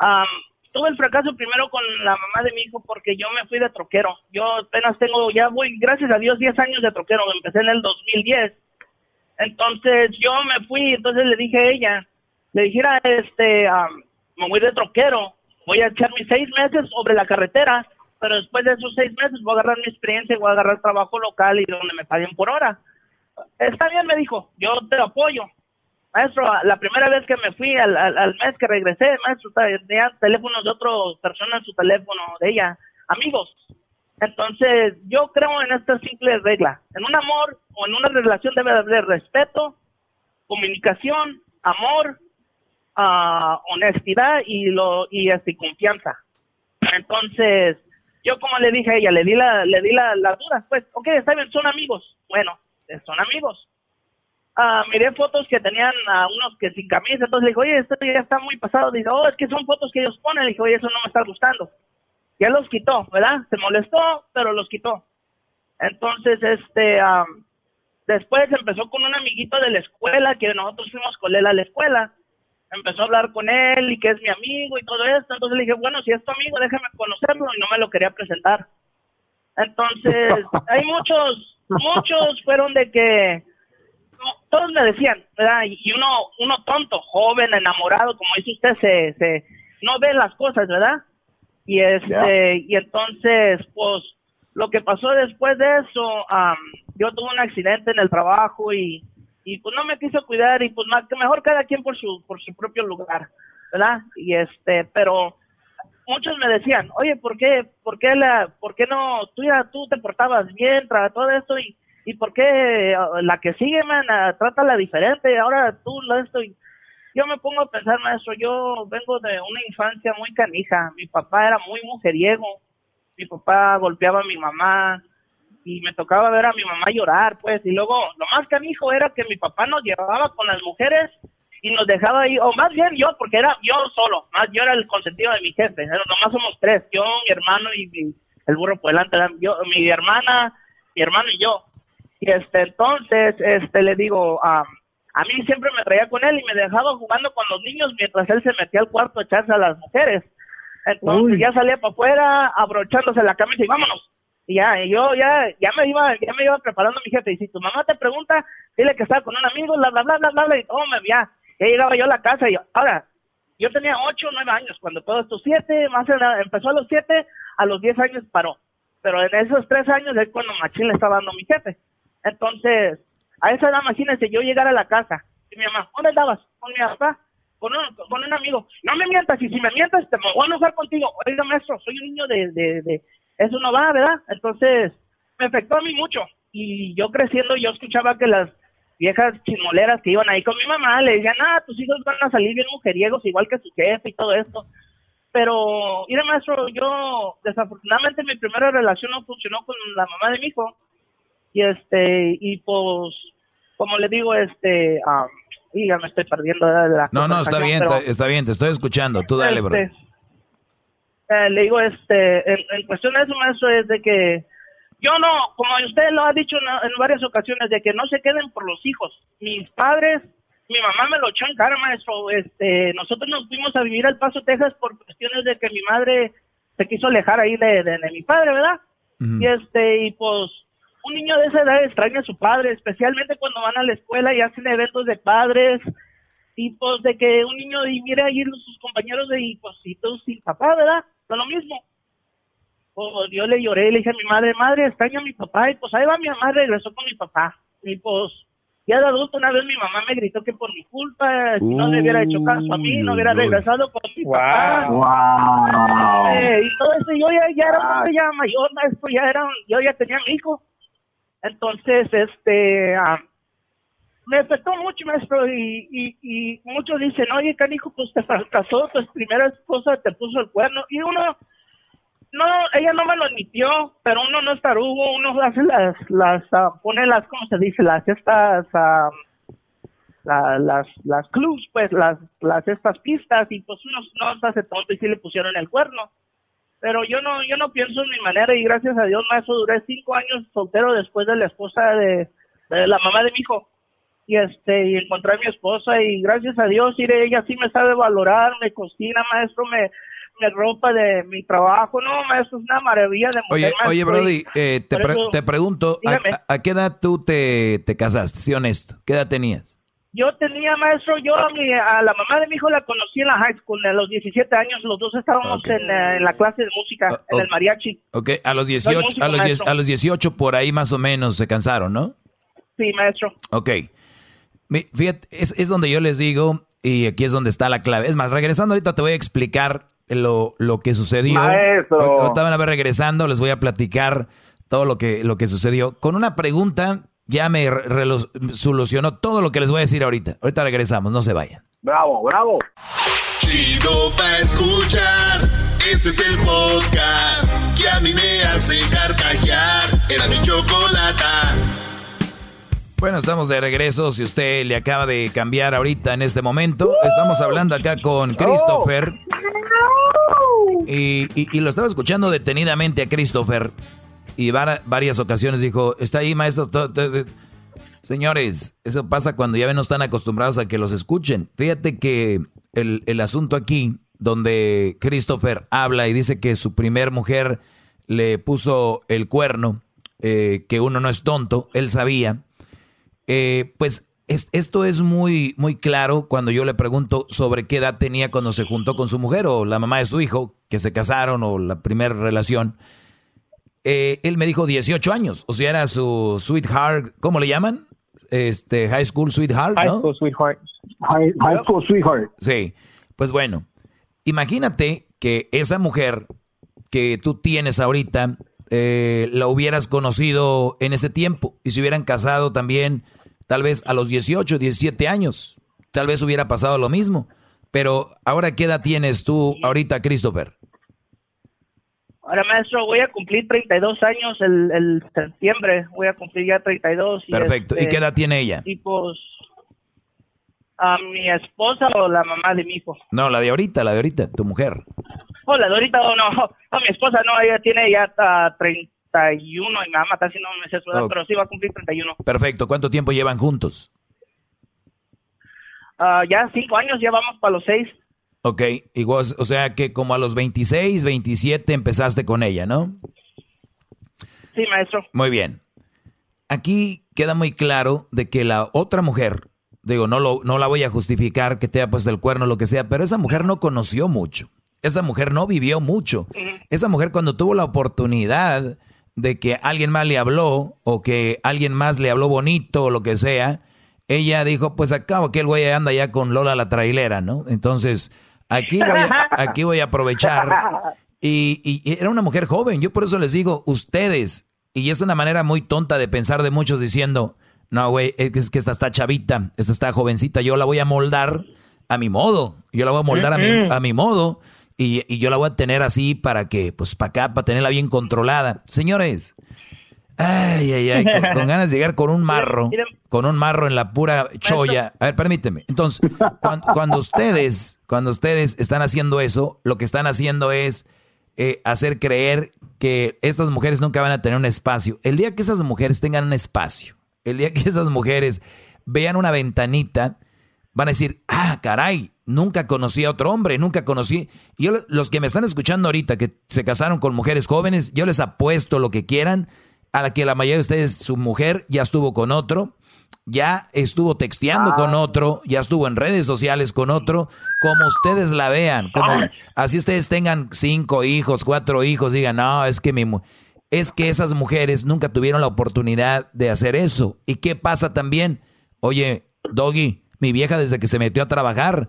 um, tuve el fracaso primero con la mamá de mi hijo porque yo me fui de troquero. Yo apenas tengo, ya voy, gracias a Dios, 10 años de troquero. Empecé en el 2010. Entonces yo me fui, entonces le dije a ella, le dijera, este, me voy de troquero, voy a echar mis seis meses sobre la carretera, pero después de esos seis meses voy a agarrar mi experiencia y voy a agarrar trabajo local y donde me paguen por hora. Está bien, me dijo, yo te apoyo. Maestro, la primera vez que me fui al, al, mes que regresé, maestro, tenía teléfonos de otras personas en su teléfono de ella, amigos. Entonces, yo creo en esta simple regla. En un amor o en una relación debe haber respeto, comunicación, amor, uh, honestidad y lo y este, confianza. Entonces, yo como le dije a ella, le di la le di la, la duda, pues, ok, está bien, son amigos. Bueno, son amigos ah, miré fotos que tenían a unos que sin camisa, entonces le dije, oye, esto ya está muy pasado. Dice, oh, es que son fotos que ellos ponen. Le dije, oye, eso no me está gustando. Ya los quitó, ¿verdad? Se molestó, pero los quitó. Entonces, este, después empezó con un amiguito de la escuela, que nosotros fuimos con él a la escuela. Empezó a hablar con él y que es mi amigo y todo esto. Entonces le dije, bueno, si es tu amigo, déjame conocerlo y no me lo quería presentar. Entonces, hay muchos, muchos fueron de que todos me decían, ¿verdad? Y uno, uno tonto, joven, enamorado, como dice usted, se, se, no ve las cosas, ¿verdad? Y este, y entonces, pues, lo que pasó después de eso, yo tuve un accidente en el trabajo y, y pues no me quiso cuidar y pues más, que mejor cada quien por su, por su propio lugar, ¿verdad? Y este, pero muchos me decían, oye, ¿por qué, por qué la, por qué no, tú ya, tú te portabas bien, todo esto y, ¿y por qué la que sigue, man, trátala diferente? Ahora tú lo estoy... yo me pongo a pensar, maestro, yo vengo de una infancia muy canija. Mi papá era muy mujeriego. Mi papá golpeaba a mi mamá y me tocaba ver a mi mamá llorar, pues. Y luego, lo más canijo era que mi papá nos llevaba con las mujeres y nos dejaba ahí, o más bien yo, porque era yo solo, más yo era el consentido de mi jefe. Nomás somos tres, yo, mi hermano y el burro por delante, yo, mi hermana, mi hermano y yo. Y este, entonces, este, le digo, a a mí siempre me traía con él y me dejaba jugando con los niños mientras él se metía al cuarto a echarse a las mujeres. Entonces ya salía para afuera, abrochándose la camisa y vámonos. Y ya, y yo ya, ya me iba, ya me iba preparando mi jefe. Y si tu mamá te pregunta, dile que estaba con un amigo, bla, bla, bla, bla, bla, bla, y oh, me ya. Ya llegaba yo a la casa y ahora, yo tenía ocho, nueve años cuando todo esto, siete, más empezó a los siete, a los diez años paró. Pero en esos tres años es cuando Machín le estaba dando mi jefe. Entonces, a esa edad, imagínense, yo llegar a la casa y mi mamá, ¿dónde estabas? Con mi papá, con un, con un amigo. No me mientas, y si me mientas, te me voy a enojar contigo. Oiga, maestro, soy un niño de, de. Eso no va, ¿verdad? Entonces, me afectó a mí mucho. Y yo creciendo, yo escuchaba que las viejas chismoleras que iban ahí con mi mamá le decían, ah, tus hijos van a salir bien mujeriegos, igual que su jefe y todo esto. Pero, mire, maestro, yo, desafortunadamente, mi primera relación no funcionó con la mamá de mi hijo. Y este, y pues, como le digo, este, um, ya me estoy perdiendo de la No, no, está bien, está bien, te estoy escuchando, tú dale, bro. Este, eh, le digo, este, en, cuestión de eso, maestro, es de que yo no, como usted lo ha dicho en, varias ocasiones, de que no se queden por los hijos. Mis padres, mi mamá me lo echó en cara, maestro. Este, nosotros nos fuimos a vivir al Paso, Texas, por cuestiones de que mi madre se quiso alejar ahí de, de, mi padre, ¿verdad? Y este, y pues, un niño de esa edad extraña a su padre, especialmente cuando van a la escuela y hacen eventos de padres, tipos de que un niño y mira ahí sus compañeros de hijositos sin papá, ¿verdad? No lo mismo. Pues yo le lloré, le dije a mi madre, madre, extraña a mi papá, y pues ahí va mi mamá, regresó con mi papá. Y pues, ya de adulto una vez mi mamá me gritó que por mi culpa, si no le hubiera hecho caso a mí, no hubiera regresado con mi papá. Eh, y todo eso, yo ya, ya era ya mayor, maestro, ya era, yo ya tenía mi hijo. Entonces, este, ah, me afectó mucho, maestro, y, y, y muchos dicen, oye, canijo, pues te fracasó, tu primera esposa te puso el cuerno, y uno, no, ella no me lo admitió, pero uno no es tarugo, uno hace las, las, uh, pone las, ¿cómo se dice? Las, estas, uh, las, las clues, pues, las, las, estas pistas, y pues uno no se hace tonto y sí le pusieron el cuerno pero yo no yo no pienso en mi manera y gracias a Dios maestro duré cinco años soltero después de la esposa de, la mamá de mi hijo. Y este y encontré a mi esposa y gracias a Dios iré ella sí me sabe valorar me cocina maestro me me ropa de mi trabajo. No maestro es una maravilla de mujer oye oye Brody eh, te, te pregunto ¿a, qué edad tú te, te casaste sí honesto qué edad tenías yo tenía, maestro, yo a, mi, a la mamá de mi hijo la conocí en la high school, a los 17 años, los dos estábamos en, eh, en, la clase de música, en el mariachi. Ok, a los 18, a, los a los 18 por ahí más o menos se cansaron, ¿no? Sí, maestro. Ok. Fíjate, es, es donde yo les digo, y aquí es donde está la clave. Es más, regresando ahorita te voy a explicar lo, lo que sucedió. Maestro. Ahorita van a ver regresando, les voy a platicar todo lo que, lo que sucedió. Con una pregunta ya me solucionó todo lo que les voy a decir ahorita. Ahorita regresamos, no se vayan. Bravo, bravo. Chido pa escuchar. Este es el podcast que a mí me hace carcajear. Era mi chocolata. Bueno, estamos de regreso. Si usted le acaba de cambiar ahorita en este momento, estamos hablando acá con Christopher. Y, y lo estaba escuchando detenidamente a Christopher y varias ocasiones dijo, está ahí maestro. Señores, eso pasa cuando ya no están acostumbrados a que los escuchen. Fíjate que el, asunto aquí, donde Christopher habla y dice que su primer mujer le puso el cuerno, eh, que uno no es tonto, él sabía, eh, pues esto es muy, muy claro cuando yo le pregunto sobre qué edad tenía cuando se juntó con su mujer o la mamá de su hijo, que se casaron o la primera relación. Eh, él me dijo 18 años, o sea, era su sweetheart, ¿cómo le llaman? Este, high school sweetheart, ¿no? High school sweetheart. High, school sweetheart. Sí, pues bueno, imagínate que esa mujer que tú tienes ahorita, eh, la hubieras conocido en ese tiempo y se hubieran casado también tal vez a los 18, 17 años. tal vez hubiera pasado lo mismo. Pero ahora, ¿qué edad tienes tú ahorita, Christopher? Ahora, maestro, voy a cumplir 32 años el, el septiembre. Voy a cumplir ya 32. Y Perfecto. ¿Y este, qué edad tiene ella? Y pues, a mi esposa o la mamá de mi hijo. No, la de ahorita, la de ahorita, tu mujer. Oh, la de ahorita, oh, no, no, mi esposa no, ella tiene ya hasta 31 y mi mamá casi no me sé su edad, Ok. pero sí va a cumplir 31. Perfecto. ¿Cuánto tiempo llevan juntos? Ah, ya cinco años, ya vamos para los seis. Ok, igual, o sea que como a los 26, 27 empezaste con ella, ¿no? Sí, maestro. Muy bien. Aquí queda muy claro de que la otra mujer, digo, no, lo, no la voy a justificar que te haya puesto el cuerno o lo que sea, pero esa mujer no conoció mucho. Esa mujer no vivió mucho. Esa mujer cuando tuvo la oportunidad de que alguien más le habló o que alguien más le habló bonito o lo que sea, ella dijo, pues acabo que el güey anda ya con Lola la trailera, ¿no? Entonces, aquí voy a, aquí voy a aprovechar y, era una mujer joven. Yo por eso les digo, ustedes, y es una manera muy tonta de pensar de muchos diciendo, no, güey, es que- es que esta está chavita, esta está jovencita, yo la voy a moldar a mi modo. Yo la voy a moldar a mi, a mi modo y, y yo la voy a tener así para que, pues para acá, para tenerla bien controlada. Señores, ay, ay, ay, con, con ganas de llegar con un marro, con un marro en la pura cholla. A ver, permíteme. Entonces, cuan- cuando, ustedes, cuando ustedes están haciendo eso, lo que están haciendo es eh, hacer creer que estas mujeres nunca van a tener un espacio. El día que esas mujeres tengan un espacio, el día que esas mujeres vean una ventanita, van a decir, ah, caray, nunca conocí a otro hombre, nunca conocí. Yo, los que me están escuchando ahorita, que se casaron con mujeres jóvenes, yo les apuesto lo que quieran, a la que la mayoría de ustedes, su mujer ya estuvo con otro, ya estuvo texteando con otro, ya estuvo en redes sociales con otro, como ustedes la vean, como así ustedes tengan cinco hijos, cuatro hijos, digan, no, es que mi mu-". es que esas mujeres nunca tuvieron la oportunidad de hacer eso. ¿Y qué pasa también? Oye, Doggy, mi vieja desde que se metió a trabajar,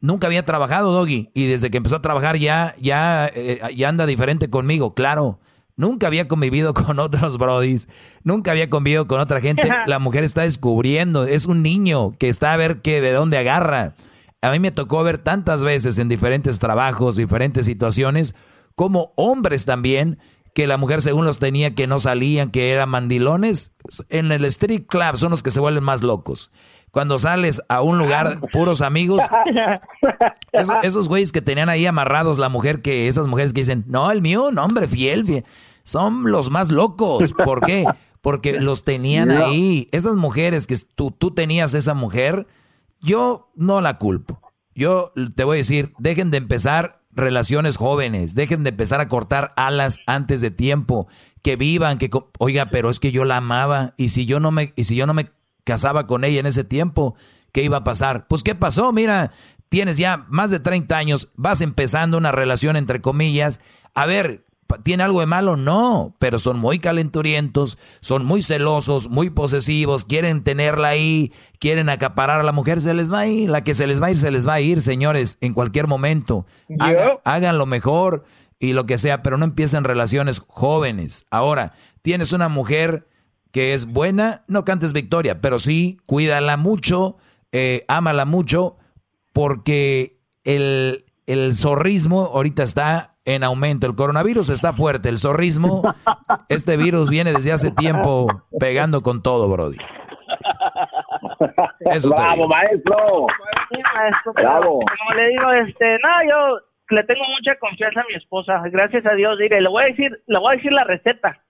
nunca había trabajado, Doggy, y desde que empezó a trabajar ya, ya, eh, ya anda diferente conmigo, claro. Nunca había convivido con otros brodis, nunca había convivido con otra gente. La mujer está descubriendo, es un niño que está a ver qué, de dónde agarra. A mí me tocó ver tantas veces en diferentes trabajos, diferentes situaciones, como hombres también, que la mujer según los tenía que no salían, que eran mandilones. En el street club son los que se vuelven más locos. Cuando sales a un lugar, puros amigos, esos, esos güeyes que tenían ahí amarrados la mujer, que esas mujeres que dicen, no, el mío, no, hombre, fiel, fiel. Son los más locos. ¿Por qué? Porque los tenían No. ahí. Esas mujeres que tú, tú tenías esa mujer, yo no la culpo. Yo te voy a decir, dejen de empezar relaciones jóvenes, dejen de empezar a cortar alas antes de tiempo, que vivan, que oiga, pero es que yo la amaba y si yo no me y si yo no me casaba con ella en ese tiempo, ¿qué iba a pasar? Pues qué pasó, mira, tienes ya más de 30 años, vas empezando una relación entre comillas, a ver, ¿tiene algo de malo? No, pero son muy calenturientos, son muy celosos, muy posesivos, quieren tenerla ahí, quieren acaparar a la mujer, se les va a ir, la que se les va a ir, se les va a ir, señores, en cualquier momento. Haga- hagan lo mejor y lo que sea, pero no empiecen relaciones jóvenes. Ahora, tienes una mujer que es buena, no cantes victoria, pero sí cuídala mucho, eh, ámala mucho, porque el, el zorrismo ahorita está en aumento. El coronavirus está fuerte, el zorrismo, este virus viene desde hace tiempo pegando con todo, Brody. Eso te Bravo, digo. maestro. Sí, maestro, pero Bravo. Como le digo, este, no, yo le tengo mucha confianza a mi esposa. Gracias a Dios, mire, le voy a decir, le voy a decir la receta.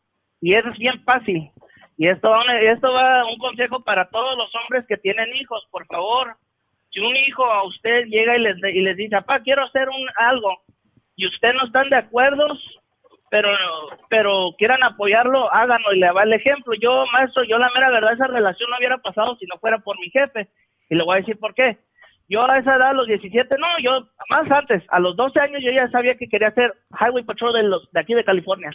Y es bien fácil. Y esto va, una- esto va un consejo para todos los hombres que tienen hijos, por favor. Si un hijo a usted llega y les, y les dice, papá, quiero hacer un algo, y usted no están de acuerdo, pero pero quieran apoyarlo, háganlo y le va el ejemplo. Yo, maestro, yo la mera verdad, esa relación no hubiera pasado si no fuera por mi jefe. Y le voy a decir por qué. Yo a esa edad, a los 17, no, yo más antes, a los 12 años yo ya sabía que quería hacer Highway Patrol de, los, de aquí de California.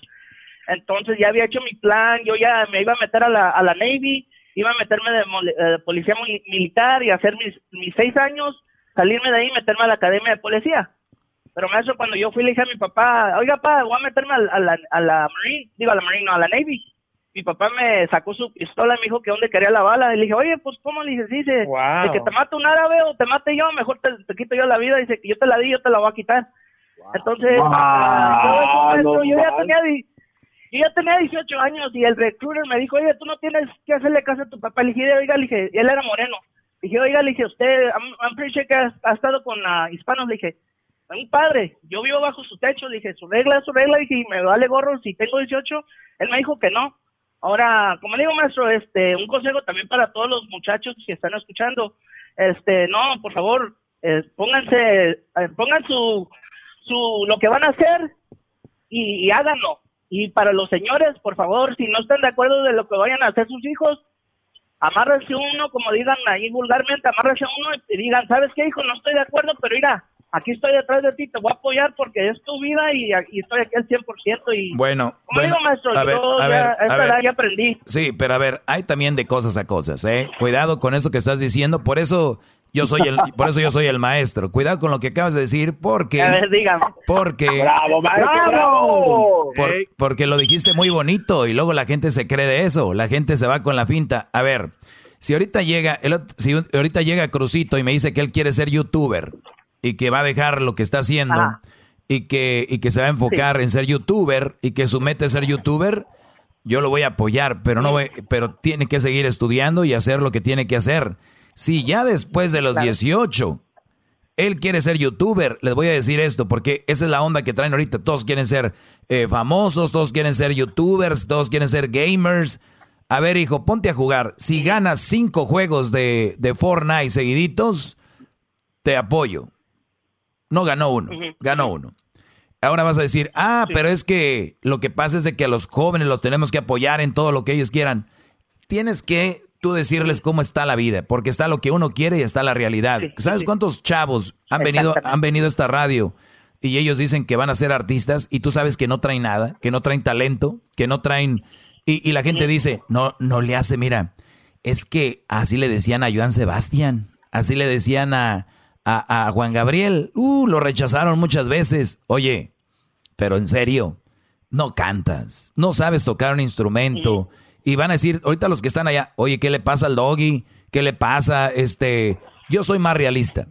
Entonces ya había hecho mi plan, yo ya me iba a meter a la, a la Navy, iba a meterme de eh, policía militar y hacer mis, mis seis años, salirme de ahí y meterme a la academia de policía. Pero maestro, cuando yo fui le dije a mi papá, oiga, papá, voy a meterme a, la- a la, a la Marine, digo a la Marine, no, a la Navy. mi papá me sacó su pistola y me dijo que dónde quería la bala. Y le dije, oye, pues, ¿cómo le dice? Dice, Wow. de que te mate un árabe o te mate yo, mejor te, te quito yo la vida. Dice que yo te la di, yo te la voy a quitar. Entonces, Wow. todo eso, maestro, No yo ya tenía, yo ya tenía 18 años y el recruiter me dijo, oye, tú no tienes que hacerle caso a tu papá. Le dije, oiga, le dije, y él era moreno. Le dije, oiga, le dije, usted, I'm, I'm pretty sure que ha, ha estado con ah, hispanos. Le dije, mi padre, yo vivo bajo su techo. Dije, su regla es su regla. Y me vale gorro si tengo 18. Él me dijo que no. Ahora, como digo, maestro, este, un consejo también para todos los muchachos que están escuchando. Este, no, por favor, eh, pónganse, eh, pongan su, su, lo que van a hacer y, y háganlo. Y para los señores, por favor, si no están de acuerdo de lo que vayan a hacer sus hijos, amárrense uno, como digan ahí vulgarmente, amárrense uno y digan, ¿sabes qué, hijo? No estoy de acuerdo, pero mira, aquí estoy detrás de ti, te voy a apoyar porque es tu vida y, y estoy aquí al 100% y... Bueno, Como bueno, digo, maestro, a ver, yo a ya ver, a ver. ya aprendí. Sí, pero a ver, hay también de cosas a cosas, ¿eh? Cuidado con eso que estás diciendo, por eso yo soy el, por eso yo soy el maestro. Cuidado con lo que acabas de decir, porque, A ver, dígame. porque, Bravo, maestro, bravo. por- porque lo dijiste muy bonito y luego la gente se cree de eso, la gente se va con la finta. A ver, si ahorita llega, el si ahorita llega Crucito y me dice que él quiere ser youtuber y que va a dejar lo que está haciendo Ajá. y que, y que se va a enfocar en ser youtuber y que su meta es ser youtuber, yo lo voy a apoyar, pero no voy- pero tiene que seguir estudiando y hacer lo que tiene que hacer. Si ya después de los 18 él quiere ser youtuber, les voy a decir esto, porque esa es la onda que traen ahorita. Todos quieren ser eh, famosos, todos quieren ser youtubers, todos quieren ser gamers. A ver, hijo, ponte a jugar. Si ganas cinco juegos de, de Fortnite seguiditos, te apoyo. No ganó uno, ganó uno. Ahora vas a decir, ah, pero es que lo que pasa es de que a los jóvenes los tenemos que apoyar en todo lo que ellos quieran. Tienes que tú decirles cómo está la vida, porque está lo que uno quiere y está la realidad. ¿Sabes cuántos chavos han venido, han venido a esta radio y ellos dicen que van a ser artistas y tú sabes que no traen nada, que no traen talento, que no traen... Y, y la gente dice, no, no le hace, mira, es que así le decían a Joan Sebastián, así le decían a, a, Juan Gabriel, uh, lo rechazaron muchas veces. Oye, pero en serio, no cantas, no sabes tocar un instrumento. Y van a decir, ahorita los que están allá, oye, ¿qué le pasa al doggy? ¿Qué le pasa? Este, yo soy más realista.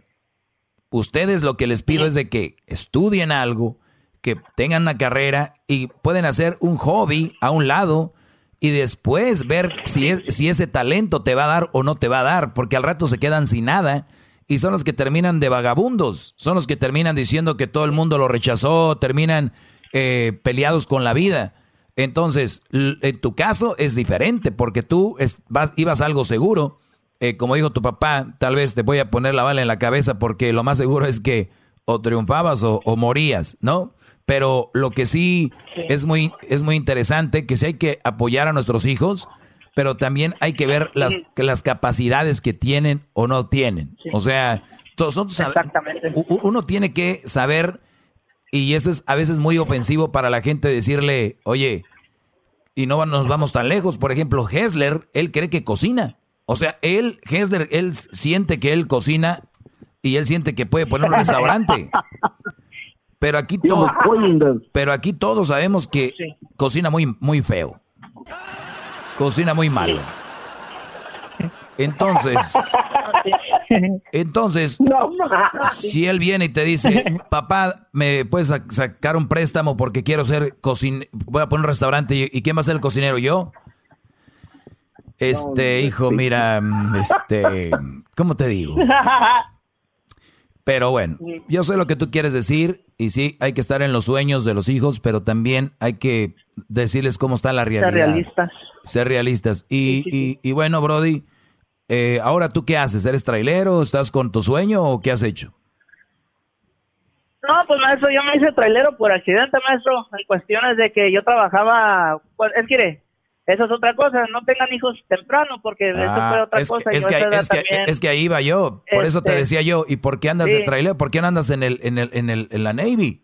Ustedes lo que les pido es de que estudien algo, que tengan una carrera y pueden hacer un hobby a un lado y después ver si ese talento te va a dar o no te va a dar, porque al rato se quedan sin nada y son los que terminan de vagabundos, son los que terminan diciendo que todo el mundo lo rechazó, terminan eh, peleados con la vida. Entonces, en tu caso es diferente, porque tú es- vas, ibas a algo seguro. Eh, como dijo tu papá, tal vez te voy a poner la bala en la cabeza porque lo más seguro es que o triunfabas o, o morías, ¿no? Pero lo que sí, Es, muy, es muy interesante, que sí hay que apoyar a nuestros hijos, pero también hay que ver las, que las capacidades que tienen o no tienen. O sea, todos nosotros u- uno tiene que saber, y eso es a veces muy ofensivo para la gente decirle, oye, y no nos vamos tan lejos. Por ejemplo, Hessler, él cree que cocina. O sea, él, Hessler, él siente que él cocina y él siente que puede poner un restaurante. Pero aquí todo, pero aquí todos sabemos que cocina muy, muy feo. Cocina muy malo. Entonces, entonces, si él viene y te dice, papá, ¿me puedes sac- sacar un préstamo porque quiero ser cocinero? Voy a poner un restaurante y, ¿y quién va a ser el cocinero? ¿Yo? Este, hijo, mira, este, ¿cómo te digo? Pero bueno, yo sé lo que tú quieres decir y sí, hay que estar en los sueños de los hijos, pero también hay que decirles cómo está la realidad. realistas. Ser realistas. Y, y- y bueno, Brody, eh, ahora tú qué haces? ¿Eres trailero? ¿Estás con tu sueño o qué has hecho? No, pues maestro, yo me hice trailero por accidente, maestro, en cuestiones de que yo trabajaba, pues, es que eso es otra cosa, no tengan hijos temprano, porque eso Ah, fue otra es, cosa. que, es, que, es, que, es que ahí iba yo. Por eso te Este, decía yo. ¿Y por qué andas de trailer? ¿Por qué no andas en, el, en, el, en, el, en la Navy?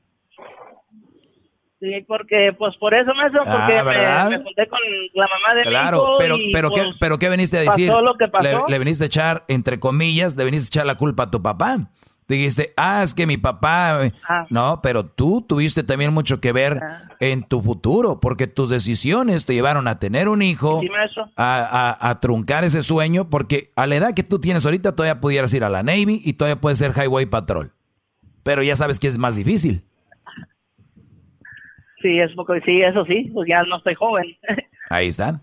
Sí, porque, pues por eso, Ah, porque ¿verdad? me, me junté con la mamá de mi Claro, hijo pero, y, pero, ¿qué, pues, pero ¿qué veniste a pasó decir? lo que pasó. Le, le viniste a echar, entre comillas, le viniste a echar la culpa a tu papá. Dijiste, ah, es que mi papá... Ah. No, pero tú tuviste también mucho que ver en tu futuro, porque tus decisiones te llevaron a tener un hijo, a, a- a truncar ese sueño, porque a la edad que tú tienes ahorita todavía pudieras ir a la Navy y todavía puedes ser Highway Patrol. Pero ya sabes que es más difícil. Sí, es poco, sí, eso sí, pues ya no estoy joven. Ahí está.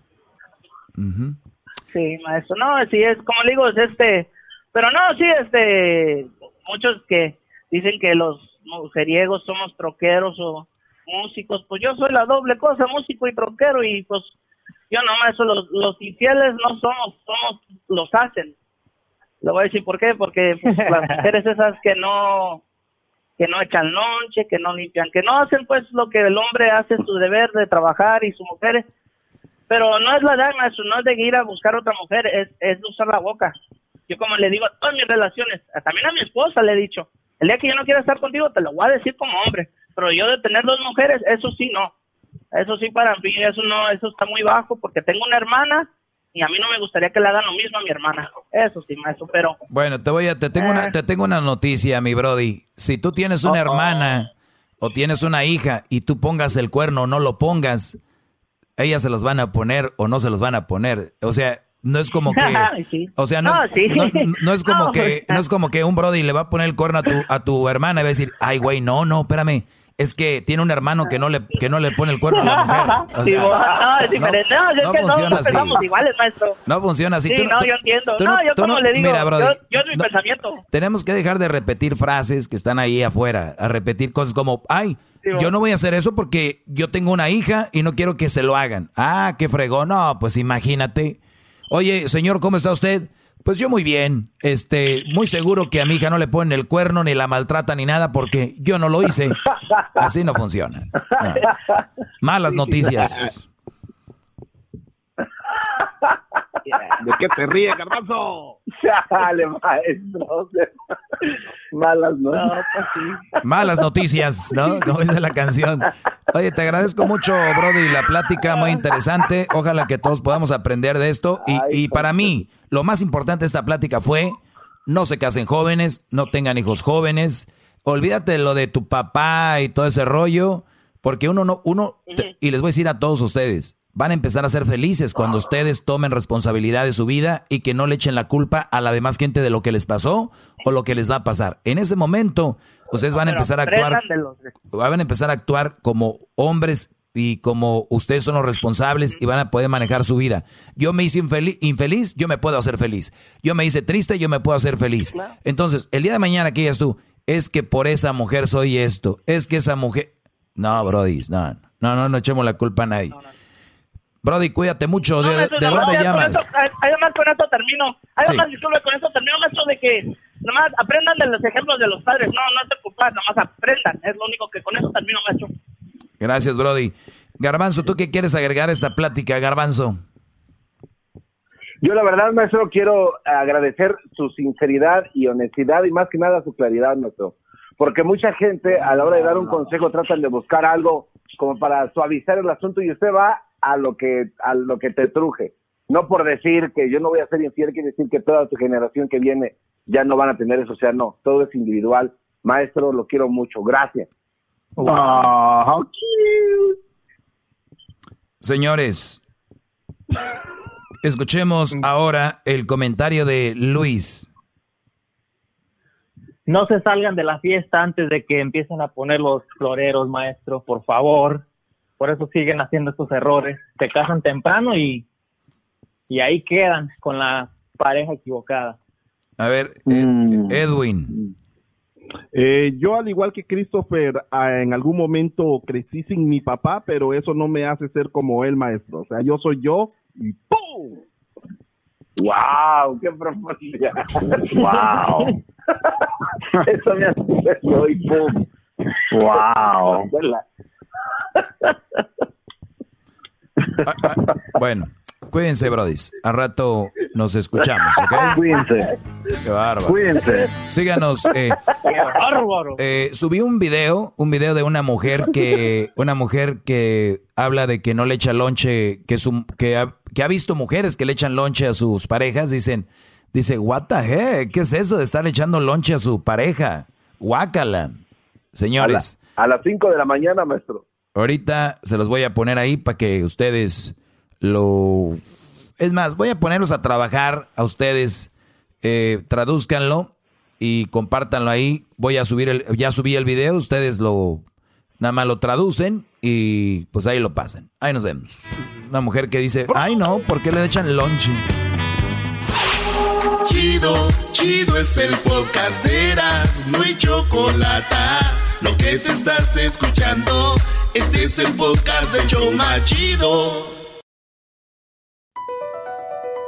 Sí, maestro. No, sí, es como le digo, es este. Pero no, sí, este. Muchos que dicen que los mujeriegos somos troqueros o músicos. Pues yo soy la doble cosa, músico y troquero. Y pues yo no, maestro, los, los infieles no somos, somos, los hacen. Le voy a decir por qué, porque pues, las mujeres esas que no que no echan lonche, que no limpian, que no hacen pues lo que el hombre hace su deber de trabajar y su mujer pero no es la maestro, no es de ir a buscar otra mujer, es, es de usar la boca. Yo como le digo a todas mis relaciones, también a mi esposa le he dicho, el día que yo no quiera estar contigo te lo voy a decir como hombre, pero yo de tener dos mujeres, eso sí no. Eso sí para mí, eso no, eso está muy bajo porque tengo una hermana y a mí no me gustaría que le hagan lo mismo a mi hermana. Eso sí, maestro, pero Bueno, te voy a, te tengo una, te tengo una noticia, mi Brody. Si tú tienes una hermana o tienes una hija y tú pongas el cuerno o no lo pongas, ellas se los van a poner o no se los van a poner. O sea, no es como que, Sí. o sea, no, No, es, sí. no, no es como que, no es como que un Brody le va a poner el cuerno a tu, a tu hermana y va a decir, ay, güey, no, no, espérame. Es que tiene un hermano que no le, que no le pone el cuerno a la mujer. O Sí, sea, bo- no, es diferente. No, es no que no, funciona no así. iguales, no funciona así. Sí, Tú no, tú- yo entiendo. tú no, yo como le digo, mira, Brody, yo, yo es mi no- pensamiento. tenemos que dejar de repetir frases que están ahí afuera, a repetir cosas como, ay, yo no voy a hacer eso porque yo tengo una hija y no quiero que se lo hagan. Ah, qué fregón. No, pues imagínate. Oye, señor, ¿cómo está usted? Pues yo muy bien. Este, muy seguro que a mi hija no le ponen el cuerno ni la maltrata ni nada porque yo no lo hice. Así no funciona. No. Malas noticias. ¿De qué te ríes, garbanzo? Dale, maestro. Malas, ¿no? Malas noticias, ¿no? Como dice la canción. Oye, te agradezco mucho, Brody, la plática muy interesante. Ojalá que todos podamos aprender de esto. Y, y para mí, lo más importante de esta plática fue, no se casen jóvenes, no tengan hijos jóvenes. Olvídate de lo de tu papá y todo ese rollo, porque uno no, uno, te- y les voy a decir a todos ustedes, van a empezar a ser felices cuando ustedes tomen responsabilidad de su vida y que no le echen la culpa a la demás gente de lo que les pasó o lo que les va a pasar. En ese momento, ustedes van a empezar a actuar van a empezar a actuar como hombres y como ustedes son los responsables y van a poder manejar su vida. Yo me hice infeli- infeliz, yo me puedo hacer feliz. Yo me hice triste, yo me puedo hacer feliz. Entonces, el día de mañana que digas tú, es que por esa mujer soy esto, es que esa mujer... No, Brody, no, no, no, no echemos la culpa a nadie. Brody, cuídate mucho. ¿De, maestro, de no, dónde llamas? esto- Además, con esto termino. Además, Sí. disculpe, con esto termino, maestro, de que nomás aprendan de los ejemplos de los padres. No, no te culpas, nomás aprendan. Es lo único que con eso termino, maestro. Gracias, Brody. Garbanzo, ¿tú qué quieres agregar a esta plática, Garbanzo? Yo la verdad, maestro, quiero agradecer su sinceridad y honestidad y más que nada su claridad, maestro. Porque mucha gente a la hora de dar un consejo tratan de buscar algo como para suavizar el asunto y usted va a lo que a lo que te truje. No por decir que yo no voy a ser infiel, quiere decir que toda tu generación que viene ya no van a tener eso. O sea, no, todo es individual. Maestro, lo quiero mucho. Gracias. Ah, Señores, escuchemos ahora el comentario de Luis. No se salgan de la fiesta antes de que empiecen a poner los floreros, maestro, por favor. Por eso siguen haciendo estos errores. Se casan temprano y, y ahí quedan con la pareja equivocada. A ver, Ed- Edwin. Eh, yo, al igual que Christopher, ah, en algún momento crecí sin mi papá, pero eso no me hace ser como él, maestro. O sea, yo soy yo y ¡pum! ¡Wow! ¡Qué profundidad! ¡Wow! Eso me hace ser yo y pum. ¡Wow! Bueno, cuídense, brodis. A rato nos escuchamos, ¿ok? Cuídense. Qué bárbaro. Cuídense. Síganos. Eh, ¡Qué bárbaro! eh, subí un video, un video de una mujer que, una mujer que habla de que no le echa lonche, que, su, que, ha, que ha visto mujeres que le echan lonche a sus parejas. Dicen, Dice, what the heck, ¿qué es eso de estar echando lonche a su pareja? Guácala. Señores. A, las 5 de la mañana, maestro. Ahorita se los voy a poner ahí para que ustedes lo... Es más, voy a ponerlos a trabajar a ustedes. Eh, traduzcanlo y compártanlo ahí. Voy a subir el... Ya subí el video, ustedes lo... Nada más lo traducen y pues ahí lo pasan. Ahí nos vemos. Una mujer que dice, ay no, ¿por qué le echan lonche? Chido, chido es el podcast de Eras, no hay chocolate. Lo que te estás escuchando, este es el podcast de Choma Chido.